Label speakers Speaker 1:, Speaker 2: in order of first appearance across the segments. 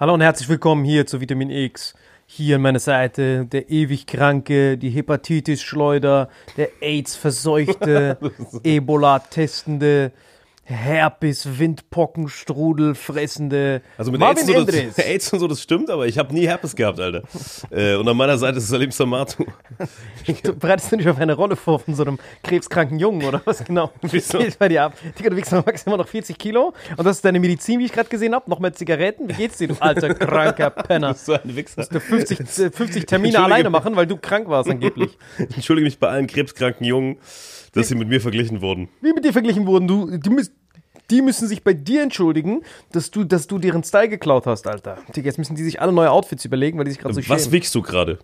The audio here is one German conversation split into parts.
Speaker 1: Hallo und herzlich willkommen hier zu Vitamin X. Hier an meiner Seite der ewig Kranke, die Hepatitis-Schleuder, der AIDS-Verseuchte, Ebola-Testende, Herpes, Windpocken, Strudel, fressende
Speaker 2: Also mit
Speaker 1: Marvin
Speaker 2: AIDS, so das, AIDS und so, das stimmt, aber ich habe nie Herpes gehabt, Alter. äh, und an meiner Seite ist Salim Samatu.
Speaker 1: Du bereitest du dich auf eine Rolle vor von so einem krebskranken Jungen oder was genau?
Speaker 2: Wieso?
Speaker 1: Geht bei dir ab? Digga, du wiegst maximal noch 40 Kilo und das ist deine Medizin, wie ich gerade gesehen habe. Noch mehr Zigaretten. Wie geht's dir, du alter, kranker Penner?
Speaker 2: so ein Wichser.
Speaker 1: Du 50, äh, 50 Termine
Speaker 2: Entschuldige.
Speaker 1: alleine machen, weil du krank warst angeblich.
Speaker 2: Ich entschuldige mich bei allen krebskranken Jungen, dass sie mit mir verglichen wurden.
Speaker 1: Wie mit dir verglichen wurden, du, die, müssen, die müssen sich bei dir entschuldigen, dass du, dass du deren Style geklaut hast, Alter. Digga, jetzt müssen die sich alle neue Outfits überlegen, weil die sich gerade so
Speaker 2: Was
Speaker 1: schämen.
Speaker 2: wiegst du gerade?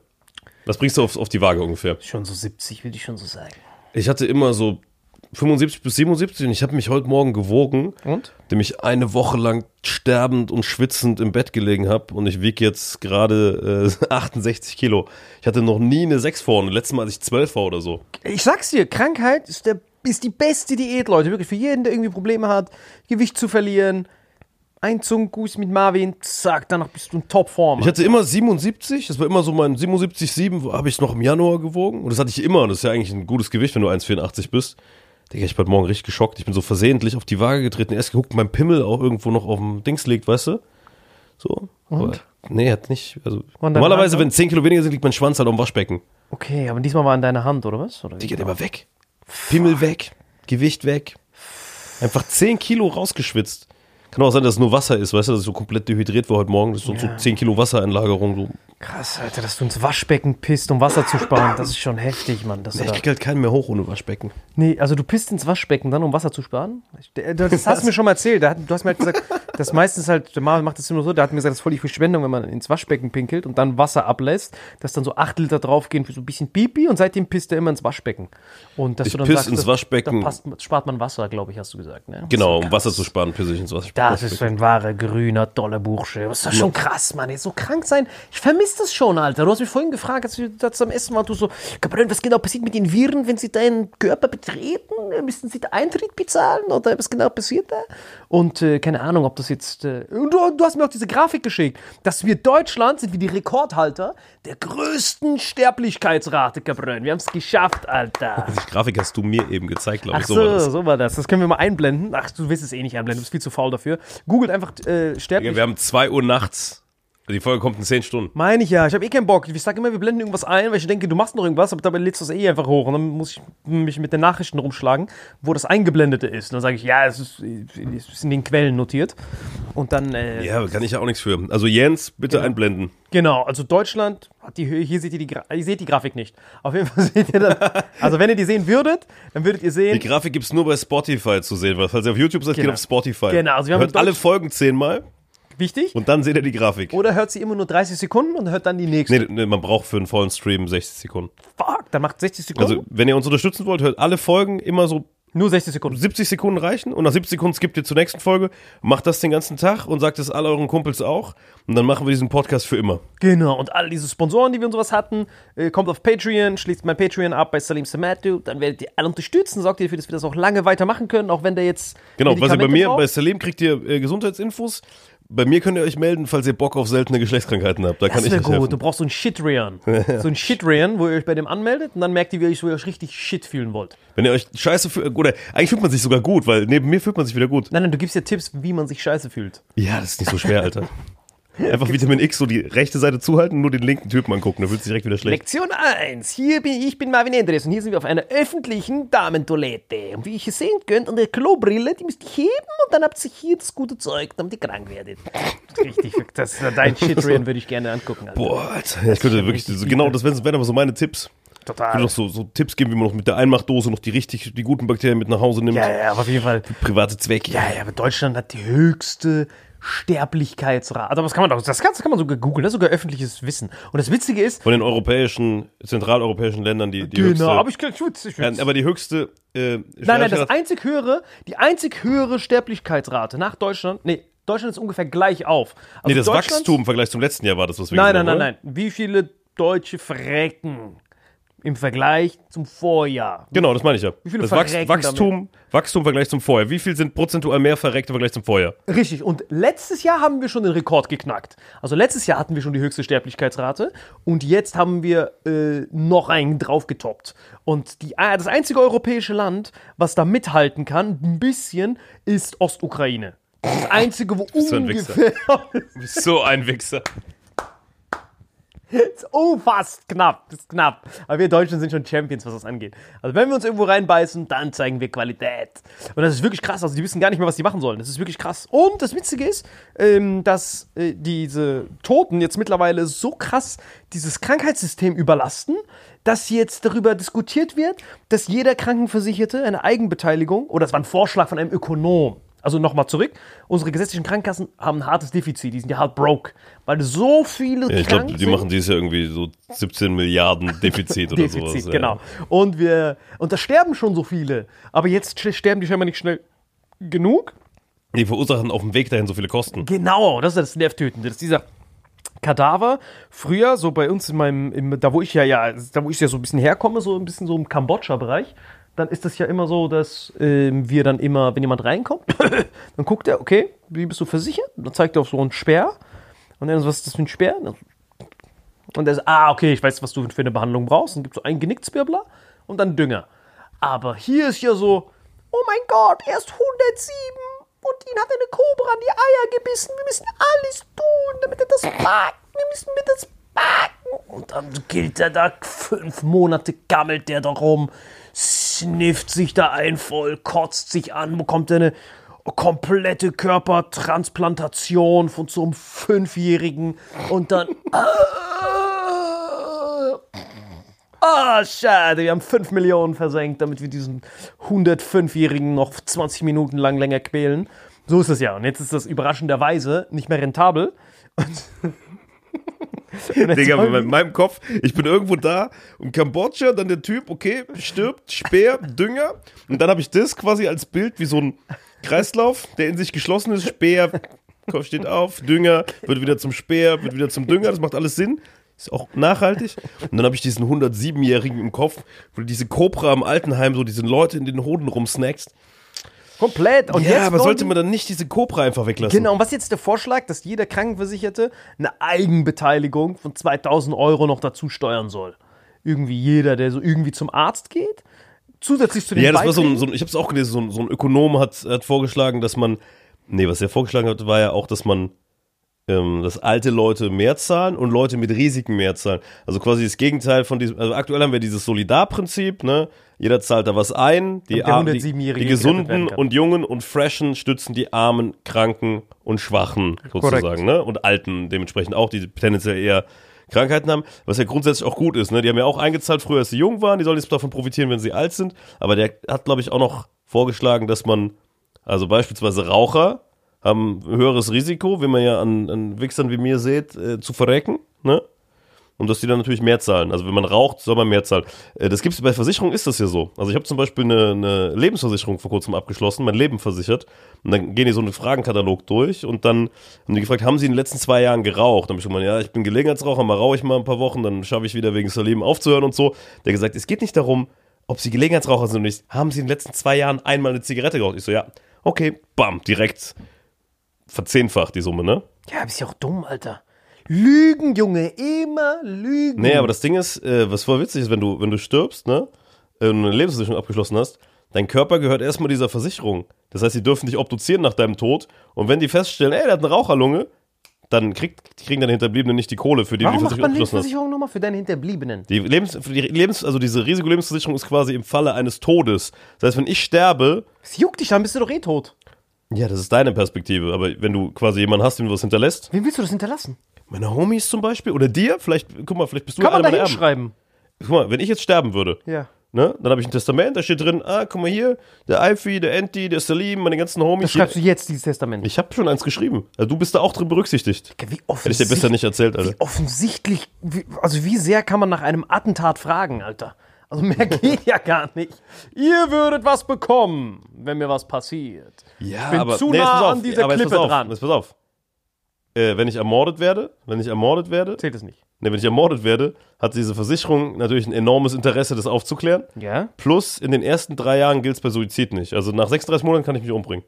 Speaker 2: Was bringst du auf, auf die Waage ungefähr?
Speaker 1: Schon so 70, würde ich schon so sagen.
Speaker 2: Ich hatte immer so 75 bis 77 und ich habe mich heute Morgen gewogen,
Speaker 1: Und?
Speaker 2: indem ich eine Woche lang sterbend und schwitzend im Bett gelegen habe und ich wiege jetzt gerade äh, 68 Kilo. Ich hatte noch nie eine 6 vorne. Letztes Mal, als ich 12 war oder so.
Speaker 1: Ich sag's dir, Krankheit ist, der, ist die beste Diät, Leute. Wirklich für jeden, der irgendwie Probleme hat, Gewicht zu verlieren. Ein Zungenguss mit Marvin, zack, danach bist du in Topform.
Speaker 2: Ich hatte immer 77, das war immer so mein 77,7 habe ich noch im Januar gewogen. Und das hatte ich immer. Das ist ja eigentlich ein gutes Gewicht, wenn du 1,84 bist. Digga, ich bin heute Morgen richtig geschockt. Ich bin so versehentlich auf die Waage getreten. Erst geguckt, mein Pimmel auch irgendwo noch auf dem Dings liegt, weißt du? So. Aber, nee, hat nicht. Also,
Speaker 1: Und
Speaker 2: normalerweise,
Speaker 1: Hand?
Speaker 2: wenn 10 Kilo weniger sind, liegt mein Schwanz halt auf dem Waschbecken.
Speaker 1: Okay, aber diesmal war in deiner Hand, oder was? Oder?
Speaker 2: Digga, der war weg. Pimmel weg. Gewicht weg. Einfach 10 Kilo rausgeschwitzt. Kann auch sein, dass es nur Wasser ist, weißt du, dass ich so komplett dehydriert war heute Morgen. Das ist so, so 10 Kilo Wassereinlagerung. So.
Speaker 1: Krass, Alter, dass du ins Waschbecken pisst, um Wasser zu sparen. Das ist schon heftig, Mann. Dass
Speaker 2: Ich krieg halt keinen mehr hoch ohne Waschbecken.
Speaker 1: Nee, also du pisst ins Waschbecken dann, um Wasser zu sparen? Der- Das hast du mir schon mal erzählt. Du hast mir halt gesagt, dass meistens halt, der Marvin macht das immer so, der hat mir gesagt, das ist voll die Verschwendung, wenn man ins Waschbecken pinkelt und dann Wasser ablässt, dass dann so acht Liter draufgehen für so ein bisschen Pipi und seitdem pisst er immer ins Waschbecken. Und dass
Speaker 2: Ich
Speaker 1: du dann sagst,
Speaker 2: ins
Speaker 1: da-
Speaker 2: Waschbecken.
Speaker 1: Da passt, spart man Wasser, glaube ich, hast du gesagt. Ne?
Speaker 2: Genau,
Speaker 1: Das
Speaker 2: um Wasser zu sparen, pisse ich ins Wasser.
Speaker 1: das ist ein wahrer, grüner, toller Bursche. Das ist doch schon krass, Mann. Ey. So krank sein. Ich vermisse das schon, Alter. Du hast mich vorhin gefragt, als wir das am Essen waren, du so, Gabriel, was genau passiert mit den Viren, wenn sie deinen Körper betreten? Müssen sie den Eintritt bezahlen? Oder was genau passiert da? Und äh, keine Ahnung, ob das jetzt. Äh, du, du hast mir auch diese Grafik geschickt, dass wir Deutschland sind wie die Rekordhalter der größten Sterblichkeitsrate, Gabriel. Wir haben es geschafft, Alter.
Speaker 2: Die Grafik hast du mir eben gezeigt, glaube ich.
Speaker 1: so,
Speaker 2: So war das.
Speaker 1: so war das. Das können wir mal einblenden. Ach, du willst es eh nicht einblenden, du bist viel zu faul dafür. Googelt einfach äh, Sterblichkeit.
Speaker 2: wir haben 2 Uhr nachts. Die Folge kommt in 10 Stunden.
Speaker 1: Meine ich ja, ich habe eh keinen Bock. Ich sage immer, wir blenden irgendwas ein, weil ich denke, du machst noch irgendwas, aber dabei lädst du es eh einfach hoch. Und dann muss ich mich mit den Nachrichten rumschlagen, wo das Eingeblendete ist. Und dann sage ich, ja, es ist, es in den Quellen notiert. Und dann, äh,
Speaker 2: Ja, kann ich ja auch nichts für. Also Jens, bitte einblenden.
Speaker 1: genau, also Deutschland hat die Höhe, hier seht ihr die, Gra ihr seht die Grafik nicht. Auf jeden Fall seht ihr dann, also wenn ihr die sehen würdet, dann würdet ihr sehen,
Speaker 2: Die Grafik gibt's nur bei Spotify zu sehen, weil falls ihr auf YouTube seid,
Speaker 1: Genau.
Speaker 2: geht auf Spotify.
Speaker 1: Genau, also wir haben
Speaker 2: alle Folgen zehnmal
Speaker 1: wichtig,
Speaker 2: und dann seht ihr die Grafik.
Speaker 1: oder hört sie immer nur 30 Sekunden und hört dann die nächste.
Speaker 2: Nee, nee, man braucht für einen vollen Stream 60 Sekunden.
Speaker 1: Fuck, dann macht 60 Sekunden.
Speaker 2: Also, wenn ihr uns unterstützen wollt, hört alle Folgen immer so
Speaker 1: nur 60 Sekunden.
Speaker 2: 70 Sekunden reichen und nach 70 Sekunden skippt ihr zur nächsten Folge, macht das den ganzen Tag und sagt es all euren Kumpels auch und dann machen wir diesen Podcast für immer.
Speaker 1: Genau, und all diese Sponsoren, die wir und sowas hatten, äh, kommt auf Patreon, schließt mein Patreon ab bei Salim Samatu, dann werdet ihr alle unterstützen, sorgt ihr dafür, dass wir das auch lange weitermachen können, auch wenn der jetzt.
Speaker 2: Genau, was ihr bei mir,
Speaker 1: braucht.
Speaker 2: bei Salim kriegt ihr äh, Gesundheitsinfos. Bei mir könnt ihr euch melden, falls ihr Bock auf seltene Geschlechtskrankheiten habt. Da kann
Speaker 1: das
Speaker 2: ich
Speaker 1: wäre
Speaker 2: euch
Speaker 1: gut.
Speaker 2: helfen.
Speaker 1: Du brauchst so ein Shit-Rayon. so ein Shit-Rayon, wo ihr euch bei dem anmeldet und dann merkt ihr, wie ihr euch, wo ihr euch richtig Shit fühlen wollt.
Speaker 2: Wenn ihr euch scheiße fühlt, oder eigentlich fühlt man sich sogar gut, weil neben mir fühlt man sich wieder gut.
Speaker 1: Nein, nein, du gibst dir Tipps, wie man sich scheiße fühlt.
Speaker 2: Ja, das ist nicht so schwer, Alter. Einfach Vitamin X so die rechte Seite zuhalten, nur den linken Typen angucken, dann fühlt sich direkt wieder schlecht.
Speaker 1: Lektion 1. Hier bin ich, bin Marvin Endres und hier sind wir auf einer öffentlichen Damentoilette. Und wie ihr sehen könnt, an der Klobrille, die müsst ihr heben und dann habt ihr hier das gute Zeug, damit ihr krank werdet. Richtig, das ist dein Shit-Rayon würde ich gerne angucken. Alter.
Speaker 2: Boah, Alter, ja, ich könnte wirklich, so, genau, das wären, wären aber so meine Tipps. Ich
Speaker 1: Total.
Speaker 2: würde noch so, so Tipps geben, wie man noch mit der Einmachdose noch die richtig, die guten Bakterien mit nach Hause nimmt.
Speaker 1: Ja, ja, aber auf jeden Fall.
Speaker 2: Private Zwecke.
Speaker 1: Ja, ja, aber Deutschland hat die höchste Sterblichkeitsrate. Aber das kann man doch, das das kann man sogar googeln, das ist sogar öffentliches Wissen. Und das Witzige ist,
Speaker 2: Von den europäischen, zentraleuropäischen Ländern die, die höchste.
Speaker 1: genau, aber ich, ich, ich, ich
Speaker 2: Ja, aber die höchste. Äh,
Speaker 1: Nein, nein, das einzig höhere, die einzig höhere Sterblichkeitsrate nach Deutschland, nee, Deutschland ist ungefähr gleich auf. Also
Speaker 2: Nee, das Wachstum im Vergleich zum letzten Jahr war das, was wir
Speaker 1: Nein, nein, nein, nein. Wie viele deutsche Frecken im Vergleich zum Vorjahr.
Speaker 2: Genau, das meine ich ja.
Speaker 1: Wie viele
Speaker 2: das
Speaker 1: verrecken
Speaker 2: Wachstum, Wachstum im Vergleich zum Vorjahr. Wie viel sind prozentual mehr verreckt im Vergleich zum Vorjahr?
Speaker 1: Richtig. Und letztes Jahr haben wir schon den Rekord geknackt. Also letztes Jahr hatten wir schon die höchste Sterblichkeitsrate und jetzt haben wir äh, noch einen draufgetoppt. Und die, äh, das einzige europäische Land, was da mithalten kann, ein bisschen, ist Ostukraine. Das einzige, wo
Speaker 2: so ein
Speaker 1: ungefähr
Speaker 2: bist so ein Wichser.
Speaker 1: Oh, fast knapp, ist knapp. Aber wir Deutschen sind schon Champions, was das angeht. Also wenn wir uns irgendwo reinbeißen, dann zeigen wir Qualität. Und das ist wirklich krass. Also die wissen gar nicht mehr, was die machen sollen. Das ist wirklich krass. Und das Witzige ist, ähm, dass äh, diese Toten jetzt mittlerweile so krass dieses Krankheitssystem überlasten, dass jetzt darüber diskutiert wird, dass jeder Krankenversicherte eine Eigenbeteiligung, oder das war ein Vorschlag von einem Ökonom, also nochmal zurück, unsere gesetzlichen Krankenkassen haben ein hartes Defizit, die sind ja hart broke, weil so viele
Speaker 2: Ja, ich glaube, die machen dieses Jahr irgendwie so 17 Milliarden Defizit oder
Speaker 1: Defizit,
Speaker 2: sowas.
Speaker 1: genau. Und wir, und da sterben schon so viele, aber jetzt sterben die scheinbar nicht schnell genug.
Speaker 2: Ja. Die verursachen auf dem Weg dahin so viele Kosten.
Speaker 1: Genau, das ist das Nervtötende. Das ist dieser Kadaver. Früher, so bei uns in meinem, im, da wo ich ja, ja, da wo ich ja so ein bisschen herkomme, so ein bisschen so im Kambodscha-Bereich, dann ist das ja immer so, dass ähm, wir dann immer, wenn jemand reinkommt, dann guckt er, okay, wie bist du versichert? Dann zeigt er auf so einen Speer. Und dann so, was ist das für ein Speer? Und er sagt, ah, okay, ich weiß, was du für eine Behandlung brauchst. Dann gibt es so einen Genickzwirbler und dann Dünger. Aber hier ist ja so, oh mein Gott, er ist 107 und ihn hat eine Kobra an die Eier gebissen. Wir müssen alles tun, damit er das packt. Wir müssen mit das packen. Und dann gilt er da, fünf Monate gammelt der da rum, snifft sich da ein voll, kotzt sich an, bekommt eine komplette Körpertransplantation von so einem Fünfjährigen und dann. Ah, schade, wir haben 5 Millionen versenkt, damit wir diesen 105-Jährigen noch 20 Minuten lang länger quälen. So ist es ja. Und jetzt ist das überraschenderweise nicht mehr rentabel. Und
Speaker 2: Digga, in meinem Kopf, ich bin irgendwo da und Kambodscha, dann der Typ, okay, stirbt, Speer, Dünger. Und dann habe ich das quasi als Bild wie so ein Kreislauf, der in sich geschlossen ist. Speer Kopf steht auf, Dünger, wird wieder zum Speer, wird wieder zum Dünger. Das macht alles Sinn. Ist auch nachhaltig. Und dann habe ich diesen 107-Jährigen im Kopf, wo du diese Cobra im Altenheim so diese Leute in den Hoden rumsnackst.
Speaker 1: Komplett. Und
Speaker 2: ja,
Speaker 1: jetzt
Speaker 2: aber sollte man dann nicht diese Cobra einfach weglassen?
Speaker 1: Genau, und was ist jetzt der Vorschlag, dass jeder Krankenversicherte eine Eigenbeteiligung von 2000 Euro noch dazu steuern soll? Irgendwie jeder, der so irgendwie zum Arzt geht, zusätzlich zu den
Speaker 2: Ja, das war so ein,
Speaker 1: Beiträgen-
Speaker 2: so ein ich habe es auch gelesen, so ein, so ein Ökonom hat, hat vorgeschlagen, dass man, nee, was er vorgeschlagen hat, war ja auch, dass man, ähm, dass alte Leute mehr zahlen und Leute mit Risiken mehr zahlen. Also quasi das Gegenteil von diesem, also aktuell haben wir dieses Solidarprinzip, ne? Jeder zahlt da was ein, die,
Speaker 1: der
Speaker 2: Ar- die,
Speaker 1: 107-Jährige
Speaker 2: die Gesunden und Jungen und Freshen stützen die Armen, Kranken und Schwachen sozusagen,
Speaker 1: Korrekt.
Speaker 2: ne? Und Alten dementsprechend auch, die tendenziell eher Krankheiten haben, was ja grundsätzlich auch gut ist. Ne? Die haben ja auch eingezahlt früher, als sie jung waren, die sollen jetzt davon profitieren, wenn sie alt sind. Aber der hat, glaube ich, auch noch vorgeschlagen, dass man, also beispielsweise Raucher haben ein höheres Risiko, wie man ja an, an Wichsern wie mir seht, äh, zu verrecken. Ne? Und dass die dann natürlich mehr zahlen. Also wenn man raucht, soll man mehr zahlen. Äh, Das gibt's bei Versicherungen ist das ja so. Also ich habe zum Beispiel eine, eine Lebensversicherung vor kurzem abgeschlossen, mein Leben versichert. Und dann gehen die so einen Fragenkatalog durch und dann haben die gefragt, haben sie in den letzten zwei Jahren geraucht? Dann habe ich gemeint, ja, ich bin Gelegenheitsraucher, mal rauche ich mal ein paar Wochen, dann schaffe ich wieder wegen Salim aufzuhören und so. Der gesagt, es geht nicht darum, ob sie Gelegenheitsraucher sind oder nicht. Haben sie in den letzten zwei Jahren einmal eine Zigarette geraucht? Ich so, ja, okay, bam, direkt verzehnfacht die Summe, ne?
Speaker 1: Ja, bist ja auch dumm, Alter. Lügen, Junge, immer lügen.
Speaker 2: Nee, aber das Ding ist, äh, was voll witzig ist, wenn du, wenn du stirbst, ne, äh, und eine Lebensversicherung abgeschlossen hast, dein Körper gehört erstmal dieser Versicherung. Das heißt, die dürfen dich obduzieren nach deinem Tod. Und wenn die feststellen, ey, der hat eine Raucherlunge, dann kriegt, kriegen deine Hinterbliebenen nicht die Kohle, für die
Speaker 1: Warum
Speaker 2: du die
Speaker 1: macht
Speaker 2: Versicherung
Speaker 1: man
Speaker 2: abgeschlossen.
Speaker 1: Lebensversicherung nochmal für deine Hinterbliebenen?
Speaker 2: Die Lebens, die Lebens, also diese Risikolebensversicherung ist quasi im Falle eines Todes. Das heißt, wenn ich sterbe,
Speaker 1: Es juckt dich, dann bist du doch eh tot.
Speaker 2: Ja, das ist deine Perspektive, aber wenn du quasi jemanden hast, dem du was hinterlässt,
Speaker 1: Wem willst du das hinterlassen?
Speaker 2: meine Homies zum Beispiel, oder dir, vielleicht, guck mal, vielleicht bist du
Speaker 1: Kann man
Speaker 2: einer
Speaker 1: da
Speaker 2: meiner Erben.
Speaker 1: hinschreiben?
Speaker 2: Guck mal, wenn ich jetzt sterben würde,
Speaker 1: Ja.
Speaker 2: Ne? Dann habe ich ein Testament, da steht drin, ah, guck mal hier, der Alfie, der Enti, der Salim, meine ganzen Homies.
Speaker 1: Das schreibst du jetzt, dieses Testament.
Speaker 2: ich habe schon eins geschrieben. Also du bist da auch drin berücksichtigt.
Speaker 1: Wie
Speaker 2: Hätte ich dir besser
Speaker 1: offensichtlich,
Speaker 2: nicht erzählt, Alter.
Speaker 1: wie offensichtlich, wie, also wie sehr kann man nach einem Attentat fragen, Alter? Also mehr geht ja gar nicht. Ihr würdet was bekommen, wenn mir was passiert.
Speaker 2: Ja,
Speaker 1: bin zu nah
Speaker 2: jetzt pass
Speaker 1: an dieser
Speaker 2: aber
Speaker 1: Klippe
Speaker 2: pass auf,
Speaker 1: dran.
Speaker 2: Jetzt pass auf. äh, wenn ich ermordet werde, wenn ich ermordet werde,
Speaker 1: Zählt es nicht.
Speaker 2: ne, wenn ich ermordet werde, hat diese Versicherung natürlich ein enormes Interesse, das aufzuklären.
Speaker 1: Ja?
Speaker 2: Plus, in den ersten drei Jahren gilt es bei Suizid nicht. Also nach 36 Monaten kann ich mich umbringen.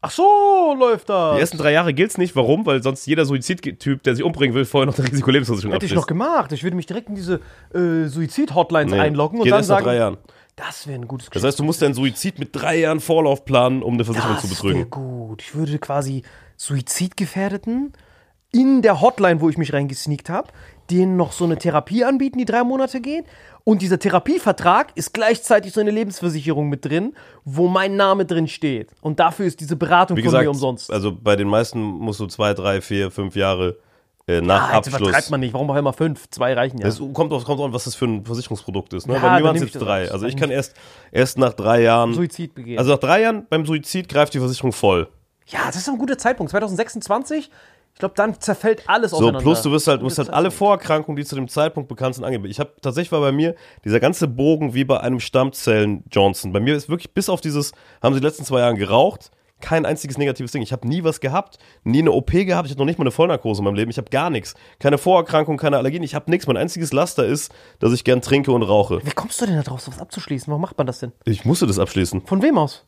Speaker 1: Ach so, läuft das.
Speaker 2: Die ersten drei Jahre gilt es nicht. Warum? Weil sonst jeder Suizidtyp, der sich umbringen will, vorher noch eine Risikolebensversicherung
Speaker 1: Hätte ich
Speaker 2: abschließt.
Speaker 1: noch gemacht. Ich würde mich direkt in diese äh, Suizid-Hotlines
Speaker 2: Nee,
Speaker 1: einloggen und dann sagen,
Speaker 2: drei Jahren.
Speaker 1: das wäre ein gutes
Speaker 2: Das
Speaker 1: Geschäft.
Speaker 2: heißt, du musst deinen Suizid mit drei Jahren Vorlauf planen, um eine Versicherung
Speaker 1: das
Speaker 2: zu betrügen.
Speaker 1: gut. Ich würde quasi Suizidgefährdeten in der Hotline, wo ich mich reingesneakt habe, denen noch so eine Therapie anbieten, die drei Monate geht. Und dieser Therapievertrag ist gleichzeitig so eine Lebensversicherung mit drin, wo mein Name drin steht. Und dafür ist diese Beratung
Speaker 2: Wie
Speaker 1: von
Speaker 2: gesagt,
Speaker 1: mir umsonst.
Speaker 2: also bei den meisten musst du zwei, drei, vier, fünf Jahre äh, nach
Speaker 1: ah, jetzt
Speaker 2: Abschluss.
Speaker 1: übertreibt man nicht. Warum auch immer fünf? Zwei reichen ja.
Speaker 2: Es kommt auf, kommt auf, was das für ein Versicherungsprodukt ist. Ne?
Speaker 1: Ja,
Speaker 2: Bei mir waren es jetzt
Speaker 1: das
Speaker 2: drei.
Speaker 1: raus.
Speaker 2: Also ich kann erst, erst nach drei Jahren.
Speaker 1: Suizid begehen.
Speaker 2: Also nach drei Jahren beim Suizid greift die Versicherung voll.
Speaker 1: ja, das ist ein guter Zeitpunkt. 2026, ich glaube, dann zerfällt alles
Speaker 2: So,
Speaker 1: auseinander.
Speaker 2: plus du wirst halt, du musst halt alle. Vorerkrankungen, die zu dem Zeitpunkt bekannt sind, angeben. Ich habe tatsächlich war bei mir dieser ganze Bogen wie bei einem Stammzellen Johnson. Bei mir ist wirklich bis auf dieses, haben sie die letzten zwei Jahren geraucht, kein einziges negatives Ding. Ich habe nie was gehabt, nie eine OP gehabt, ich hatte noch nicht mal eine Vollnarkose in meinem Leben. Ich habe gar nichts. Keine Vorerkrankung, keine Allergien, ich habe nichts. Mein einziges Laster ist, dass ich gern trinke und rauche.
Speaker 1: Wie kommst du denn da drauf, sowas abzuschließen? Warum macht man das denn?
Speaker 2: Ich musste das abschließen.
Speaker 1: Von wem aus?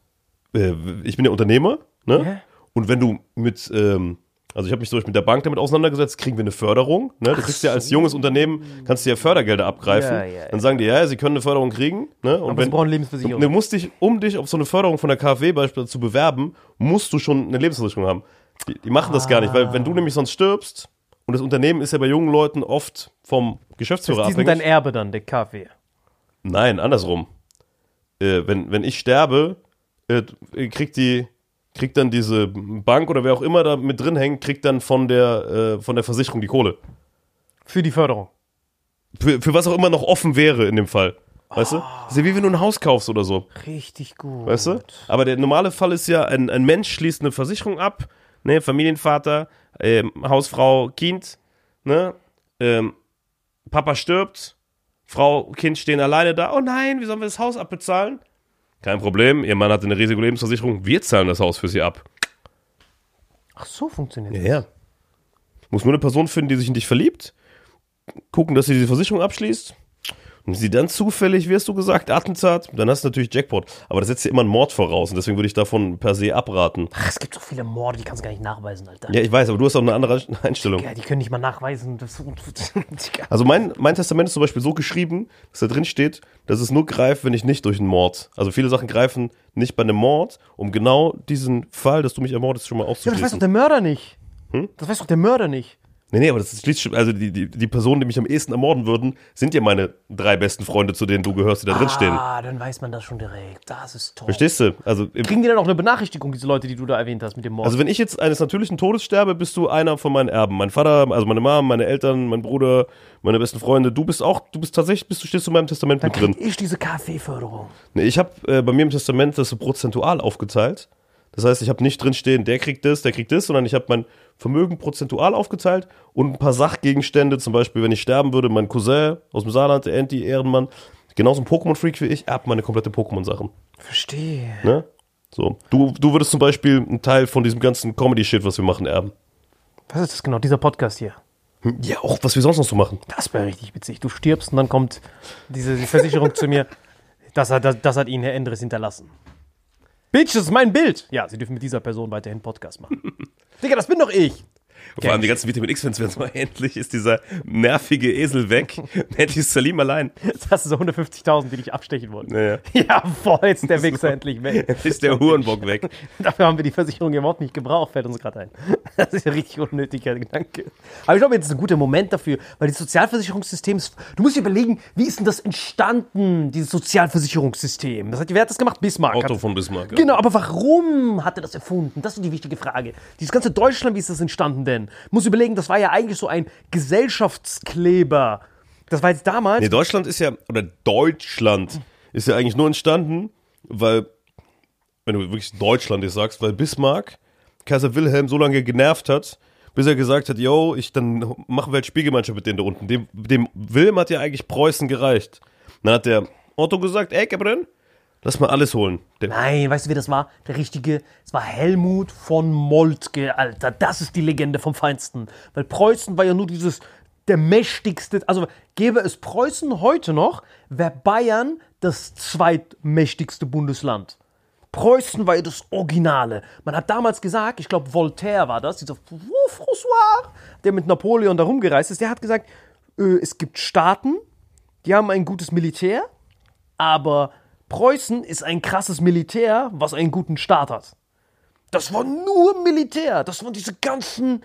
Speaker 2: Äh, ich bin ja Unternehmer, ne?
Speaker 1: Ja.
Speaker 2: Und wenn du mit, ähm, also ich habe mich Beispiel mit der Bank damit auseinandergesetzt, kriegen wir eine Förderung, ne? Du kriegst ja als junges Unternehmen, kannst du ja Fördergelder abgreifen.
Speaker 1: Ja, ja, ja.
Speaker 2: Dann sagen die, ja, sie können eine Förderung kriegen, ne? Und
Speaker 1: Aber sie brauchen Lebensversicherung.
Speaker 2: Du, du musst dich, um dich auf so eine Förderung von der KfW beispielsweise zu bewerben, musst du schon eine Lebensversicherung haben. Die, die machen das gar nicht, weil wenn du nämlich sonst stirbst, und das Unternehmen ist ja bei jungen Leuten oft vom Geschäftsführer
Speaker 1: Die sind dein
Speaker 2: abhängig.
Speaker 1: Erbe dann, der Kaffee.
Speaker 2: Nein, andersrum. Äh, wenn, wenn ich sterbe, äh, kriegt die, kriegt dann diese Bank oder wer auch immer da mit drin hängt, kriegt dann von der, äh, von der Versicherung die Kohle.
Speaker 1: Für die Förderung.
Speaker 2: Für, für was auch immer noch offen wäre in dem Fall. Weißt du? Das ist ja wie wenn du ein Haus kaufst oder so.
Speaker 1: Richtig gut.
Speaker 2: Weißt du? Aber der normale Fall ist ja, ein, ein Mensch schließt eine Versicherung ab, ne, Familienvater, ähm, Hausfrau, Kind, ne, ähm, Papa stirbt, Frau, Kind stehen alleine da, oh nein, wie sollen wir das Haus abbezahlen? Kein Problem, ihr Mann hat eine Risikolebensversicherung, wir zahlen das Haus für sie ab.
Speaker 1: Ach so funktioniert
Speaker 2: Ja,
Speaker 1: das.
Speaker 2: ja. Muss nur eine Person finden, die sich in dich verliebt, gucken, dass sie diese Versicherung abschließt. Und sie dann zufällig, wie hast du gesagt, Attentat, dann hast du natürlich Jackpot. Aber das setzt ja immer einen Mord voraus und deswegen würde ich davon per se abraten.
Speaker 1: Ach, es gibt so viele Morde, die kannst du gar nicht nachweisen, Alter.
Speaker 2: Ja, ich weiß, aber du hast auch eine andere Einstellung.
Speaker 1: Ja, die können nicht mal nachweisen.
Speaker 2: Also mein, mein Testament ist zum Beispiel so geschrieben, dass da drin steht, dass es nur greift, wenn ich nicht durch einen Mord. Also viele Sachen greifen nicht bei einem Mord, um genau diesen Fall, dass du mich ermordest, schon mal
Speaker 1: ja, aber das weiß doch der Mörder nicht.
Speaker 2: Hm?
Speaker 1: Das weiß doch der Mörder nicht.
Speaker 2: Nee, nee, aber das schließt schon, also die, die, die Personen, die mich am ehesten ermorden würden, sind ja meine drei besten Freunde, zu denen du gehörst, die da drin stehen.
Speaker 1: Ah, dann weiß man das schon direkt. Das ist toll.
Speaker 2: Verstehst du? Also, im-
Speaker 1: Kriegen die dann auch eine Benachrichtigung, diese Leute, die du da erwähnt hast mit dem Mord?
Speaker 2: also wenn ich jetzt eines natürlichen Todes sterbe, bist du einer von meinen Erben. Mein Vater, also meine Mom, meine Eltern, mein Bruder, meine besten Freunde. Du bist auch, du bist tatsächlich, bist du stehst in meinem Testament
Speaker 1: dann
Speaker 2: mit drin.
Speaker 1: krieg ich diese Kaffeeförderung.
Speaker 2: Nee, ich habe äh, bei mir im Testament das so prozentual aufgeteilt. Das heißt, ich habe nicht drin stehen, der kriegt das, der kriegt das, sondern ich habe mein Vermögen prozentual aufgeteilt und ein paar Sachgegenstände, zum Beispiel, wenn ich sterben würde, mein Cousin aus dem Saarland, der Anti Ehrenmann, genauso ein Pokémon-Freak wie ich, erbt meine komplette Pokémon-Sachen.
Speaker 1: Verstehe.
Speaker 2: Ne? So. Du, du würdest zum Beispiel einen Teil von diesem ganzen Comedy-Shit, was wir machen, erben.
Speaker 1: Was ist das genau? Dieser Podcast hier.
Speaker 2: Hm, Ja, auch was wir sonst noch so machen.
Speaker 1: Das wäre richtig witzig. Du stirbst und dann kommt diese die Versicherung zu mir. Das hat, das, das hat Ihnen Herr Endres hinterlassen. Bitch, das ist mein Bild. Ja, Sie dürfen mit dieser Person weiterhin Podcast machen. Digga, das bin doch ich.
Speaker 2: Vor allem die ganzen Vitamin X-Fans werden mal endlich ist dieser nervige Esel weg. endlich ist Salim allein.
Speaker 1: Das sind so 150.000, die dich abstechen wollen.
Speaker 2: Naja.
Speaker 1: Ja, voll, jetzt ist der Wichser endlich weg.
Speaker 2: Endlich ist der Hurenbock weg.
Speaker 1: Dafür haben wir die Versicherung überhaupt nicht gebraucht, fällt uns gerade ein. Das ist ja richtig unnötiger Gedanke. Aber ich glaube, jetzt ist ein guter Moment dafür, weil das Sozialversicherungssystem ist. Du musst dir überlegen, wie ist denn das entstanden, dieses Sozialversicherungssystem? Das hat, wer hat das gemacht? Bismarck.
Speaker 2: Otto von Bismarck. ja.
Speaker 1: Genau, aber warum hat er das erfunden? Das ist die wichtige Frage. Dieses ganze Deutschland, wie ist das entstanden denn? Muss überlegen, das war ja eigentlich so ein Gesellschaftskleber. Das war jetzt damals.
Speaker 2: Nee, Deutschland ist ja, oder Deutschland ist ja eigentlich nur entstanden, weil, wenn du wirklich Deutschland jetzt sagst, weil Bismarck Kaiser Wilhelm so lange genervt hat, bis er gesagt hat, yo, ich dann machen wir halt Spielgemeinschaft mit denen da unten. Dem, dem Wilhelm hat ja eigentlich Preußen gereicht. Dann hat der Otto gesagt, ey, Gabriel, Lass mal alles holen.
Speaker 1: Nein, weißt du, wer das war? Der richtige, es war Helmut von Moltke, Alter. Das ist die Legende vom Feinsten. Weil Preußen war ja nur dieses, der mächtigste, also gäbe es Preußen heute noch, wäre Bayern das zweitmächtigste Bundesland. Preußen war ja das Originale. Man hat damals gesagt, ich glaube Voltaire war das, dieser François, der mit Napoleon da rumgereist ist, der hat gesagt, äh, es gibt Staaten, die haben ein gutes Militär, aber Preußen ist ein krasses Militär, was einen guten Staat hat. Das war nur Militär. Das waren diese ganzen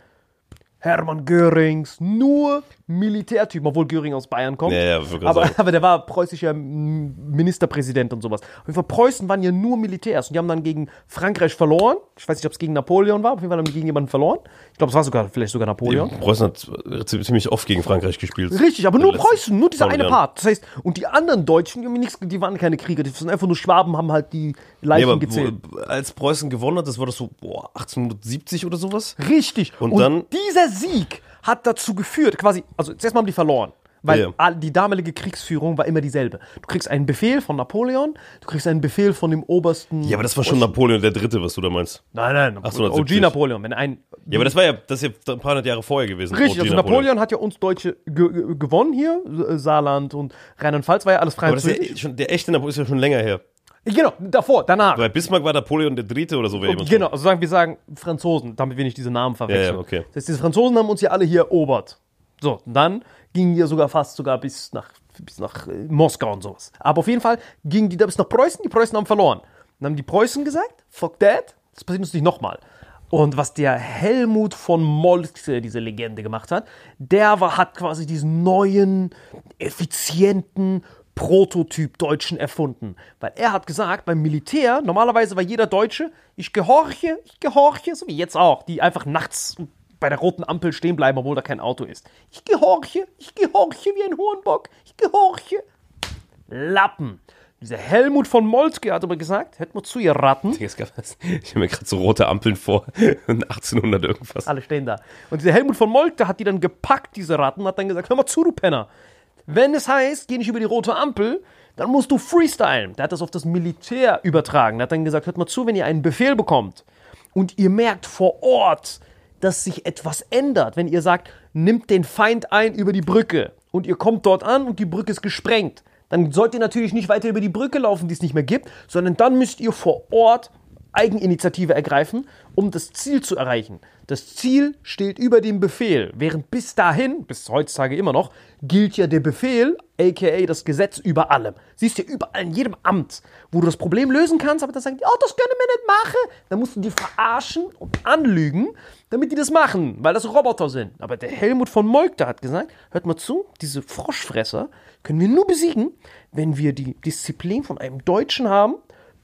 Speaker 1: Hermann Görings, nur Militärtypen, obwohl Göring aus Bayern kommt.
Speaker 2: Ja, ja,
Speaker 1: aber, aber der war preußischer Ministerpräsident und sowas. Auf jeden Fall, Preußen waren ja nur Militärs und die haben dann gegen Frankreich verloren. Ich weiß nicht, ob es gegen Napoleon war, auf jeden Fall haben die gegen jemanden verloren. Ich glaube, es war sogar vielleicht sogar Napoleon.
Speaker 2: Preußen hat ziemlich oft gegen Frankreich gespielt.
Speaker 1: Richtig, aber nur Preußen, nur dieser eine
Speaker 2: Jahren.
Speaker 1: Part. Das heißt, und die anderen Deutschen, die, die waren keine Krieger, die sind einfach nur Schwaben, haben halt die
Speaker 2: Nee,
Speaker 1: Leichen
Speaker 2: aber
Speaker 1: gezählt.
Speaker 2: wo, als Preußen gewonnen hat, das war das so boah, 1870 oder sowas?
Speaker 1: Richtig.
Speaker 2: Und dann-
Speaker 1: dieser Sieg hat dazu geführt, quasi, also zuerst mal haben die verloren. Weil all- die damalige Kriegsführung war immer dieselbe. Du kriegst einen Befehl von Napoleon, du kriegst einen Befehl von dem obersten.
Speaker 2: Ja, aber das war schon Napoleon der Dritte, was du da meinst.
Speaker 1: Nein, nein,
Speaker 2: 1870.
Speaker 1: OG Napoleon. Wenn ein,
Speaker 2: Ja, aber das war ja, das ist ja ein paar hundert Jahre vorher gewesen.
Speaker 1: Richtig,
Speaker 2: OG
Speaker 1: also Napoleon. hat ja uns Deutsche ge ge gewonnen hier. Saarland und Rheinland-Pfalz war ja alles frei
Speaker 2: Aber das ist ja schon, der echte Napoleon ist ja schon länger her.
Speaker 1: Genau, davor, danach.
Speaker 2: Bei Bismarck war Napoleon der Dritte oder so. Wäre jemand
Speaker 1: Genau, also sagen wir sagen Franzosen, damit wir nicht diese Namen verwechseln.
Speaker 2: Ja, ja, okay.
Speaker 1: Das heißt, diese Franzosen haben uns ja alle hier erobert. So, dann gingen die sogar fast sogar bis nach, bis nach äh, Moskau und sowas. Aber auf jeden Fall gingen die da bis nach Preußen, die Preußen haben verloren. Dann haben die Preußen gesagt, fuck that, das passiert uns nicht nochmal. Und was der Helmut von Moltke, diese Legende, gemacht hat, der war, hat quasi diesen neuen, effizienten Prototyp Deutschen erfunden. Weil er hat gesagt, beim Militär, normalerweise war jeder Deutsche, ich gehorche, ich gehorche, so wie jetzt auch, die einfach nachts bei der roten Ampel stehen bleiben, obwohl da kein Auto ist. Ich gehorche, ich gehorche wie ein Hohenbock, ich gehorche. Lappen. Dieser Helmut von Moltke hat aber gesagt, hört mal zu, ihr Ratten.
Speaker 2: Ich habe mir gerade so rote Ampeln vor. 1800 irgendwas.
Speaker 1: Alle stehen da. Und dieser Helmut von Moltke hat die dann gepackt, diese Ratten, hat dann gesagt, hör mal zu, du Penner. Wenn es heißt, geh nicht über die rote Ampel, dann musst du freestylen. Der hat das auf das Militär übertragen. Der hat dann gesagt, hört mal zu, wenn ihr einen Befehl bekommt und ihr merkt vor Ort, dass sich etwas ändert, wenn ihr sagt, nimmt den Feind ein über die Brücke und ihr kommt dort an und die Brücke ist gesprengt, dann sollt ihr natürlich nicht weiter über die Brücke laufen, die es nicht mehr gibt, sondern dann müsst ihr vor Ort Eigeninitiative ergreifen, um das Ziel zu erreichen. Das Ziel steht über dem Befehl, während bis dahin, bis heutzutage immer noch, gilt ja der Befehl, aka das Gesetz über allem. Siehst du ja überall in jedem Amt, wo du das Problem lösen kannst, aber dann sagen die, oh, das können wir nicht machen. Dann musst du die verarschen und anlügen, damit die das machen, weil das Roboter sind. Aber der Helmut von Moltke hat gesagt, hört mal zu, diese Froschfresser können wir nur besiegen, wenn wir die Disziplin von einem Deutschen haben,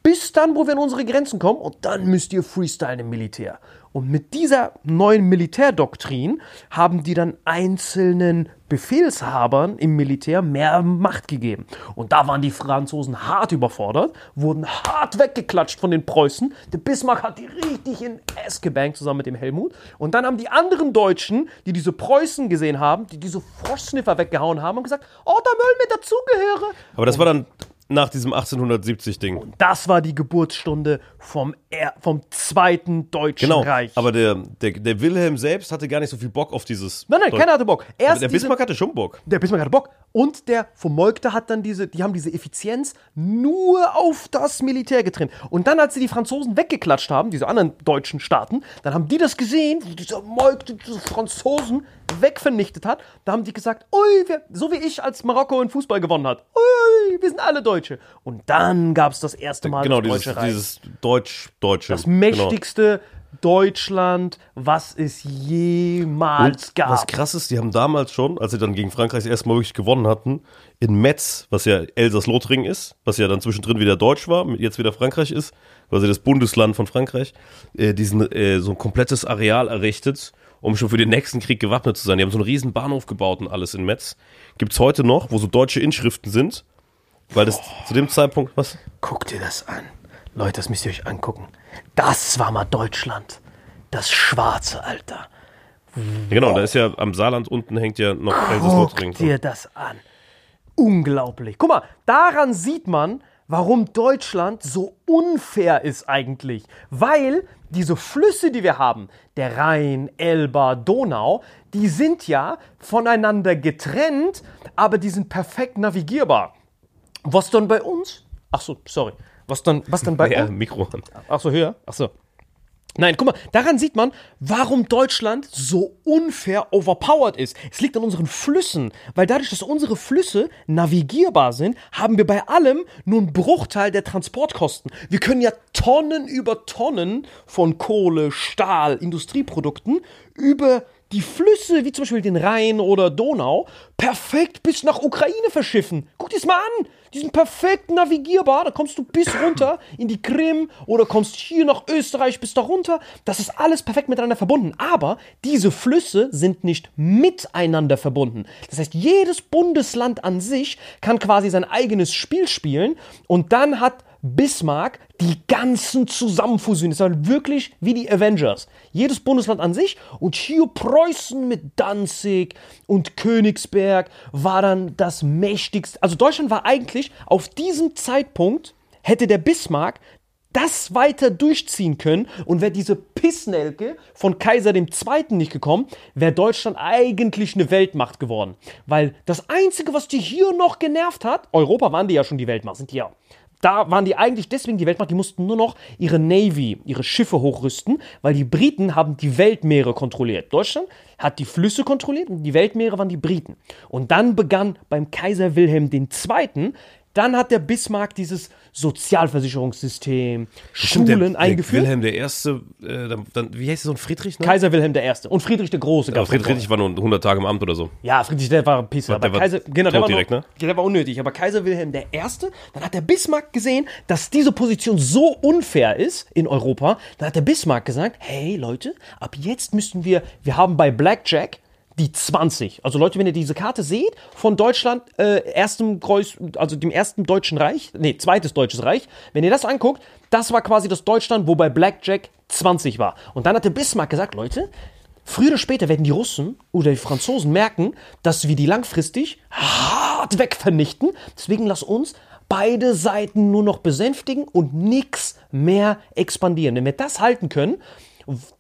Speaker 1: bis dann, wo wir an unsere Grenzen kommen und dann müsst ihr freestylen im Militär. Und mit dieser neuen Militärdoktrin haben die dann einzelnen Befehlshabern im Militär mehr Macht gegeben. Und da waren die Franzosen hart überfordert, wurden hart weggeklatscht von den Preußen. Der Bismarck hat die richtig in S gebankt zusammen mit dem Helmut. Und dann haben die anderen Deutschen, die diese Preußen gesehen haben, die diese Froschsniffer weggehauen haben und gesagt, oh, da wollen wir dazugehören.
Speaker 2: Aber das war dann nach diesem 1870-Ding.
Speaker 1: Das war die Geburtsstunde vom, er vom Zweiten Deutschen
Speaker 2: Genau.
Speaker 1: Reich.
Speaker 2: Aber der, der, der Wilhelm selbst hatte gar nicht so viel Bock auf dieses.
Speaker 1: nein, nein, keiner hatte Bock. Erst
Speaker 2: der
Speaker 1: diese,
Speaker 2: Bismarck hatte schon Bock.
Speaker 1: der Bismarck hatte Bock. Und der von Moltke hat dann diese, die haben diese Effizienz nur auf das Militär getrimmt. Und dann, als sie die Franzosen weggeklatscht haben, diese anderen deutschen Staaten, dann haben die das gesehen, wie dieser Moltke diese Franzosen wegvernichtet hat. Da haben die gesagt, ui, wir, so wie ich, als Marokko in Fußball gewonnen hat. Ui, wir sind alle Deutsche. Und dann gab es das erste Mal
Speaker 2: Genau,
Speaker 1: das
Speaker 2: dieses,
Speaker 1: Deutsche Reich.
Speaker 2: dieses Deutsch-Deutsche.
Speaker 1: Das mächtigste Deutschland, was es jemals
Speaker 2: Und
Speaker 1: gab.
Speaker 2: was krass ist, die haben damals schon, als sie dann gegen Frankreich das erste Mal wirklich gewonnen hatten, in Metz, was ja Elsass-Lothringen ist, was ja dann zwischendrin wieder Deutsch war, jetzt wieder Frankreich ist, quasi das Bundesland von Frankreich, äh, diesen, äh, so ein komplettes Areal errichtet, um schon für den nächsten Krieg gewappnet zu sein. Die haben so einen riesen Bahnhof gebaut und alles in Metz. Gibt's heute noch, wo so deutsche Inschriften sind, weil das zu dem Zeitpunkt, was?
Speaker 1: Guck dir das an. Leute, das müsst ihr euch angucken. Das war mal Deutschland. Das schwarze Alter.
Speaker 2: Ja, genau, da ist ja am Saarland unten hängt ja noch.
Speaker 1: Guck dir das an. Unglaublich. Guck mal, daran sieht man, warum Deutschland so unfair ist eigentlich. Weil diese Flüsse, die wir haben, der Rhein, Elba, Donau, die sind ja voneinander getrennt, aber die sind perfekt navigierbar. Was dann bei uns? Ach so, sorry. Was dann, was dann bei
Speaker 2: Ja,
Speaker 1: uns?
Speaker 2: Mikro.
Speaker 1: Ach so, höher? Ach so. Nein, guck mal, daran sieht man, warum Deutschland so unfair overpowered ist. Es liegt an unseren Flüssen, weil dadurch, dass unsere Flüsse navigierbar sind, haben wir bei allem nur einen Bruchteil der Transportkosten. Wir können ja Tonnen über Tonnen von Kohle, Stahl, Industrieprodukten über die Flüsse, wie zum Beispiel den Rhein oder Donau, perfekt bis nach Ukraine verschiffen. Guck dir's mal an. Die sind perfekt navigierbar. Da kommst du bis runter in die Krim oder kommst hier nach Österreich bis da runter. Das ist alles perfekt miteinander verbunden. Aber diese Flüsse sind nicht miteinander verbunden. Das heißt, jedes Bundesland an sich kann quasi sein eigenes Spiel spielen und dann hat Bismarck die ganzen zusammenfusioniert. Das war wirklich wie die Avengers. Jedes Bundesland an sich und hier Preußen mit Danzig und Königsberg war dann das mächtigste. Also Deutschland war eigentlich auf diesem Zeitpunkt hätte der Bismarck das weiter durchziehen können und wäre diese Pissnelke von Kaiser II. nicht gekommen, wäre Deutschland eigentlich eine Weltmacht geworden. Weil das Einzige, was die hier noch genervt hat, Europa waren die ja schon die Weltmacht, sind die ja. Da waren die eigentlich deswegen die Weltmacht, die mussten nur noch ihre Navy, ihre Schiffe hochrüsten, weil die Briten haben die Weltmeere kontrolliert. Deutschland hat die Flüsse kontrolliert und die Weltmeere waren die Briten. Und dann begann beim Kaiser Wilhelm II., dann hat der Bismarck dieses Sozialversicherungssystem,
Speaker 2: Stimmt,
Speaker 1: Schulen
Speaker 2: der,
Speaker 1: eingeführt.
Speaker 2: Wilhelm der Erste, äh, dann, dann, wie heißt der so ein Friedrich? Ne?
Speaker 1: Kaiser Wilhelm I. und Friedrich der Große.
Speaker 2: Aber Friedrich. Friedrich war nur 100 Tage im Amt oder so.
Speaker 1: Ja, Friedrich der war ein Pisser.
Speaker 2: Der
Speaker 1: Aber
Speaker 2: war
Speaker 1: Kaiser, genau, der war
Speaker 2: direkt,
Speaker 1: noch,
Speaker 2: ne?
Speaker 1: Der war unnötig. Aber Kaiser Wilhelm I., dann hat der Bismarck gesehen, dass diese Position so unfair ist in Europa. Dann hat der Bismarck gesagt, hey Leute, ab jetzt müssten wir, wir haben bei Blackjack die 20. Also Leute, wenn ihr diese Karte seht, von Deutschland, äh, erstem Kreuz, also dem ersten Deutschen Reich, nee, zweites Deutsches Reich, wenn ihr das anguckt, das war quasi das Deutschland, wo bei Blackjack 20 war. Und dann hat der Bismarck gesagt, Leute, Früher oder später werden die Russen oder die Franzosen merken, dass wir die langfristig hart wegvernichten. Deswegen lass uns beide Seiten nur noch besänftigen und nichts mehr expandieren. Wenn wir das halten können,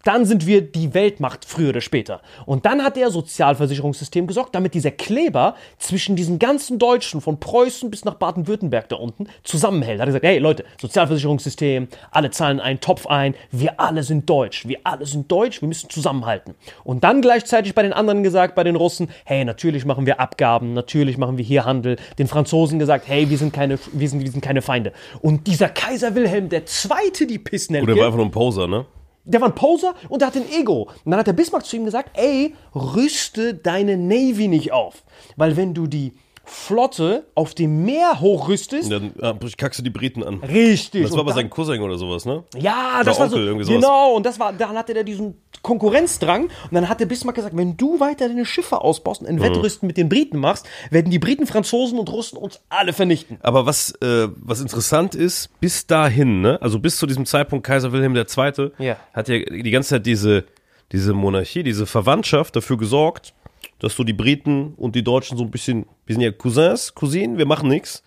Speaker 1: dann sind wir die Weltmacht früher oder später. Und dann hat der Sozialversicherungssystem gesorgt, damit dieser Kleber zwischen diesen ganzen Deutschen von Preußen bis nach Baden-Württemberg da unten zusammenhält. Hat er gesagt, hey Leute, Sozialversicherungssystem, alle zahlen einen Topf ein, wir alle sind deutsch, wir alle sind deutsch, wir müssen zusammenhalten. Und dann gleichzeitig bei den anderen gesagt, bei den Russen, hey, natürlich machen wir Abgaben, natürlich machen wir hier Handel. Den Franzosen gesagt, hey, wir sind keine, wir sind, wir sind keine Feinde. Und dieser Kaiser Wilhelm II., die Pissnelke,
Speaker 2: Oder war einfach nur ein Poser, ne?
Speaker 1: Der war ein Poser und der hat ein Ego. Und dann hat der Bismarck zu ihm gesagt, ey, rüste deine Navy nicht auf. Weil wenn du die Flotte auf dem Meer hochrüstest,
Speaker 2: Dann ah, kackst du die Briten an.
Speaker 1: richtig.
Speaker 2: Das war
Speaker 1: und
Speaker 2: aber sein Cousin oder sowas, ne?
Speaker 1: ja, das war so,
Speaker 2: Onkel, irgendwie sowas.
Speaker 1: genau, und das war, dann hatte der diesen Konkurrenzdrang und dann hat der Bismarck gesagt, wenn du weiter deine Schiffe ausbaust und ein Wettrüsten mit den Briten machst, werden die Briten, Franzosen und Russen uns alle vernichten.
Speaker 2: Aber was, äh, was interessant ist, bis dahin, ne, also bis zu diesem Zeitpunkt Kaiser Wilhelm II.
Speaker 1: Ja.
Speaker 2: hat ja die ganze Zeit diese, diese Monarchie, diese Verwandtschaft dafür gesorgt, dass so die Briten und die Deutschen so ein bisschen, wir sind ja Cousins, Cousinen, wir machen nichts.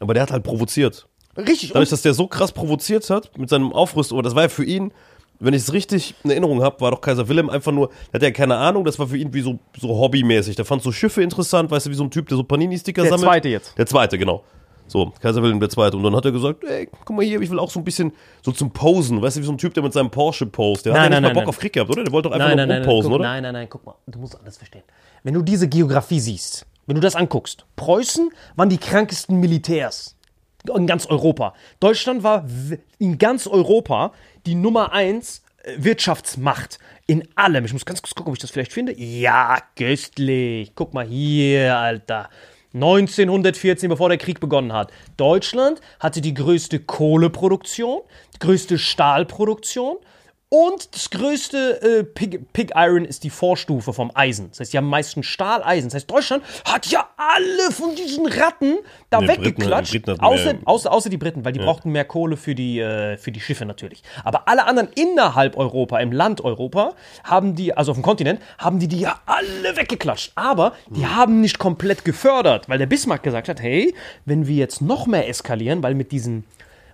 Speaker 2: Aber der hat halt provoziert.
Speaker 1: Richtig.
Speaker 2: Dadurch, dass der so krass provoziert hat mit seinem Aufrüsten, aber das war ja für ihn, wenn ich es richtig in Erinnerung habe, war doch Kaiser Wilhelm einfach nur, der hat ja keine Ahnung, das war für ihn wie so, so hobbymäßig. Der fand so Schiffe interessant, weißt du, wie so ein Typ, der so Panini-Sticker
Speaker 1: Der
Speaker 2: sammelt.
Speaker 1: Zweite jetzt.
Speaker 2: Der zweite, genau. So, Kaiser Wilhelm Zweite. Und dann hat er gesagt, ey, guck mal hier, ich will auch so ein bisschen so zum Posen. Weißt du, wie so ein Typ, der mit seinem Porsche post. Der
Speaker 1: Nein,
Speaker 2: hat ja
Speaker 1: nein,
Speaker 2: nicht mal
Speaker 1: nein,
Speaker 2: Bock
Speaker 1: nein.
Speaker 2: auf Krieg gehabt, oder? Der wollte doch einfach
Speaker 1: nein,
Speaker 2: nur
Speaker 1: nein, nein,
Speaker 2: rumposen,
Speaker 1: guck,
Speaker 2: oder?
Speaker 1: nein, nein, nein, guck mal, du musst alles verstehen. Wenn du diese Geografie siehst, wenn du das anguckst, Preußen waren die krankesten Militärs in ganz Europa. Deutschland war in ganz Europa die Nummer eins äh, Wirtschaftsmacht in allem. Ich muss ganz kurz gucken, ob ich das vielleicht finde. Ja, köstlich. Guck mal hier, Alter. 1914, bevor der Krieg begonnen hat. Deutschland hatte die größte Kohleproduktion, die größte Stahlproduktion Und das größte äh, Pig, Pig Iron ist die Vorstufe vom Eisen. Das heißt, die haben am meisten Stahleisen. Das heißt, Deutschland hat ja alle von diesen Ratten da
Speaker 2: Nee, Briten-
Speaker 1: weggeklatscht.
Speaker 2: Briten hatten
Speaker 1: außer, außer, außer die Briten, weil die brauchten mehr Kohle für die, äh, für die Schiffe natürlich. Aber alle anderen innerhalb Europa, im Land Europa, haben die, also auf dem Kontinent, haben die die ja alle weggeklatscht. Aber die haben nicht komplett gefördert, weil der Bismarck gesagt hat, hey, wenn wir jetzt noch mehr eskalieren, weil mit diesen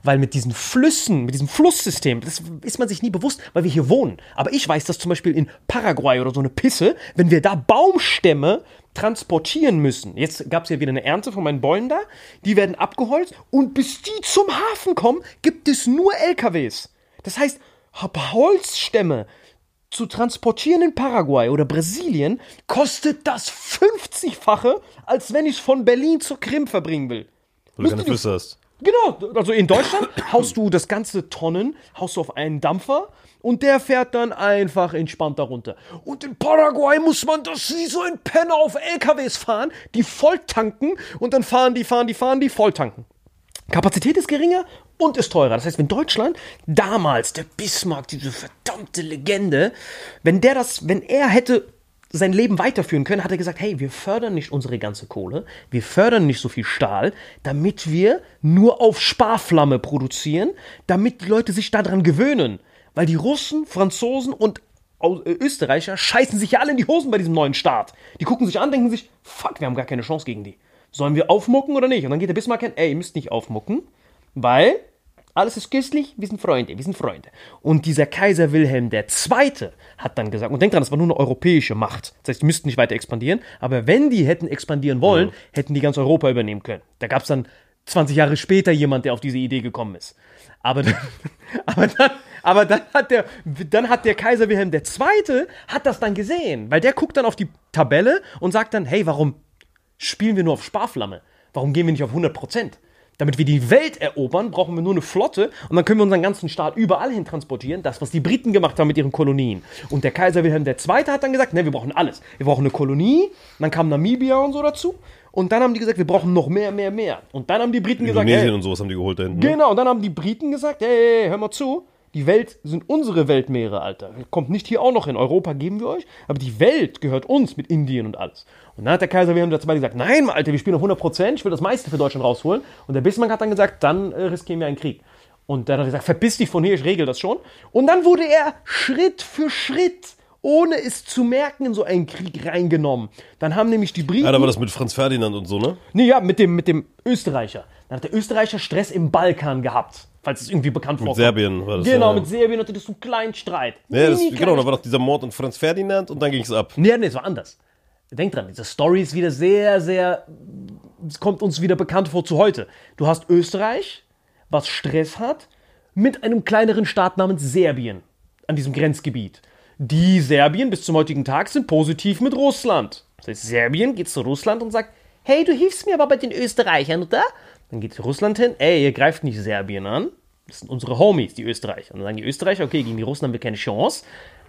Speaker 1: weil mit diesen Flüssen, mit diesem Flusssystem, das ist man sich nie bewusst, weil wir hier wohnen. Aber ich weiß, dass zum Beispiel in Paraguay oder so eine Pisse, wenn wir da Baumstämme transportieren müssen. Jetzt gab es ja wieder eine Ernte von meinen Bäumen da, die werden abgeholzt und bis die zum Hafen kommen, gibt es nur LKWs. Das heißt, hab Holzstämme zu transportieren in Paraguay oder Brasilien, kostet das 50-fache, als wenn ich es von Berlin zur Krim verbringen will.
Speaker 2: Weil du keine Flüsse hast.
Speaker 1: Genau, also in Deutschland haust du das ganze Tonnen, haust du auf einen Dampfer und der fährt dann einfach entspannt darunter. Und in Paraguay muss man das wie so ein Penner auf LKWs fahren, die voll tanken und dann fahren die, fahren die, fahren die, voll tanken. Kapazität ist geringer und ist teurer. Das heißt, wenn Deutschland damals, der Bismarck, diese verdammte Legende, wenn der das, wenn er hätte sein Leben weiterführen können, hat er gesagt, hey, wir fördern nicht unsere ganze Kohle, wir fördern nicht so viel Stahl, damit wir nur auf Sparflamme produzieren, damit die Leute sich daran gewöhnen. Weil die Russen, Franzosen und äh, Österreicher scheißen sich ja alle in die Hosen bei diesem neuen Staat. Die gucken sich an, denken sich, fuck, wir haben gar keine Chance gegen die. Sollen wir aufmucken oder nicht? Und dann geht der Bismarck hin, ey, ihr müsst nicht aufmucken, weil alles ist köstlich, wir sind Freunde, wir sind Freunde. Und dieser Kaiser Wilhelm II. hat dann gesagt, und denkt dran, das war nur eine europäische Macht. Das heißt, die müssten nicht weiter expandieren, aber wenn die hätten expandieren wollen, hätten die ganz Europa übernehmen können. Da gab es dann 20 Jahre später jemand, der auf diese Idee gekommen ist. Aber dann, aber dann, aber dann hat der, dann hat der Kaiser Wilhelm II. hat das dann gesehen, weil der guckt dann auf die Tabelle und sagt dann, hey, warum spielen wir nur auf Sparflamme? Warum gehen wir nicht auf 100 Prozent? Damit wir die Welt erobern, brauchen wir nur eine Flotte und dann können wir unseren ganzen Staat überall hin transportieren. Das, was die Briten gemacht haben mit ihren Kolonien. Und der Kaiser Wilhelm II. hat dann gesagt, ne, wir brauchen alles. Wir brauchen eine Kolonie, dann kam Namibia und so dazu. Und dann haben die gesagt, wir brauchen noch mehr, mehr, mehr. Und dann haben die Briten gesagt,
Speaker 2: Indonesien und sowas haben die geholt da hinten. Ne?
Speaker 1: Genau, und dann haben die Briten gesagt, hey, hey, hör mal zu, die Welt sind unsere Weltmeere, Alter. Kommt nicht hier auch noch hin. Europa geben wir euch, aber die Welt gehört uns mit Indien und alles. Und dann hat der Kaiser Wilhelm II. gesagt, nein, Alter, wir spielen auf 100%, ich will das meiste für Deutschland rausholen. Und der Bismarck hat dann gesagt, dann äh, riskieren wir einen Krieg. Und dann hat er gesagt, verpiss dich von hier, ich regel das schon. Und dann wurde er Schritt für Schritt, ohne es zu merken, in so einen Krieg reingenommen. Dann haben nämlich die Briten...
Speaker 2: Ja, da war das mit Franz Ferdinand und so, ne?
Speaker 1: Nee, ja, mit dem, mit dem Österreicher. Dann hat der Österreicher Stress im Balkan gehabt, falls es irgendwie bekannt vorkommt.
Speaker 2: Serbien war das.
Speaker 1: Genau,
Speaker 2: ja.
Speaker 1: mit Serbien hatte das so einen kleinen Streit.
Speaker 2: Ja, das, genau, da war doch dieser Mord an Franz Ferdinand und dann ging es ab.
Speaker 1: Nee, nee, es war anders. Denk dran, diese Story ist wieder sehr, sehr. Es kommt uns wieder bekannt vor zu heute. Du hast Österreich, was Stress hat, mit einem kleineren Staat namens Serbien an diesem Grenzgebiet. Die Serbien bis zum heutigen Tag sind positiv mit Russland. Das heißt, Serbien geht zu Russland und sagt: Hey, du hilfst mir aber bei den Österreichern, oder? Dann geht Russland hin: Ey, ihr greift nicht Serbien an. Das sind unsere Homies, die Österreicher. Und dann sagen die Österreicher: Okay, gegen die Russen haben wir keine Chance.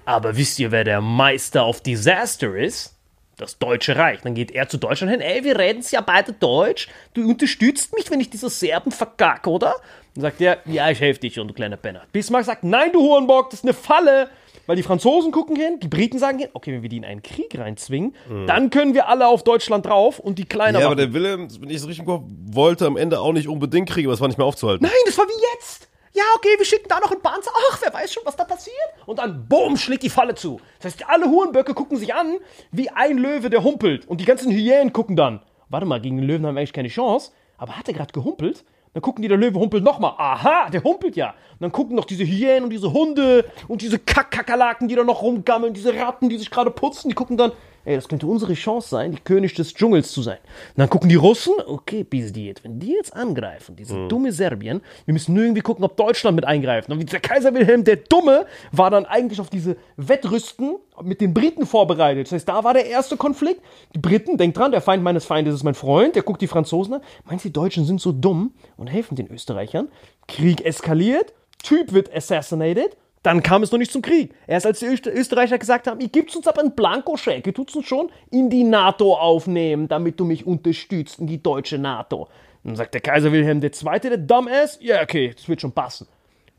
Speaker 1: Aber wisst ihr, wer der Meister of Disaster ist? Das Deutsche Reich. Dann geht er zu Deutschland hin, ey, wir reden ja beide Deutsch. Du unterstützt mich, wenn ich diese Serben verkacke, oder? Dann sagt er, ja, ich helfe dir schon, du kleiner Penner. Bismarck sagt, nein, du Hurenbock, das ist eine Falle. Weil die Franzosen gucken hin, die Briten sagen hin, okay, wenn wir die in einen Krieg reinzwingen, dann können wir alle auf Deutschland drauf und die Kleiner
Speaker 2: Ja, aber
Speaker 1: machen.
Speaker 2: der Wilhelm, wenn ich es richtig im Kopf wollte am Ende auch nicht unbedingt Krieg, aber es war nicht mehr aufzuhalten.
Speaker 1: Nein, das war wie jetzt. Ja, okay, wir schicken da noch einen Panzer. Ach, wer weiß schon, was da passiert. Und dann, boom, schlägt die Falle zu. Das heißt, alle Hurenböcke gucken sich an, wie ein Löwe, der humpelt. Und die ganzen Hyänen gucken dann. Warte mal, gegen den Löwen haben wir eigentlich keine Chance. Aber hat er gerade gehumpelt? Dann gucken die, der Löwe humpelt nochmal. Aha, der humpelt ja. Und dann gucken noch diese Hyänen und diese Hunde und diese Kackkakerlaken, die da noch rumgammeln, diese Ratten, die sich gerade putzen, die gucken dann, ey, das könnte unsere Chance sein, die König des Dschungels zu sein. Und dann gucken die Russen, okay, bis die jetzt, wenn die jetzt angreifen, diese dumme Serbien, wir müssen nur irgendwie gucken, ob Deutschland mit eingreift. Und der Kaiser Wilhelm, der Dumme, war dann eigentlich auf diese Wettrüsten mit den Briten vorbereitet. Das heißt, da war der erste Konflikt. Die Briten, denkt dran, der Feind meines Feindes ist mein Freund, der guckt die Franzosen an. Meinst du, die Deutschen sind so dumm und helfen den Österreichern? Krieg eskaliert, Typ wird assassinated, dann kam es noch nicht zum Krieg. Erst als die Öster Österreicher gesagt haben, ihr gebt uns aber einen Blankoscheck, ihr tut uns schon in die NATO aufnehmen, damit du mich unterstützt in die deutsche NATO. Dann sagt der Kaiser Wilhelm II., der Dumbass, ja okay, das wird schon passen.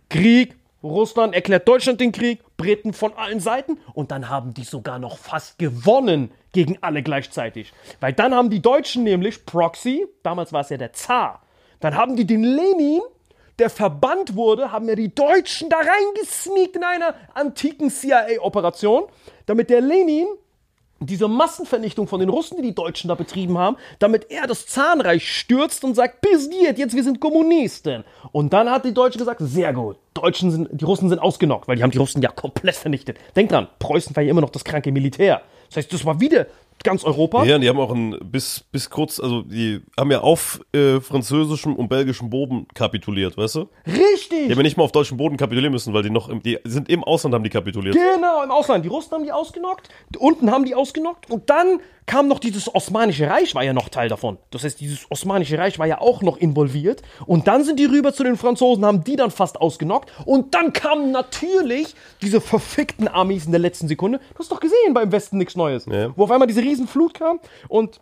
Speaker 1: Krieg, Russland erklärt Deutschland den Krieg, Briten von allen Seiten und dann haben die sogar noch fast gewonnen gegen alle gleichzeitig. Weil dann haben die Deutschen nämlich Proxy, damals war es ja der Zar, dann haben die den Lenin, der verbannt wurde, haben ja die Deutschen da reingesneakt in einer antiken CIA-Operation, damit der Lenin diese Massenvernichtung von den Russen, die die Deutschen da betrieben haben, damit er das Zahnreich stürzt und sagt, pisiert, jetzt wir sind Kommunisten. Und dann hat die Deutschen gesagt, sehr gut, Deutschen sind, die Russen sind ausgenockt, weil die haben die Russen ja komplett vernichtet. Denkt dran, Preußen war ja immer noch das kranke Militär. Das heißt, das war wieder ganz Europa.
Speaker 2: Ja, die haben auch ein, bis, bis kurz, also die haben ja auf äh, französischem und belgischem Boden kapituliert, weißt du?
Speaker 1: Richtig!
Speaker 2: Die haben ja nicht mal auf deutschem Boden kapitulieren müssen, weil die noch, im, die sind im Ausland haben die kapituliert.
Speaker 1: Genau, im Ausland. Die Russen haben die ausgenockt, unten haben die ausgenockt und dann kam noch dieses Osmanische Reich, war ja noch Teil davon. Das heißt, dieses Osmanische Reich war ja auch noch involviert. Und dann sind die rüber zu den Franzosen, haben die dann fast ausgenockt. Und dann kamen natürlich diese verfickten Amis in der letzten Sekunde. Du hast doch gesehen, beim Westen nichts Neues.
Speaker 2: Ja.
Speaker 1: Wo auf einmal diese Riesenflut kam und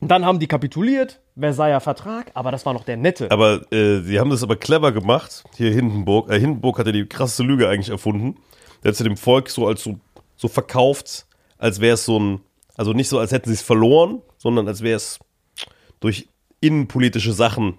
Speaker 1: dann haben die kapituliert, Versailler Vertrag, aber das war noch der nette.
Speaker 2: Aber äh, sie haben das aber clever gemacht. Hier Hindenburg. Äh, Hindenburg hat ja die krasseste Lüge eigentlich erfunden. Der hat sie dem Volk so als so, so verkauft, als wäre es so ein, also nicht so, als hätten sie es verloren, sondern als wäre es durch innenpolitische Sachen.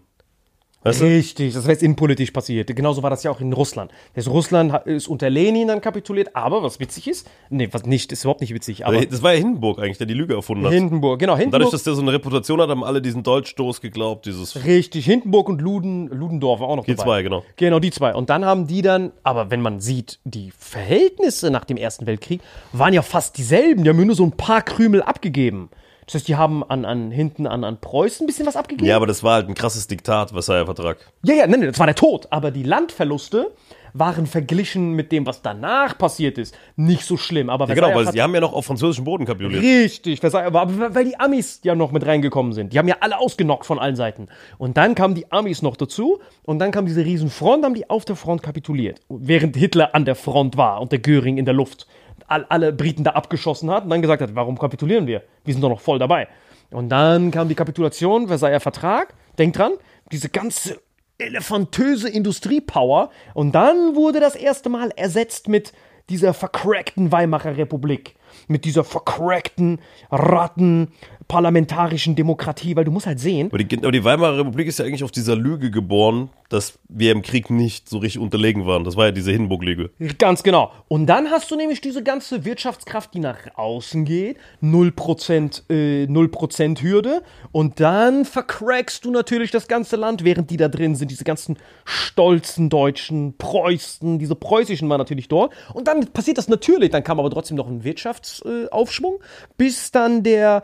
Speaker 2: Weißt du?
Speaker 1: Richtig, das heißt innenpolitisch passiert. Genauso war das ja auch in Russland. Das Russland ist unter Lenin dann kapituliert, aber was witzig ist, nee, was nicht, ist überhaupt nicht witzig, aber
Speaker 2: Das war ja Hindenburg eigentlich, der die Lüge erfunden hat.
Speaker 1: Hindenburg, genau,
Speaker 2: Und dadurch,
Speaker 1: Hindenburg.
Speaker 2: dass der so eine Reputation hat, haben alle diesen Dolchstoß geglaubt, dieses
Speaker 1: Richtig, Hindenburg und Luden, Ludendorff war auch noch
Speaker 2: Die
Speaker 1: dabei.
Speaker 2: zwei, genau.
Speaker 1: Genau, die zwei. Und dann haben die dann, aber wenn man sieht, die Verhältnisse nach dem Ersten Weltkrieg waren ja fast dieselben. Die haben nur so ein paar Krümel abgegeben. Das heißt, die haben an, an hinten an, an Preußen ein bisschen was abgegeben.
Speaker 2: Ja, aber das war halt ein krasses Diktat, Versailler Vertrag.
Speaker 1: Ja, ja, nein, nein, das war der Tod. Aber die Landverluste waren verglichen mit dem, was danach passiert ist, nicht so schlimm. Aber
Speaker 2: Ja, genau, weil sie haben ja noch auf französischem Boden kapituliert.
Speaker 1: Richtig, Versailles, aber weil die Amis ja noch mit reingekommen sind. Die haben ja alle ausgenockt von allen Seiten. Und dann kamen die Amis noch dazu und dann kam diese riesen Front, haben die auf der Front kapituliert. Während Hitler an der Front war und der Göring in der Luft alle Briten da abgeschossen hat und dann gesagt hat, warum kapitulieren wir? Wir sind doch noch voll dabei. Und dann kam die Kapitulation, Versailler Vertrag. Denkt dran, diese ganze elefantöse Industriepower. Und dann wurde das erste Mal ersetzt mit dieser vercrackten Weimarer Republik. Mit dieser vercrackten, ratten, parlamentarischen Demokratie. Weil du musst halt sehen,
Speaker 2: Aber die, aber die Weimarer Republik ist ja eigentlich auf dieser Lüge geboren, dass wir im Krieg nicht so richtig unterlegen waren. Das war ja diese Hindenburg-Lüge.
Speaker 1: Ganz genau. Und dann hast du nämlich diese ganze Wirtschaftskraft, die nach außen geht, 0%, äh, 0% Hürde. Und dann vercrackst du natürlich das ganze Land, während die da drin sind. Diese ganzen stolzen Deutschen, Preußen, diese preußischen waren natürlich dort. Und dann passiert das natürlich. Dann kam aber trotzdem noch ein Wirtschaftsaufschwung, Aufschwung, bis dann der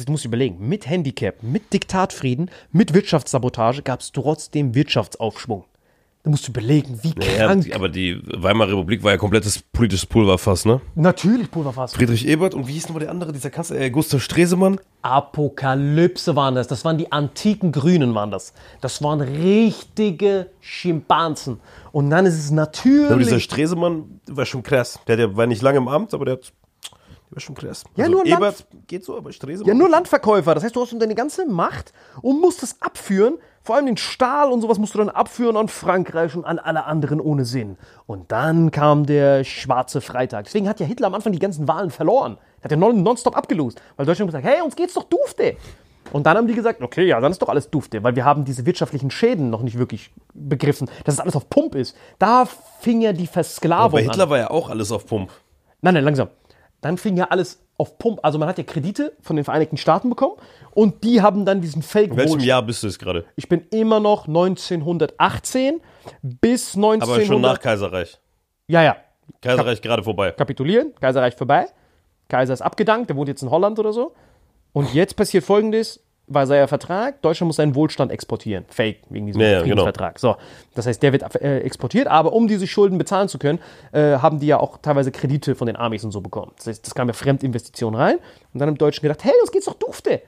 Speaker 1: das musst du überlegen, mit Handicap, mit Diktatfrieden, mit Wirtschaftssabotage gab es trotzdem Wirtschaftsaufschwung. Da musst du überlegen, wie krank.
Speaker 2: aber die Weimarer Republik war ja komplettes politisches Pulverfass, ne?
Speaker 1: Natürlich Pulverfass.
Speaker 2: Friedrich Ebert und wie hieß nochmal der andere, dieser Kanzler, äh, Gustav Stresemann?
Speaker 1: Apokalypse waren das. Das waren die antiken Grünen, waren das. Das waren richtige Schimpansen. Und dann ist es
Speaker 2: Aber dieser
Speaker 1: natürlich.
Speaker 2: Stresemann war schon krass. Der, der war nicht lange im Amt, aber der, hat, war schon krass.
Speaker 1: Ja, nur Land-
Speaker 2: Ebert geht so, aber Stresemann.
Speaker 1: Ja, nur Landverkäufer. Das heißt, du hast deine ganze Macht und musst es abführen. Vor allem den Stahl und sowas musst du dann abführen an Frankreich und an alle anderen ohne Sinn. Und dann kam der schwarze Freitag. Deswegen hat ja Hitler am Anfang die ganzen Wahlen verloren. Er hat ja non- nonstop abgelost. Weil Deutschland gesagt hey, uns geht's doch dufte. Und dann haben die gesagt, okay, ja, dann ist doch alles dufte, weil wir haben diese wirtschaftlichen Schäden noch nicht wirklich begriffen, dass es alles auf Pump ist. Da fing ja die Versklavung an.
Speaker 2: Hitler war ja auch alles auf Pump.
Speaker 1: Nein, nein, langsam. Dann fing ja alles auf Pump. Also man hat ja Kredite von den Vereinigten Staaten bekommen und die haben dann diesen fake
Speaker 2: In welchem
Speaker 1: Wohlstand.
Speaker 2: Jahr bist du jetzt gerade?
Speaker 1: Ich bin immer noch 1918 bis 1900.
Speaker 2: Aber schon nach Kaiserreich.
Speaker 1: Ja, ja.
Speaker 2: Kaiserreich gerade vorbei.
Speaker 1: Kapitulieren, Kaiserreich vorbei. Kaiser ist abgedankt, der wohnt jetzt in Holland oder so. Und jetzt passiert folgendes: Versailler Vertrag, Deutschland muss seinen Wohlstand exportieren. Fake, wegen diesem
Speaker 2: Ja, ja,
Speaker 1: Friedensvertrag. So, das heißt, der wird äh, exportiert, aber um diese Schulden bezahlen zu können, äh, haben die ja auch teilweise Kredite von den Amis und so bekommen. Das heißt, das kam ja Fremdinvestitionen rein. Und dann haben die Deutschen gedacht, hey, uns geht's doch dufte.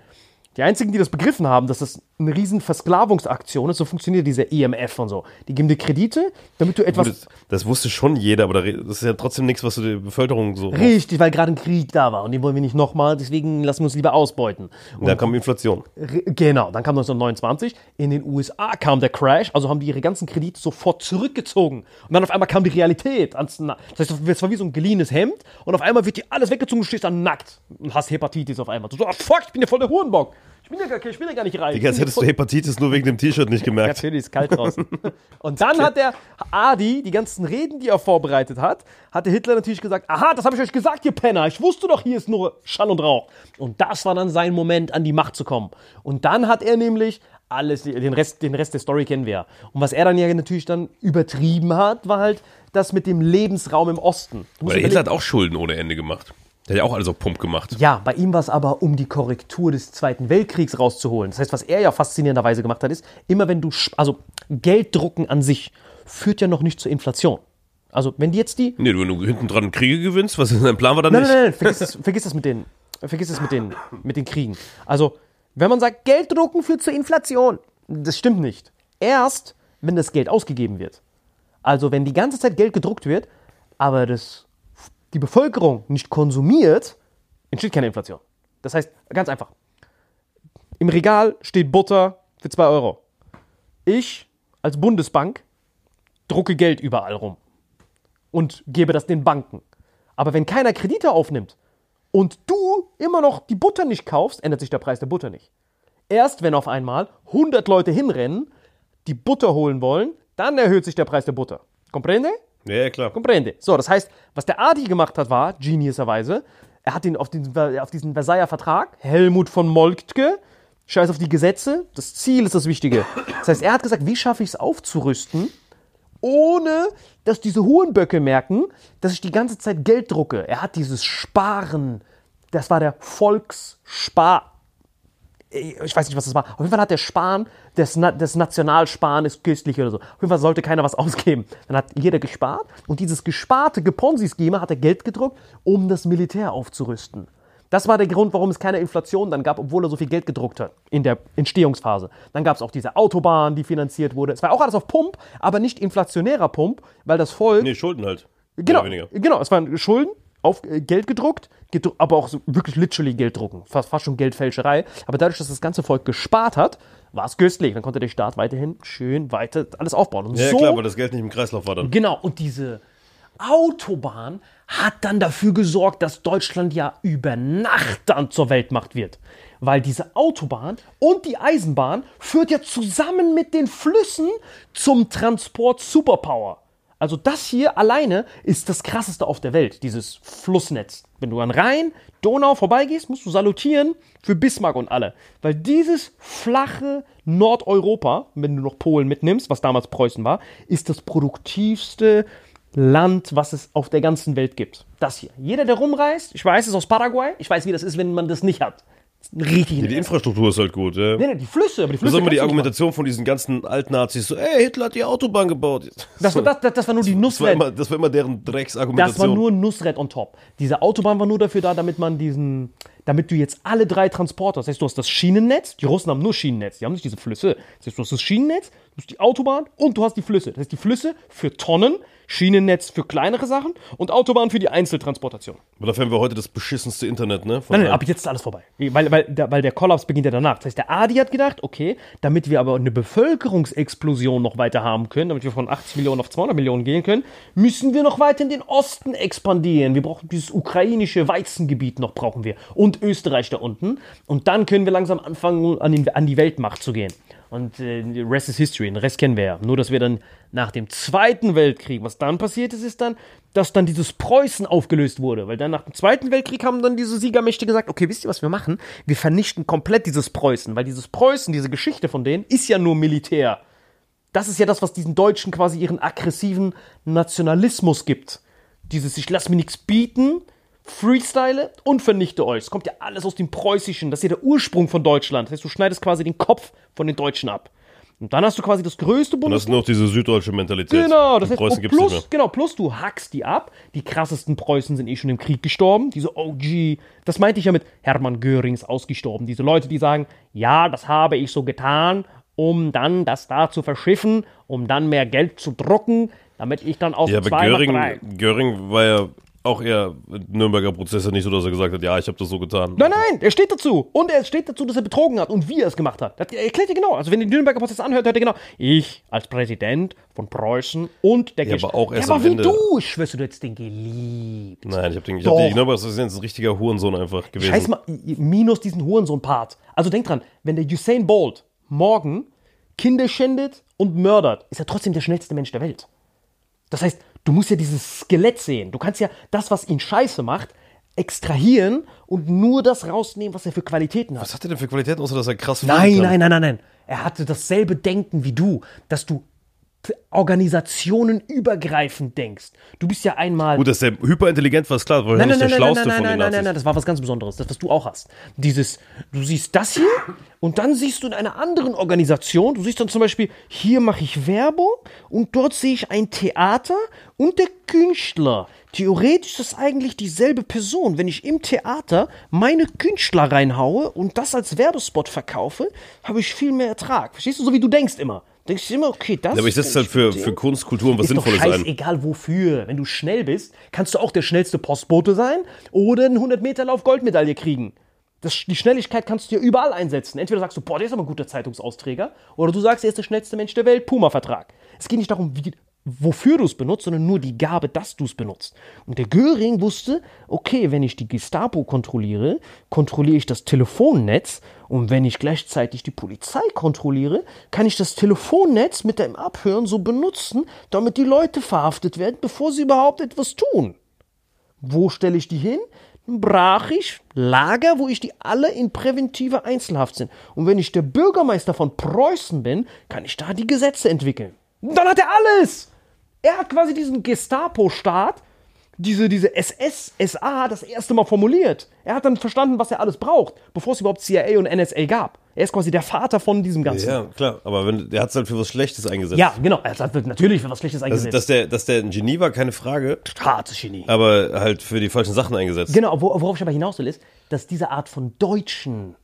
Speaker 1: Die einzigen, die das begriffen haben, dass das eine riesen Versklavungsaktion ist, so funktioniert diese IMF und so. Die geben dir Kredite, damit du etwas.
Speaker 2: Das, das wusste schon jeder, aber da- das ist ja trotzdem nichts, was du der Bevölkerung so.
Speaker 1: Richtig, weil gerade ein Krieg da war und den wollen wir nicht nochmal, deswegen lassen wir uns lieber ausbeuten.
Speaker 2: Und da kam Inflation.
Speaker 1: Genau, dann kam 1929, in den USA kam der Crash, also haben die ihre ganzen Kredite sofort zurückgezogen. Und dann auf einmal kam die Realität. Das heißt, es war wie so ein geliehenes Hemd und auf einmal wird dir alles weggezogen, du stehst dann nackt und hast Hepatitis auf einmal. Du so, ah fuck, ich bin ja voll der Hurenbock. Ich bin ja gar, ich bin ja gar nicht reich.
Speaker 2: Digga, als hättest du Hepatitis nur wegen dem T-Shirt nicht gemerkt.
Speaker 1: Natürlich ist kalt draußen. Und dann hat der Adi, die ganzen Reden, die er vorbereitet hat, hatte Hitler natürlich gesagt, aha, das habe ich euch gesagt, ihr Penner. Ich wusste doch, hier ist nur Schall und Rauch. Und das war dann sein Moment, an die Macht zu kommen. Und dann hat er nämlich alles, den Rest, den Rest der Story kennen wir ja. Und was er dann ja natürlich dann übertrieben hat, war halt das mit dem Lebensraum im Osten.
Speaker 2: Weil Hitler hat auch Schulden ohne Ende gemacht. Der hat ja auch alles auf Pump gemacht.
Speaker 1: ja, bei ihm war es aber, um die Korrektur des Zweiten Weltkriegs rauszuholen. Das heißt, was er ja faszinierenderweise gemacht hat, ist, immer wenn du, also Gelddrucken an sich führt ja noch nicht zur Inflation. Also, wenn die jetzt die.
Speaker 2: Nee, du, wenn du hinten dran Kriege gewinnst, was in deinem Plan war dann
Speaker 1: Nein,
Speaker 2: nicht?
Speaker 1: nein, nein, vergiss das, vergiss das mit den, vergiss das mit den, mit den Kriegen. Also, wenn man sagt, Gelddrucken führt zur Inflation, das stimmt nicht. Erst, wenn das Geld ausgegeben wird. Also, wenn die ganze Zeit Geld gedruckt wird, aber das, die Bevölkerung nicht konsumiert, entsteht keine Inflation. Das heißt, ganz einfach. Im Regal steht Butter für 2 Euro. Ich als Bundesbank drucke Geld überall rum und gebe das den Banken. Aber wenn keiner Kredite aufnimmt und du immer noch die Butter nicht kaufst, ändert sich der Preis der Butter nicht. Erst wenn auf einmal 100 Leute hinrennen, die Butter holen wollen, dann erhöht sich der Preis der Butter. Comprende?
Speaker 2: Ja, klar.
Speaker 1: Comprende. So, das heißt, was der Adi gemacht hat, war, geniuserweise, er hat den auf, den, auf diesen Versailler Vertrag, Helmut von Moltke, scheiß auf die Gesetze, das Ziel ist das Wichtige. Das heißt, er hat gesagt, wie schaffe ich es aufzurüsten, ohne dass diese Hurenböcke merken, dass ich die ganze Zeit Geld drucke. Er hat dieses Sparen, das war der Volksspar. Ich weiß nicht, was das war. Auf jeden Fall hat der Sparen, das, Na das Nationalsparen ist köstlich oder so. Auf jeden Fall sollte keiner was ausgeben. Dann hat jeder gespart und dieses gesparte Geponsi-Schema hat er Geld gedruckt, um das Militär aufzurüsten. Das war der Grund, warum es keine Inflation dann gab, obwohl er so viel Geld gedruckt hat in der Entstehungsphase. Dann gab es auch diese Autobahn, die finanziert wurde. Es war auch alles auf Pump, aber nicht inflationärer Pump, weil das Volk
Speaker 2: Nee, Schulden halt.
Speaker 1: Genau, genau, es waren Schulden, auf äh, Geld gedruckt, gedru aber auch so wirklich literally Geld drucken, fast, fast schon Geldfälscherei. Aber dadurch, dass das ganze Volk gespart hat, war es köstlich. Dann konnte der Staat weiterhin schön weiter alles aufbauen. Und
Speaker 2: Ja,
Speaker 1: so,
Speaker 2: klar, weil das Geld nicht im Kreislauf war dann.
Speaker 1: genau, und diese Autobahn hat dann dafür gesorgt, dass Deutschland ja über Nacht dann zur Weltmacht wird. Weil diese Autobahn und die Eisenbahn führt ja zusammen mit den Flüssen zum Transport Superpower. Also das hier alleine ist das krasseste auf der Welt, dieses Flussnetz. Wenn du an Rhein, Donau vorbeigehst, musst du salutieren für Bismarck und alle. Weil dieses flache Nordeuropa, wenn du noch Polen mitnimmst, was damals Preußen war, ist das produktivste Land, was es auf der ganzen Welt gibt. Das hier. Jeder, der rumreist, ich weiß es aus Paraguay, ich weiß, wie das ist, wenn man das nicht hat. Das Richtig.
Speaker 2: Die Infrastruktur ist halt gut, ja.
Speaker 1: nee, nee, die Flüsse, aber die
Speaker 2: Das
Speaker 1: Flüsse.
Speaker 2: ist immer die Argumentation von diesen ganzen Altnazis, so, ey, Hitler hat die Autobahn gebaut.
Speaker 1: Das war, das, das, das war nur die
Speaker 2: Das war,
Speaker 1: Nusswelt.
Speaker 2: immer, das war immer deren
Speaker 1: Das
Speaker 2: Drecksargumentation.
Speaker 1: war nur Nussred on top. Diese Autobahn war nur dafür da, damit man diesen, damit du jetzt alle drei Transporter, das heißt, du hast das Schienennetz, die Russen haben nur Schienennetz, die haben nicht diese Flüsse. Das heißt, du hast das Schienennetz, du hast die Autobahn und du hast die Flüsse. Das heißt, die Flüsse für Tonnen, Schienennetz für kleinere Sachen und Autobahn für die Einzeltransportation.
Speaker 2: Aber dafür haben wir heute das beschissenste Internet, ne? Von
Speaker 1: Nein, nein, ab jetzt ist alles vorbei. Weil, weil, der, weil der Kollaps beginnt ja danach. Das heißt, der Adi hat gedacht, okay, damit wir aber eine Bevölkerungsexplosion noch weiter haben können, damit wir von 80 Millionen auf 200 Millionen gehen können, müssen wir noch weiter in den Osten expandieren. Wir brauchen dieses ukrainische Weizengebiet noch, brauchen wir. Und Österreich da unten. Und dann können wir langsam anfangen, an, den, an die Weltmacht zu gehen. Und äh, Rest is History, den Rest kennen wir ja. Nur, dass wir dann nach dem Zweiten Weltkrieg, was dann passiert ist, ist dann, dass dann dieses Preußen aufgelöst wurde. Weil dann nach dem Zweiten Weltkrieg haben dann diese Siegermächte gesagt, okay, wisst ihr, was wir machen? Wir vernichten komplett dieses Preußen. Weil dieses Preußen, diese Geschichte von denen, ist ja nur Militär. Das ist ja das, was diesen Deutschen quasi ihren aggressiven Nationalismus gibt. Dieses, ich lass mir nichts bieten, freestyle und vernichte euch. Es kommt ja alles aus dem Preußischen. Das ist ja der Ursprung von Deutschland. Das heißt, du schneidest quasi den Kopf von den Deutschen ab. Und dann hast du quasi das größte
Speaker 2: Das
Speaker 1: Bundes...
Speaker 2: ist noch diese süddeutsche Mentalität.
Speaker 1: Genau, das
Speaker 2: In
Speaker 1: heißt,
Speaker 2: Preußen gibt's nicht
Speaker 1: plus,
Speaker 2: mehr.
Speaker 1: genau, plus du hackst die ab. Die krassesten Preußen sind eh schon im Krieg gestorben. Diese OG, das meinte ich ja mit Hermann Görings ausgestorben. Diese Leute, die sagen, ja, das habe ich so getan, um dann das da zu verschiffen, um dann mehr Geld zu drucken, damit ich dann aus
Speaker 2: Ja, aber
Speaker 1: zwei.
Speaker 2: Göring, Göring war ja auch eher Nürnberger Prozesse nicht so, dass er gesagt hat, ja, ich habe das so getan.
Speaker 1: Nein, nein, er steht dazu. Und er steht dazu, dass er betrogen hat und wie er es gemacht hat. Das erklärt er genau. Also wenn ihr den Nürnberger Prozess anhört, hört ihr genau. Ich als Präsident von Preußen und der
Speaker 2: Ja, aber auch erst
Speaker 1: ja, aber wie
Speaker 2: Ende.
Speaker 1: du, ich schwörst du, du hättest den geliebt.
Speaker 2: Nein, ich habe den, ich hab den Nürnberger Präsident ein richtiger Hurensohn einfach gewesen.
Speaker 1: Scheiß mal, minus diesen Hurensohn-Part. Also denk dran, wenn der Usain Bolt morgen Kinder schändet und mördert, ist er trotzdem der schnellste Mensch der Welt. Das heißt, du musst ja dieses Skelett sehen. Du kannst ja das, was ihn scheiße macht, extrahieren und nur das rausnehmen, was er für Qualitäten hat.
Speaker 2: Was hat er denn für Qualitäten, außer dass er krass
Speaker 1: Nein,
Speaker 2: kann?
Speaker 1: nein, nein, nein, nein. Er hatte dasselbe Denken wie du, dass du Organisationen übergreifend denkst. Du bist ja einmal.
Speaker 2: Gut, dass der hyperintelligent war, ist klar, weil
Speaker 1: Nein,
Speaker 2: nicht
Speaker 1: nein,
Speaker 2: der
Speaker 1: nein, nein,
Speaker 2: Schlauste
Speaker 1: nein,
Speaker 2: von
Speaker 1: nein,
Speaker 2: den
Speaker 1: nein, nein, nein, das war was ganz Besonderes, das, was du auch hast. Dieses, du siehst das hier und dann siehst du in einer anderen Organisation, du siehst dann zum Beispiel, hier mache ich Werbung und dort sehe ich ein Theater und der Künstler. Theoretisch ist das eigentlich dieselbe Person. Wenn ich im Theater meine Künstler reinhaue und das als Werbespot verkaufe, habe ich viel mehr Ertrag. Verstehst du, so wie du denkst immer. Denkst du immer, okay, das
Speaker 2: Ja, aber ich setze halt für, für Kunst, Kultur und was
Speaker 1: ist doch
Speaker 2: Sinnvolles ein.
Speaker 1: scheißegal wofür. Wenn du schnell bist, kannst du auch der schnellste Postbote sein oder einen 100-Meter-Lauf Goldmedaille kriegen. Das, die Schnelligkeit kannst du ja überall einsetzen. Entweder sagst du, boah, der ist aber ein guter Zeitungsausträger, oder du sagst, er ist der schnellste Mensch der Welt, Puma-Vertrag. Es geht nicht darum, wie, wofür du es benutzt, sondern nur die Gabe, dass du es benutzt. Und der Göring wusste, okay, wenn ich die Gestapo kontrolliere, kontrolliere ich das Telefonnetz und wenn ich gleichzeitig die Polizei kontrolliere, kann ich das Telefonnetz mit dem Abhören so benutzen, damit die Leute verhaftet werden, bevor sie überhaupt etwas tun. Wo stelle ich die hin? Brach ich Lager, wo ich die alle in präventiver Einzelhaft sind. Und wenn ich der Bürgermeister von Preußen bin, kann ich da die Gesetze entwickeln. Dann hat er alles. Er hat quasi diesen Gestapo-Staat, diese, diese SS, SA das erste Mal formuliert. Er hat dann verstanden, was er alles braucht, bevor es überhaupt CIA und NSA gab. Er ist quasi der Vater von diesem Ganzen.
Speaker 2: Ja, klar, aber wenn, der hat es halt für was Schlechtes eingesetzt.
Speaker 1: Ja, genau. Er hat natürlich für was Schlechtes
Speaker 2: Also,
Speaker 1: eingesetzt.
Speaker 2: dass, der, dass der ein Genie war, keine Frage,
Speaker 1: Hartes Genie.
Speaker 2: aber halt für die falschen Sachen eingesetzt.
Speaker 1: Genau, wo- worauf ich aber hinaus will, ist, dass diese Art von Deutschen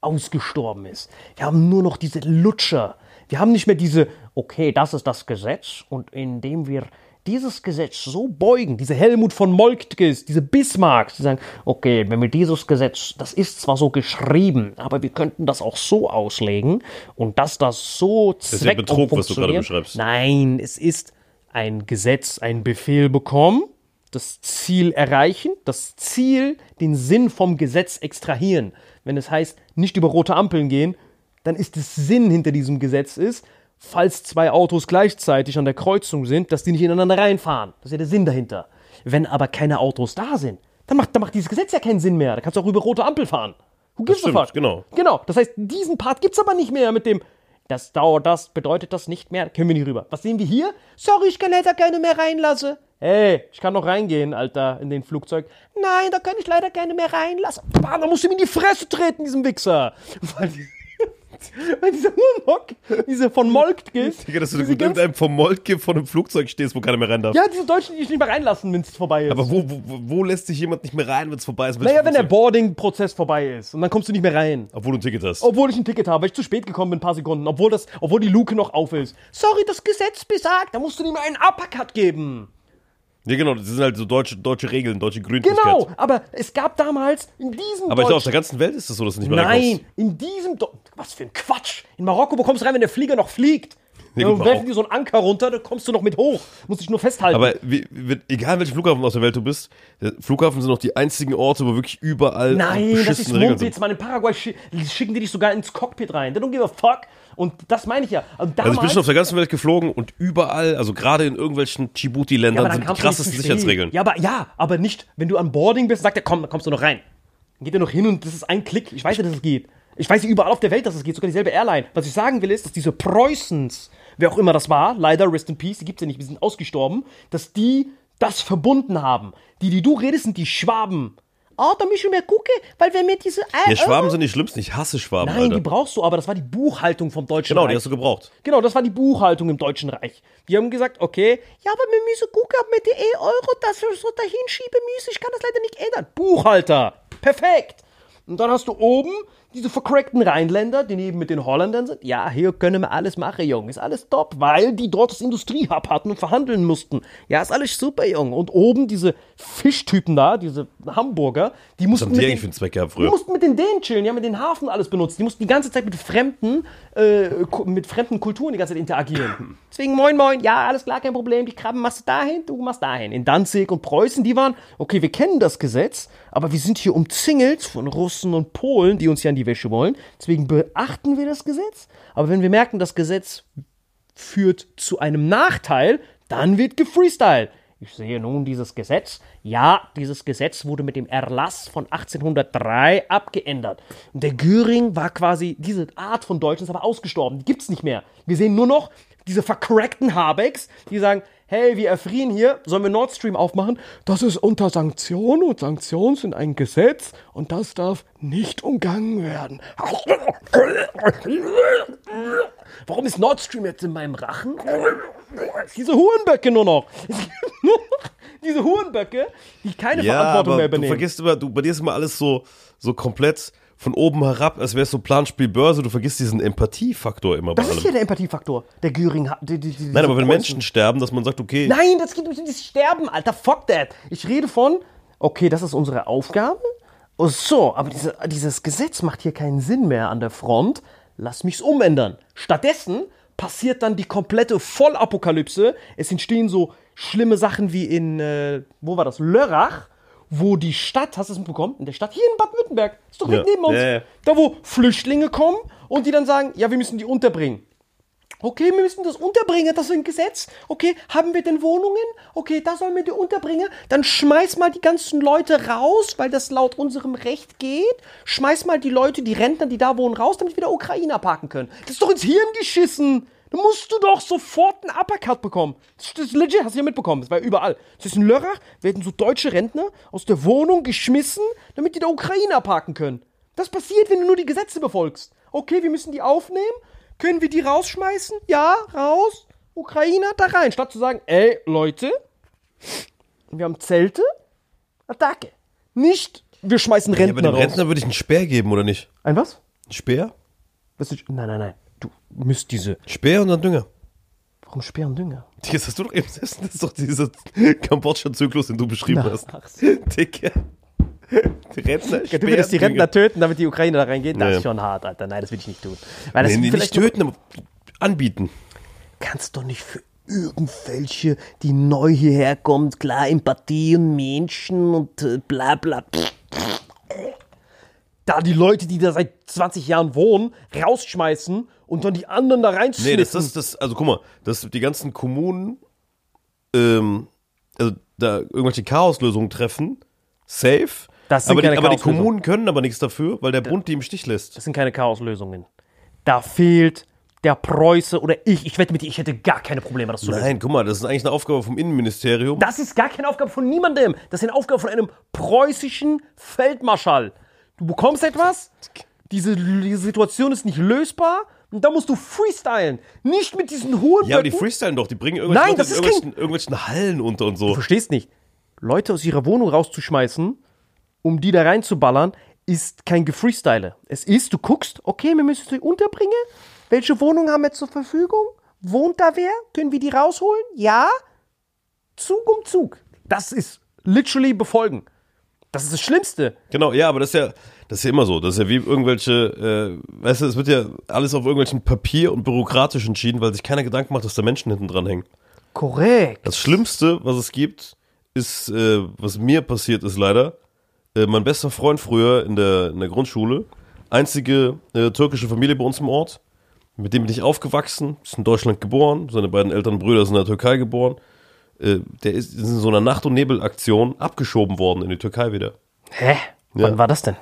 Speaker 1: ausgestorben ist. Wir haben nur noch diese Lutscher. Wir haben nicht mehr diese, okay, das ist das Gesetz und indem wir dieses Gesetz so beugen, diese Helmut von Moltkes, diese Bismarcks, die sagen, okay, wenn wir dieses Gesetz, das ist zwar so geschrieben, aber wir könnten das auch so auslegen und dass das so
Speaker 2: ist ja Betrug, was du gerade beschreibst.
Speaker 1: Nein, es ist ein Gesetz, ein Befehl bekommen, das Ziel erreichen, das Ziel, den Sinn vom Gesetz extrahieren. Wenn es heißt, nicht über rote Ampeln gehen, dann ist es Sinn hinter diesem Gesetz ist, falls zwei Autos gleichzeitig an der Kreuzung sind, dass die nicht ineinander reinfahren. Das ist ja der Sinn dahinter. Wenn aber keine Autos da sind, dann macht, dann macht dieses Gesetz ja keinen Sinn mehr. Da kannst du auch über rote Ampel fahren. Who gives
Speaker 2: stimmt,
Speaker 1: a fuck?
Speaker 2: genau.
Speaker 1: Genau. Das heißt, diesen Part gibt's aber nicht mehr mit dem, das dauert das, bedeutet das nicht mehr, können wir nicht rüber. Was sehen wir hier? Sorry, ich kann leider keine mehr reinlassen. Hey, ich kann noch reingehen, Alter, in den Flugzeug. Nein, da kann ich leider keine mehr reinlassen. Bah, da musst du ihm in die Fresse treten, diesem Wichser. Die, weil dieser Hurenbock, diese von Moltke,
Speaker 2: Digga, dass du
Speaker 1: diese
Speaker 2: mit irgendeinem vom Moltke vor einem Flugzeug stehst, wo keiner mehr rein darf.
Speaker 1: ja, diese Deutschen, die dich nicht mehr reinlassen, wenn es vorbei ist.
Speaker 2: Aber wo, wo, wo lässt sich jemand nicht mehr rein, wenn es vorbei ist?
Speaker 1: naja, wenn der? Boarding-Prozess vorbei ist und dann kommst du nicht mehr rein.
Speaker 2: Obwohl du ein Ticket hast.
Speaker 1: Obwohl ich ein Ticket habe, weil ich zu spät gekommen bin, ein paar Sekunden, obwohl, das, obwohl die Luke noch auf ist. Sorry, das Gesetz besagt, da musst du ihm einen Uppercut geben.
Speaker 2: Ja, genau, das sind halt so deutsche, deutsche Regeln, deutsche Gründlichkeit.
Speaker 1: Genau, aber es gab damals in diesem
Speaker 2: Aber ich glaube, auf der ganzen Welt ist es so, dass du nicht mehr
Speaker 1: Nein,
Speaker 2: reinkommst.
Speaker 1: in diesem Do Was für ein Quatsch. In Marokko bekommst du rein, wenn der Flieger noch fliegt.
Speaker 2: Ja,
Speaker 1: Dann werfen die so einen Anker runter, dann kommst du noch mit hoch. Musst dich nur festhalten.
Speaker 2: Aber wie, egal welchen Flughafen aus der Welt du bist, Flughafen sind auch die einzigen Orte, wo wirklich überall
Speaker 1: Nein, das ist Mundwitz,
Speaker 2: sind.
Speaker 1: Mann. In Paraguay schi schicken die dich sogar ins Cockpit rein. They don't give a fuck. Und das meine ich ja. Und damals,
Speaker 2: Also ich bin schon auf der ganzen Welt geflogen und überall, also gerade in irgendwelchen Djibouti-Ländern
Speaker 1: dann
Speaker 2: sind die krassesten. Sicherheitsregeln.
Speaker 1: Ja, aber ja, aber nicht, wenn du an Boarding bist, sagt er, komm, dann kommst du noch rein. Dann geht er noch hin und das ist ein Klick. Ich weiß ja, dass es geht. Ich weiß ja überall auf der Welt, dass es geht, sogar dieselbe Airline. Was ich sagen will, ist, dass diese Preußens, wer auch immer das war, leider, rest in peace, die gibt's ja nicht, wir sind ausgestorben, dass die das verbunden haben. Die, die du redest, sind die Schwaben. Ah, da müssen wir gucken, weil wenn wir diese. Äh,
Speaker 2: Ja, Schwaben sind die schlimmsten. Ich hasse Schwaben,
Speaker 1: Nein,
Speaker 2: Alter.
Speaker 1: die brauchst du, aber das war die Buchhaltung vom Deutschen
Speaker 2: genau,
Speaker 1: Reich.
Speaker 2: die hast du gebraucht.
Speaker 1: Genau, das war die Buchhaltung im Deutschen Reich. Die haben gesagt, okay, ja, aber wir müssen gucken, ob wir die E-Euro dafür so dahin schieben müssen. Ich kann das leider nicht ändern. Buchhalter. Perfekt. Und dann hast du oben diese vercrackten Rheinländer, die neben mit den Holländern sind. Ja, hier können wir alles machen, Jung. Ist alles top, weil die dort das Industriehub hatten und verhandeln mussten. Ja, ist alles super, Jung. Und oben diese Fischtypen da, diese Hamburger, die mussten mit den- die mussten mit den Dänen chillen, die haben mit den Hafen alles benutzt. Die mussten die ganze Zeit mit fremden, äh, mit fremden Kulturen die ganze Zeit interagieren. Deswegen moin moin, ja, alles klar, kein Problem. Die Krabben machst du dahin, du machst dahin. In Danzig und Preußen, die waren, okay, wir kennen das Gesetz, aber wir sind hier umzingelt von Russen und Polen, die uns ja in die Wäsche wollen. Deswegen beachten wir das Gesetz. Aber wenn wir merken, das Gesetz führt zu einem Nachteil, dann wird gefreestyle. Ich sehe nun dieses Gesetz. Ja, dieses Gesetz wurde mit dem Erlass von 1803 abgeändert. Und der Göring war quasi, diese Art von Deutschen ist aber ausgestorben. Die gibt's nicht mehr. Wir sehen nur noch diese vercrackten Habecks, die sagen, hey, wir erfrieren hier, sollen wir Nord Stream aufmachen? Das ist unter Sanktionen und Sanktionen sind ein Gesetz und das darf nicht umgangen werden. Warum ist Nord Stream jetzt in meinem Rachen? Diese Hurenböcke nur noch. Diese Hurenböcke, die keine
Speaker 2: Ja,
Speaker 1: Verantwortung
Speaker 2: aber
Speaker 1: mehr
Speaker 2: du
Speaker 1: übernehmen.
Speaker 2: vergisst immer, du, bei dir ist immer alles so, so komplett von oben herab, als wäre es so Planspiel Börse. Du vergisst diesen Empathiefaktor immer bei
Speaker 1: das ist
Speaker 2: allem.
Speaker 1: ja der Empathiefaktor. Der Göring hat. Die, die, die,
Speaker 2: Nein, aber wenn Menschen sterben, dass man sagt, okay,
Speaker 1: Nein, das geht nicht um das Sterben, Alter. Fuck that. Ich rede von, okay, das ist unsere Aufgabe. Oh, so, aber diese, dieses Gesetz macht hier keinen Sinn mehr an der Front. Lass mich's umändern. Stattdessen passiert dann die komplette Vollapokalypse. Es entstehen so schlimme Sachen wie in, äh, wo war das? Lörrach, wo die Stadt, hast du es mitbekommen? In der Stadt, hier in Baden-Württemberg, ist doch direkt
Speaker 2: Ja.
Speaker 1: neben uns.
Speaker 2: Ja, ja.
Speaker 1: Da, wo Flüchtlinge kommen und die dann sagen, ja, wir müssen die unterbringen. Okay, wir müssen das unterbringen, das ist ein Gesetz. Okay, haben wir denn Wohnungen? Okay, da sollen wir die unterbringen. Dann schmeiß mal die ganzen Leute raus, weil das laut unserem Recht geht. Schmeiß mal die Leute, die Rentner, die da wohnen, raus, damit wir wieder Ukrainer parken können. Das ist doch ins Hirn geschissen. Da musst du doch sofort einen Uppercut bekommen. Das ist, legit, hast du ja mitbekommen. Das war überall. Das ist in Lörrach, werden so deutsche Rentner aus der Wohnung geschmissen, damit die da Ukrainer parken können. Das passiert, wenn du nur die Gesetze befolgst. Okay, wir müssen die aufnehmen. Können wir die rausschmeißen? Ja, raus. Ukrainer da rein. Statt zu sagen, ey, Leute, wir haben Zelte. Attacke. Nicht, wir schmeißen
Speaker 2: ja, bei
Speaker 1: Rentner
Speaker 2: dem
Speaker 1: raus.
Speaker 2: Rentner würde ich einen Speer geben, oder nicht?
Speaker 1: Ein was?
Speaker 2: Ein Speer?
Speaker 1: nein, nein, nein. Du müsst diese.
Speaker 2: Speer und dann Dünger.
Speaker 1: Warum Speer und Dünger?
Speaker 2: Das hast du doch eben das ist doch dieser Kambodscha-Zyklus, den du beschrieben
Speaker 1: Na,
Speaker 2: hast.
Speaker 1: ach so.
Speaker 2: Dicker. Rentner,
Speaker 1: du würdest die Rentner töten, damit die Ukrainer da reingehen? Das
Speaker 2: Nee.
Speaker 1: ist schon hart, Alter. Nein, das will ich nicht tun. Weil das
Speaker 2: Nee, nee, nicht töten, aber anbieten.
Speaker 1: kannst doch nicht für irgendwelche, die neu hierher kommen, klar, Empathie und Menschen und äh, bla bla. Da die Leute, die da seit 20 Jahren wohnen, rausschmeißen und dann die anderen da
Speaker 2: Nee,
Speaker 1: reinschnitzen.
Speaker 2: das, das, das, also guck mal, dass die ganzen Kommunen, ähm, also da irgendwelche Chaoslösungen treffen, safe.
Speaker 1: Das sind
Speaker 2: aber die,
Speaker 1: keine
Speaker 2: aber die. Kommunen können aber nichts dafür, weil der Bund die im Stich lässt.
Speaker 1: das sind keine Chaoslösungen. Da fehlt der Preuße oder ich. Ich wette mit dir, ich hätte gar keine Probleme, das zu lösen.
Speaker 2: Nein, guck mal, das ist eigentlich eine Aufgabe vom Innenministerium.
Speaker 1: Das ist gar keine Aufgabe von niemandem. Das ist eine Aufgabe von einem preußischen Feldmarschall. Du bekommst etwas, diese, diese Situation ist nicht lösbar und da musst du freestylen. Nicht mit diesen hohen
Speaker 2: ja, aber die freestylen doch, die bringen irgendwelche
Speaker 1: Nein,
Speaker 2: Leute
Speaker 1: das
Speaker 2: in irgendwelchen, irgendwelchen Hallen unter und
Speaker 1: Du
Speaker 2: so.
Speaker 1: verstehst nicht. Leute aus ihrer Wohnung rauszuschmeißen, um die da reinzuballern, ist kein Gefreestyle. Es ist, du guckst, okay, wir müssen sie unterbringen. Welche Wohnung haben wir zur Verfügung? Wohnt da wer? Können wir die rausholen? Ja. Zug um Zug. Das ist literally befolgen. Das ist das Schlimmste.
Speaker 2: Genau, ja, aber das ist ja, das ist ja immer so. Das ist ja wie irgendwelche, äh, weißt du, es wird ja alles auf irgendwelchen Papier und bürokratisch entschieden, weil sich keiner Gedanken macht, dass da Menschen hinten dran hängen.
Speaker 1: Korrekt.
Speaker 2: Das Schlimmste, was es gibt, ist, äh, was mir passiert ist leider, äh, mein bester Freund früher in der, in der Grundschule, einzige äh, türkische Familie bei uns im Ort, mit dem bin ich aufgewachsen, ist in Deutschland geboren, seine beiden älteren Brüder sind in der Türkei geboren. Äh, der ist in so einer Nacht- und Nebelaktion abgeschoben worden in die Türkei wieder.
Speaker 1: Hä? Wann war das denn?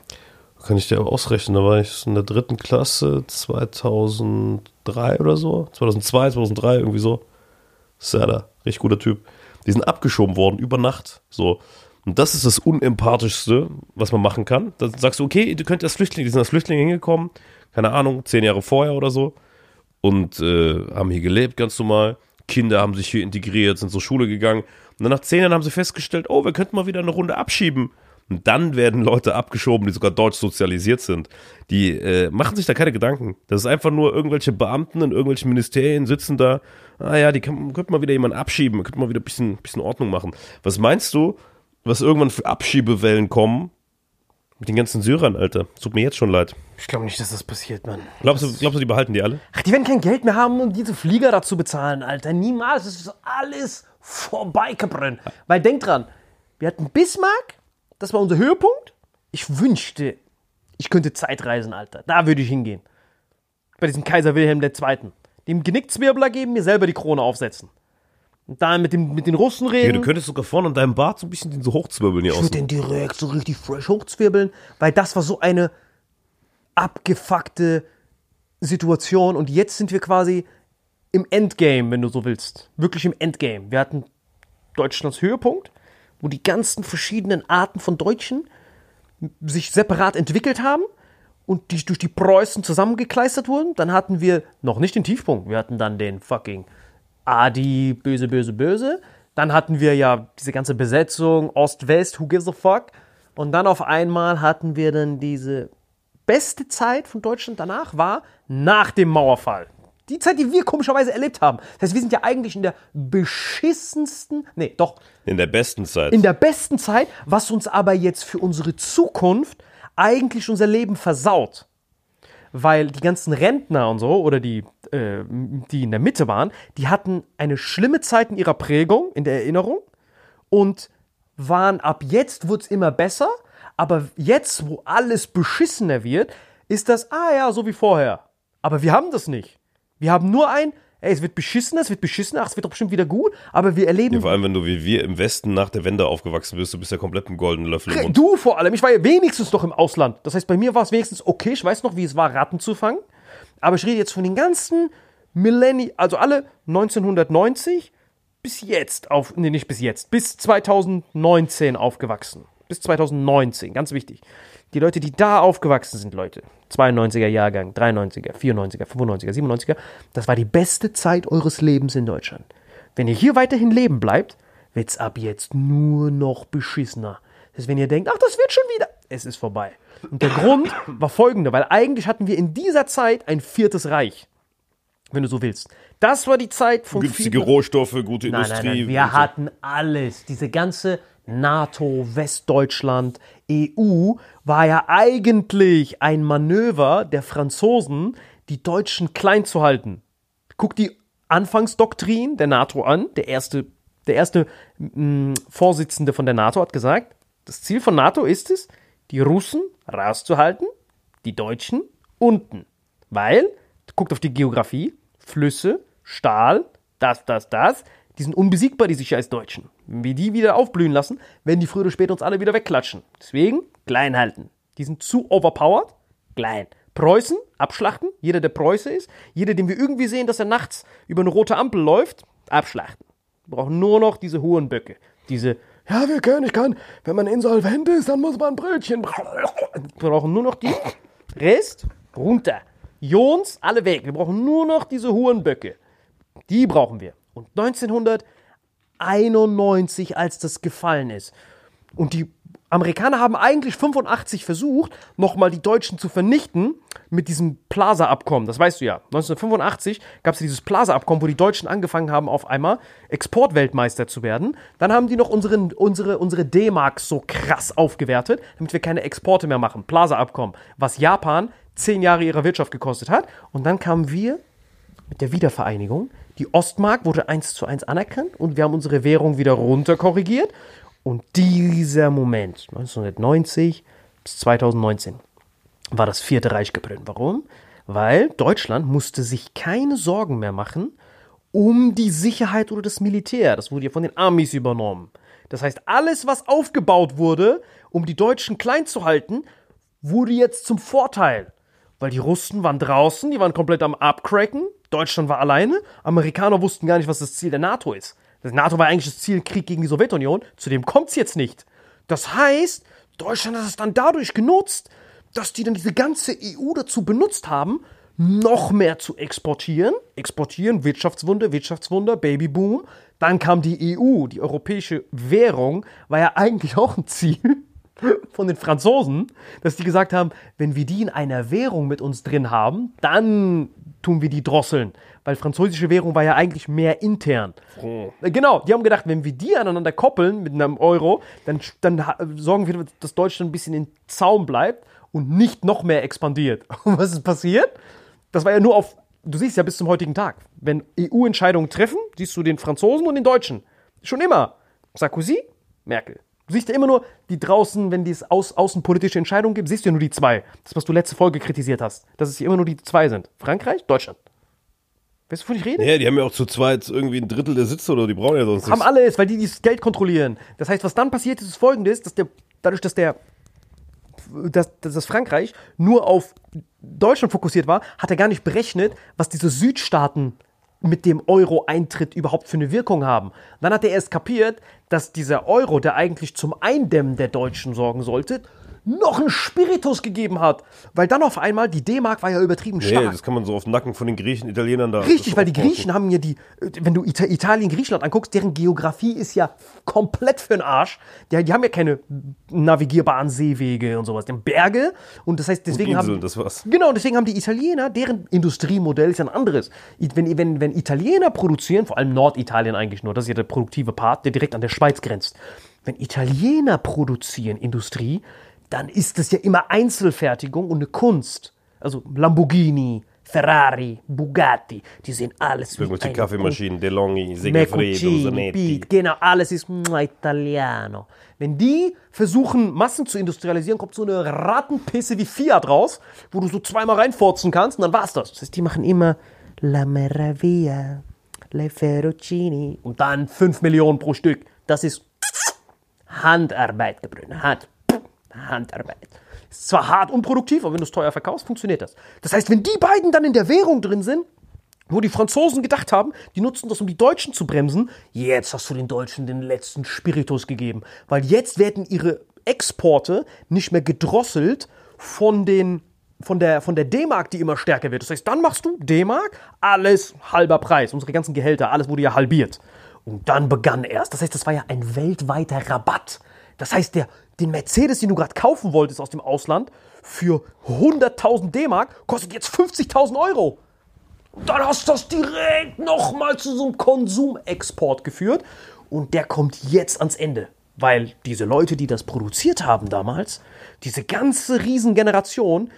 Speaker 2: Kann ich dir aber ausrechnen, da war ich in der dritten Klasse 2003 oder so, 2002, 2003, irgendwie so. Sada, richtig guter Typ. Die sind abgeschoben worden über Nacht, so. Und Und das ist das Unempathischste, was man machen kann. Dann sagst du, okay, du könnt als Flüchtling, die sind als Flüchtlinge hingekommen, keine Ahnung, zehn Jahre vorher oder so, und äh, haben hier gelebt, ganz normal. Kinder haben sich hier integriert, sind zur Schule gegangen. Und dann nach zehn Jahren haben sie festgestellt, oh, wir könnten mal wieder eine Runde abschieben. Und dann werden Leute abgeschoben, die sogar deutsch sozialisiert sind. Die äh, machen sich da keine Gedanken. Das ist einfach nur irgendwelche Beamten in irgendwelchen Ministerien sitzen da. Ah ja, die kann, könnte mal wieder jemand abschieben, könnte mal wieder ein bisschen, bisschen Ordnung machen. Was meinst du, was irgendwann für Abschiebewellen kommen? Mit den ganzen Syrern, Alter. Tut mir jetzt schon leid.
Speaker 1: Ich glaube nicht, dass das passiert, Mann.
Speaker 2: Glaubst du, glaubst du, die behalten die alle?
Speaker 1: Ach, die werden kein Geld mehr haben, um diese Flieger dazu bezahlen, Alter. Niemals. Das ist alles vorbei, Caprin. Weil denk dran, wir hatten Bismarck, das war unser Höhepunkt. Ich wünschte, ich könnte Zeitreisen, Alter. Da würde ich hingehen. Bei diesem Kaiser Wilhelm II. Dem Genickzwirbler geben, mir selber die Krone aufsetzen. Und dann mit, dem, mit den Russen
Speaker 2: Ja,
Speaker 1: reden.
Speaker 2: du könntest sogar vorne an deinem Bart so ein bisschen den so hochzwirbeln hier
Speaker 1: Ich
Speaker 2: aus.
Speaker 1: würde den direkt so richtig fresh hochzwirbeln, weil das war so eine abgefuckte Situation und jetzt sind wir quasi im Endgame, wenn du so willst. Wirklich im Endgame. Wir hatten Deutschlands Höhepunkt, wo die ganzen verschiedenen Arten von Deutschen sich separat entwickelt haben und die durch die Preußen zusammengekleistert wurden. Dann hatten wir noch nicht den Tiefpunkt. Wir hatten dann den fucking Adi, böse, böse, böse. Dann hatten wir ja diese ganze Besetzung, Ost-West, who gives a fuck. Und dann auf einmal hatten wir dann diese beste Zeit von Deutschland danach war nach dem Mauerfall. Die Zeit, die wir komischerweise erlebt haben. Das heißt, wir sind ja eigentlich in der beschissensten, nee, doch,
Speaker 2: In der besten Zeit.
Speaker 1: in der besten Zeit, was uns aber jetzt für unsere Zukunft eigentlich unser Leben versaut. Weil die ganzen Rentner und so, oder die, äh, die in der Mitte waren, die hatten eine schlimme Zeit in ihrer Prägung, in der Erinnerung und waren ab jetzt wird es immer besser, aber jetzt, wo alles beschissener wird, ist das, ah ja, so wie vorher. Aber wir haben das nicht. Wir haben nur ein, ey, es wird beschissener, es wird beschissener, ach, es wird doch bestimmt wieder gut, aber wir erleben
Speaker 2: Vor allem, wenn du wie wir im Westen nach der Wende aufgewachsen bist, du bist ja komplett mit goldenen Löffel im Mund.
Speaker 1: Du vor allem, ich war ja wenigstens noch im Ausland. Das heißt, bei mir war es wenigstens okay. Ich weiß noch, wie es war, Ratten zu fangen. Aber ich rede jetzt von den ganzen Millenni, also alle 1990 bis jetzt auf, nee, nicht bis jetzt, bis 2019 aufgewachsen. Bis 2019, ganz wichtig. Die Leute, die da aufgewachsen sind, Leute, 92er Jahrgang, 93er, 94er, 95er, 97er, das war die beste Zeit eures Lebens in Deutschland. Wenn ihr hier weiterhin leben bleibt, wird's ab jetzt nur noch beschissener. Das heißt, wenn ihr denkt, ach, das wird schon wieder, es ist vorbei. Und der Grund war folgender, weil eigentlich hatten wir in dieser Zeit ein viertes Reich, wenn du so willst. Das war die Zeit von
Speaker 2: Günstige Rohstoffe, gute
Speaker 1: Nein,
Speaker 2: Industrie.
Speaker 1: nein, nein. Wir hatten alles. Diese ganze NATO, Westdeutschland, EU war ja eigentlich ein Manöver der Franzosen, die Deutschen klein zu halten. Guck die Anfangsdoktrin der NATO an. Der erste, der erste mh, Vorsitzende von der NATO hat gesagt, das Ziel von NATO ist es, die Russen rauszuhalten, die Deutschen unten. Weil, guckt auf die Geografie, Flüsse, Stahl, das, das, das, die sind unbesiegbar, die sich als Deutschen. Wenn wir die wieder aufblühen lassen, werden die früher oder später uns alle wieder wegklatschen. Deswegen klein halten. Die sind zu overpowered, klein. Preußen, abschlachten. Jeder, der Preuße ist. Jeder, den wir irgendwie sehen, dass er nachts über eine rote Ampel läuft, abschlachten. Wir brauchen nur noch diese hohen Böcke. Diese, ja, wir können, ich kann, wenn man insolvent ist, dann muss man Brötchen. Wir brauchen nur noch die. Rest, runter. Jons, alle weg. Wir brauchen nur noch diese hohen Böcke. Die brauchen wir. Und 1991, als das gefallen ist, und die Amerikaner haben eigentlich 85 versucht, nochmal die Deutschen zu vernichten mit diesem Plaza-Abkommen. Das weißt du ja. 1985 gab es dieses Plaza-Abkommen, wo die Deutschen angefangen haben, auf einmal Exportweltmeister zu werden. Dann haben die noch unseren, unsere, unsere D-Mark so krass aufgewertet, damit wir keine Exporte mehr machen. Plaza-Abkommen, was Japan zehn Jahre ihrer Wirtschaft gekostet hat. Und dann kamen wir mit der Wiedervereinigung. Die Ostmark wurde eins zu eins anerkannt und wir haben unsere Währung wieder runterkorrigiert. Und dieser Moment, 1990 bis 2019, war das Vierte Reich gebrannt. Warum? Weil Deutschland musste sich keine Sorgen mehr machen um die Sicherheit oder das Militär. Das wurde ja von den Amis übernommen. Das heißt, alles, was aufgebaut wurde, um die Deutschen klein zu halten, wurde jetzt zum Vorteil. Weil die Russen waren draußen, die waren komplett am Abcracken. Deutschland war alleine. Amerikaner wussten gar nicht, was das Ziel der NATO ist. Das NATO war eigentlich das Ziel Krieg gegen die Sowjetunion. Zu dem kommt es jetzt nicht. Das heißt, Deutschland hat es dann dadurch genutzt, dass die dann diese ganze EU dazu benutzt haben, noch mehr zu exportieren. Exportieren, Wirtschaftswunder, Wirtschaftswunder, Babyboom. Dann kam die EU, die europäische Währung, war ja eigentlich auch ein Ziel von den Franzosen, dass die gesagt haben, wenn wir die in einer Währung mit uns drin haben, dann tun wir die drosseln. Weil französische Währung war ja eigentlich mehr intern.
Speaker 2: Oh.
Speaker 1: Genau, die haben gedacht, wenn wir die aneinander koppeln mit einem Euro, dann, dann sorgen wir, dass Deutschland ein bisschen in Zaum bleibt und nicht noch mehr expandiert. Und was ist passiert? Das war ja nur auf, du siehst ja bis zum heutigen Tag, wenn EU-Entscheidungen treffen, siehst du den Franzosen und den Deutschen. Schon immer. Sarkozy, Merkel. Du siehst ja immer nur die draußen, wenn es aus, außenpolitische Entscheidungen gibt, siehst du ja nur die zwei. Das, was du letzte Folge kritisiert hast, dass es hier immer nur die zwei sind. Frankreich, Deutschland. Weißt du, wovon ich rede?
Speaker 2: Ja, die haben ja auch zu zweit irgendwie ein Drittel der Sitze oder die brauchen ja sonst
Speaker 1: Haben
Speaker 2: nichts.
Speaker 1: alles, weil die dieses Geld kontrollieren. Das heißt, was dann passiert ist, ist folgendes, dass der, dadurch, dass der, dass, dass das Frankreich nur auf Deutschland fokussiert war, hat er gar nicht berechnet, was diese Südstaaten mit dem Euro-Eintritt überhaupt für eine Wirkung haben. Dann hat er erst kapiert, dass dieser Euro, der eigentlich zum Eindämmen der Deutschen sorgen sollte, noch einen Spiritus gegeben hat. Weil dann auf einmal, die D-Mark war ja übertrieben
Speaker 2: Nee,
Speaker 1: stark.
Speaker 2: das kann man so auf den Nacken von den Griechen, Italienern da.
Speaker 1: Richtig, weil die. Griechen haben ja die, äh, wenn du Ita Italien, Griechenland anguckst, deren Geografie ist ja komplett für den Arsch. Die, die haben ja keine navigierbaren Seewege und sowas. Die haben Berge und das heißt, deswegen
Speaker 2: Inseln,
Speaker 1: haben.
Speaker 2: das war's.
Speaker 1: Genau, deswegen haben die Italiener, deren Industriemodell ist ja ein anderes. Wenn, wenn, wenn Italiener produzieren, vor allem Norditalien eigentlich nur, das ist ja der produktive Part, der direkt an der Schweiz grenzt. Wenn Italiener produzieren Industrie, dann ist das ja immer Einzelfertigung und eine Kunst. Also Lamborghini, Ferrari, Bugatti, die sehen alles wie
Speaker 2: Irgendwelche Kaffeemaschinen, DeLonghi, Segafredo, Zanetti.
Speaker 1: Piet, genau, alles ist italiano. Wenn die versuchen, Massen zu industrialisieren, kommt so eine Rattenpisse wie Fiat raus, wo du so zweimal reinforzen kannst und dann war's das. Das heißt, die machen immer La Meraviglia, Le Ferrocini und dann 5 Millionen pro Stück. Das ist Handarbeit, Gebrüder. Hand. Handarbeit. Ist zwar hart und produktiv, aber wenn du es teuer verkaufst, funktioniert das. Das heißt, wenn die beiden dann in der Währung drin sind, wo die Franzosen gedacht haben, die nutzen das, um die Deutschen zu bremsen, jetzt hast du den Deutschen den letzten Spiritus gegeben. Weil jetzt werden ihre Exporte nicht mehr gedrosselt von den von der, von der D-Mark, die immer stärker wird. Das heißt, dann machst du D-Mark, alles halber Preis. Unsere ganzen Gehälter, alles wurde ja halbiert. Und dann begann erst, das heißt, das war ja ein weltweiter Rabatt. Das heißt, der, den Mercedes, den du gerade kaufen wolltest aus dem Ausland, für 100.000 D-Mark, kostet jetzt 50.000 Euro. Dann hast du das direkt nochmal zu so einem Konsumexport geführt. Und der kommt jetzt ans Ende. Weil diese Leute, die das produziert haben damals, diese ganze Riesengeneration,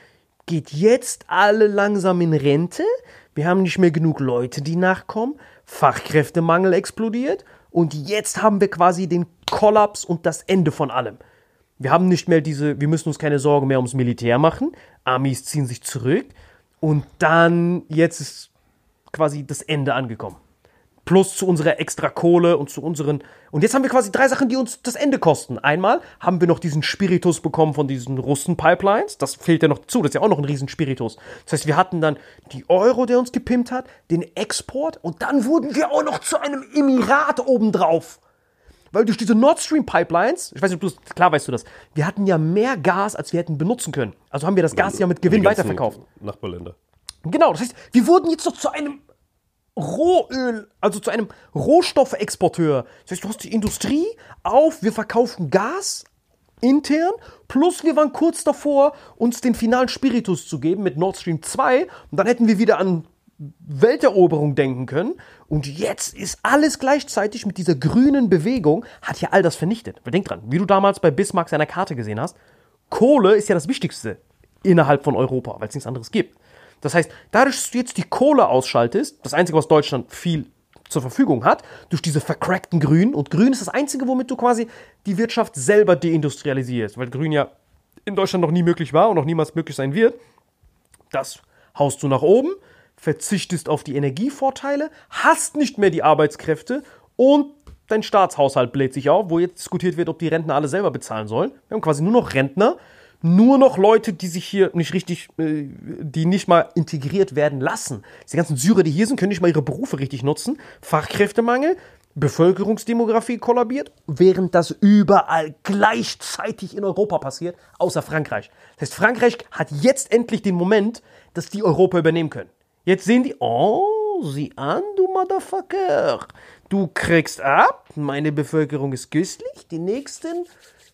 Speaker 1: geht jetzt alle langsam in Rente. Wir haben nicht mehr genug Leute, die nachkommen. Fachkräftemangel explodiert. Und jetzt haben wir quasi den Kollaps und das Ende von allem. Wir haben nicht mehr diese, wir müssen uns keine Sorgen mehr ums Militär machen. Armees ziehen sich zurück. Und dann, jetzt ist quasi das Ende angekommen. Plus zu unserer extra Kohle und zu unseren. Und jetzt haben wir quasi drei Sachen, die uns das Ende kosten. Einmal haben wir noch diesen Spiritus bekommen von diesen Russen-Pipelines. Das fehlt ja noch zu. Das ist ja auch noch ein Riesen-Spiritus. Das heißt, wir hatten dann die Euro, der uns gepimpt hat, den Export und dann wurden wir auch noch zu einem Emirat obendrauf. Weil durch diese Nord Stream Pipelines, ich weiß nicht, ob du klar weißt du das, wir hatten ja mehr Gas, als wir hätten benutzen können. Also haben wir das Gas ja mit Gewinn weiterverkauft.
Speaker 2: Nachbarländer.
Speaker 1: Genau, das heißt, wir wurden jetzt noch zu einem Rohöl, also zu einem Rohstoffexporteur. Das heißt, du hast die Industrie auf, wir verkaufen Gas intern, plus wir waren kurz davor, uns den finalen Spiritus zu geben mit Nord Stream 2 und dann hätten wir wieder an Welteroberung denken können. Und jetzt ist alles gleichzeitig mit dieser grünen Bewegung, hat ja all das vernichtet. Weil denk dran, wie du damals bei Bismarck seiner Karte gesehen hast, Kohle ist ja das Wichtigste innerhalb von Europa, weil es nichts anderes gibt. Das heißt, dadurch, dass du jetzt die Kohle ausschaltest, das Einzige, was Deutschland viel zur Verfügung hat, durch diese vercrackten Grün, und Grün ist das Einzige, womit du quasi die Wirtschaft selber deindustrialisierst, weil Grün ja in Deutschland noch nie möglich war und noch niemals möglich sein wird. Das haust du nach oben, verzichtest auf die Energievorteile, hast nicht mehr die Arbeitskräfte und dein Staatshaushalt bläht sich auf, wo jetzt diskutiert wird, ob die Rentner alle selber bezahlen sollen. Wir haben quasi nur noch Rentner, nur noch Leute, die sich hier nicht richtig, äh, die nicht mal integriert werden lassen. Die ganzen Syrer, die hier sind, können nicht mal ihre Berufe richtig nutzen. Fachkräftemangel. Bevölkerungsdemografie kollabiert, während das überall gleichzeitig in Europa passiert, außer Frankreich. Das heißt, Frankreich hat jetzt endlich den Moment, dass die Europa übernehmen können. Jetzt sehen die, oh, sieh an, du Motherfucker. Du kriegst ab, meine Bevölkerung ist güstlich, die nächsten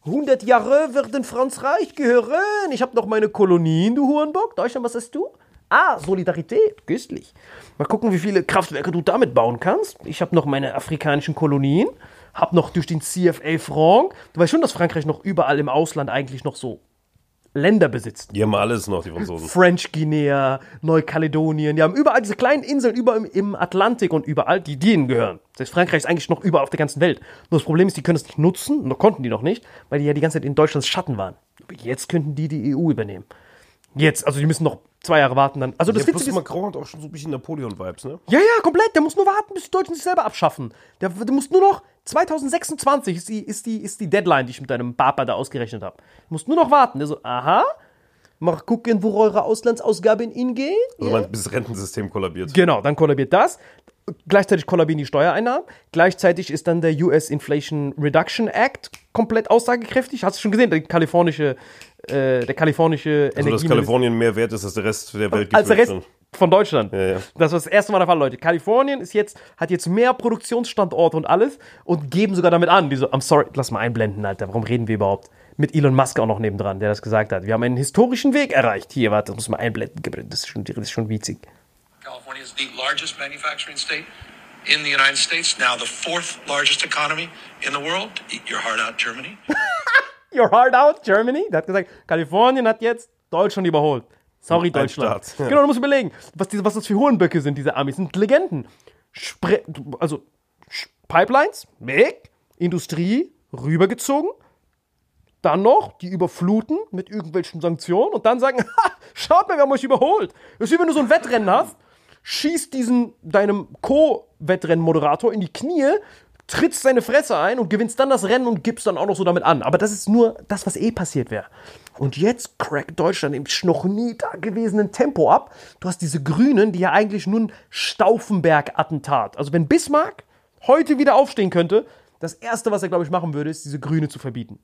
Speaker 1: 100 Jahre werden Frankreich gehören. Ich habe noch meine Kolonien, du Hurenbock. Deutschland, was hast du? Ah, Solidarität, güstlich. Mal gucken, wie viele Kraftwerke du damit bauen kannst. Ich habe noch meine afrikanischen Kolonien, habe noch durch den CFA Franc. Du weißt schon, dass Frankreich noch überall im Ausland eigentlich noch so Länder besitzt.
Speaker 2: Die haben alles noch, die Franzosen.
Speaker 1: French Guinea, Neukaledonien, die haben überall diese kleinen Inseln über im, Atlantik und überall, die denen gehören. Das heißt, Frankreich ist eigentlich noch überall auf der ganzen Welt. Nur das Problem ist, die können es nicht nutzen, noch konnten die noch nicht, weil die ja die ganze Zeit in Deutschlands Schatten waren. Jetzt könnten die die EU übernehmen. Jetzt, also die müssen noch zwei Jahre warten dann. Also das
Speaker 2: Ja,
Speaker 1: Witzige ist,
Speaker 2: Macron hat auch schon so ein bisschen Napoleon-Vibes, ne?
Speaker 1: ja, ja, komplett. Der muss nur warten, bis die Deutschen sich selber abschaffen. Der, der muss nur noch 2026 ist die, ist die, ist die Deadline, die ich mit deinem Papa da ausgerechnet habe. Du musst nur noch warten. Der so, aha, mal gucken, wo eure Auslandsausgaben hingehen.
Speaker 2: Also mein, bis das Rentensystem kollabiert.
Speaker 1: Genau, dann kollabiert das. Gleichzeitig kollabieren die Steuereinnahmen. Gleichzeitig ist dann der US Inflation Reduction Act komplett aussagekräftig. Hast du schon gesehen, der kalifornische, äh, der kalifornische
Speaker 2: Also, dass Kalifornien mehr wert ist als der Rest der Welt.
Speaker 1: als der Rest
Speaker 2: gefühlt,
Speaker 1: von Deutschland.
Speaker 2: Ja, ja.
Speaker 1: Das war das erste Mal der Fall, Leute. Kalifornien ist jetzt, hat jetzt mehr Produktionsstandorte und alles und geben sogar damit an. Die so, I'm sorry, lass mal einblenden, Alter. Warum reden wir überhaupt? Mit Elon Musk auch noch nebendran, der das gesagt hat. Wir haben einen historischen Weg erreicht. Hier, warte, das muss man einblenden. Das ist schon, das ist schon witzig.
Speaker 3: California is the largest manufacturing state in the United States, now the fourth largest economy in the world. Eat your heart out, Germany.
Speaker 1: Your heart out, Germany. Der hat gesagt, Kalifornien hat jetzt Deutschland überholt. Sorry, Deutschland.
Speaker 2: Staat, ja.
Speaker 1: Genau, du musst überlegen, was, diese, was das für Hohenböcke sind, diese Amis. sind Legenden. Spre also Pipelines, weg, Industrie, rübergezogen. Dann noch die überfluten mit irgendwelchen Sanktionen und dann sagen, ha, schaut mal, wir haben euch überholt. Das ist wie wenn du so ein Wettrennen hast, schießt diesen deinem Co-Wettrennen-Moderator in die Knie, trittst seine Fresse ein und gewinnst dann das Rennen und gibst dann auch noch so damit an. Aber das ist nur das, was eh passiert wäre. Und jetzt crackt Deutschland im noch nie dagewesenen Tempo ab. Du hast diese Grünen, die ja eigentlich nur ein Stauffenberg-Attentat. Also wenn Bismarck heute wieder aufstehen könnte, das Erste, was er, glaube ich, machen würde, ist, diese Grüne zu verbieten.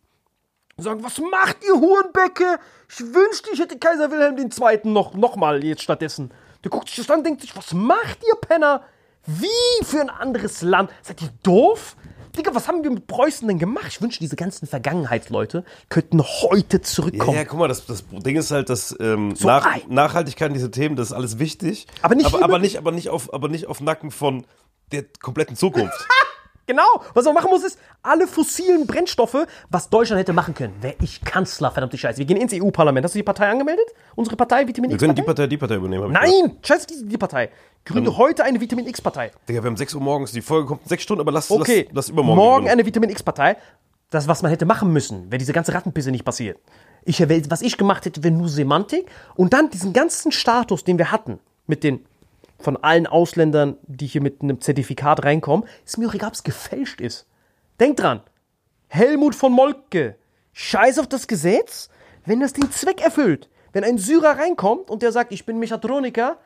Speaker 1: Sagen, was macht ihr Hurenbecke? Ich wünschte, ich hätte Kaiser Wilhelm II. noch, noch mal jetzt stattdessen. Der guckt sich das an und denkt sich, was macht ihr Penner? Wie für ein anderes Land? Seid ihr doof? Digga, was haben wir mit Preußen denn gemacht? Ich wünsche, diese ganzen Vergangenheitsleute könnten heute
Speaker 2: Ja,
Speaker 1: zurückkommen.
Speaker 2: ja, guck mal, das, das Ding ist halt, dass ähm,
Speaker 1: So
Speaker 2: Nach, Nachhaltigkeit in diese Themen, das ist alles wichtig.
Speaker 1: Aber nicht
Speaker 2: aber, aber nicht, aber nicht auf, aber nicht auf Nacken von der kompletten Zukunft.
Speaker 1: Genau. Was man machen muss, ist, alle fossilen Brennstoffe, was Deutschland hätte machen können. Wäre ich Kanzler, verdammte Scheiße. Wir gehen ins EU-Parlament. Hast du die Partei angemeldet? Unsere Partei, Vitamin
Speaker 2: Wir
Speaker 1: X?
Speaker 2: können die
Speaker 1: Partei?
Speaker 2: Die Partei übernehmen.
Speaker 1: Nein! Scheiße, die, die Partei. Gründe heute eine Vitamin X-Partei.
Speaker 2: Digga, wir haben 6 Uhr morgens, die Folge kommt in 6 Stunden, aber lass,
Speaker 1: Okay,
Speaker 2: lass, lass übermorgen.
Speaker 1: morgen eine Vitamin X-Partei. Das, was man hätte machen müssen, wäre diese ganze Rattenpisse nicht passiert. Ich, was ich gemacht hätte, wäre nur Semantik. Und dann diesen ganzen Status, den wir hatten, mit den von allen Ausländern, die hier mit einem Zertifikat reinkommen, ist mir auch egal, ob es gefälscht ist. Denk dran. Helmut von Moltke. Scheiß auf das Gesetz, wenn das den Zweck erfüllt. Wenn ein Syrer reinkommt und der sagt, ich bin Mechatroniker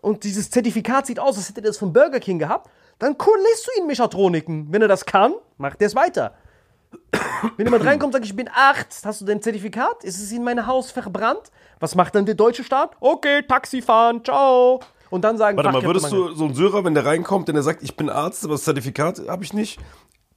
Speaker 1: und dieses Zertifikat sieht aus, als hätte er das von Burger King gehabt, dann cool, lässt du ihn Mechatroniken. Wenn er das kann, macht er es weiter. Wenn jemand reinkommt und sagt, ich bin Arzt, hast du dein Zertifikat? Ist es in mein Haus verbrannt? Was macht dann der deutsche Staat? Okay, Taxi fahren, ciao. Und dann sagen
Speaker 2: Warte mal, würdest du so einen Syrer, wenn der reinkommt, denn er sagt, ich bin Arzt, aber das Zertifikat habe ich nicht,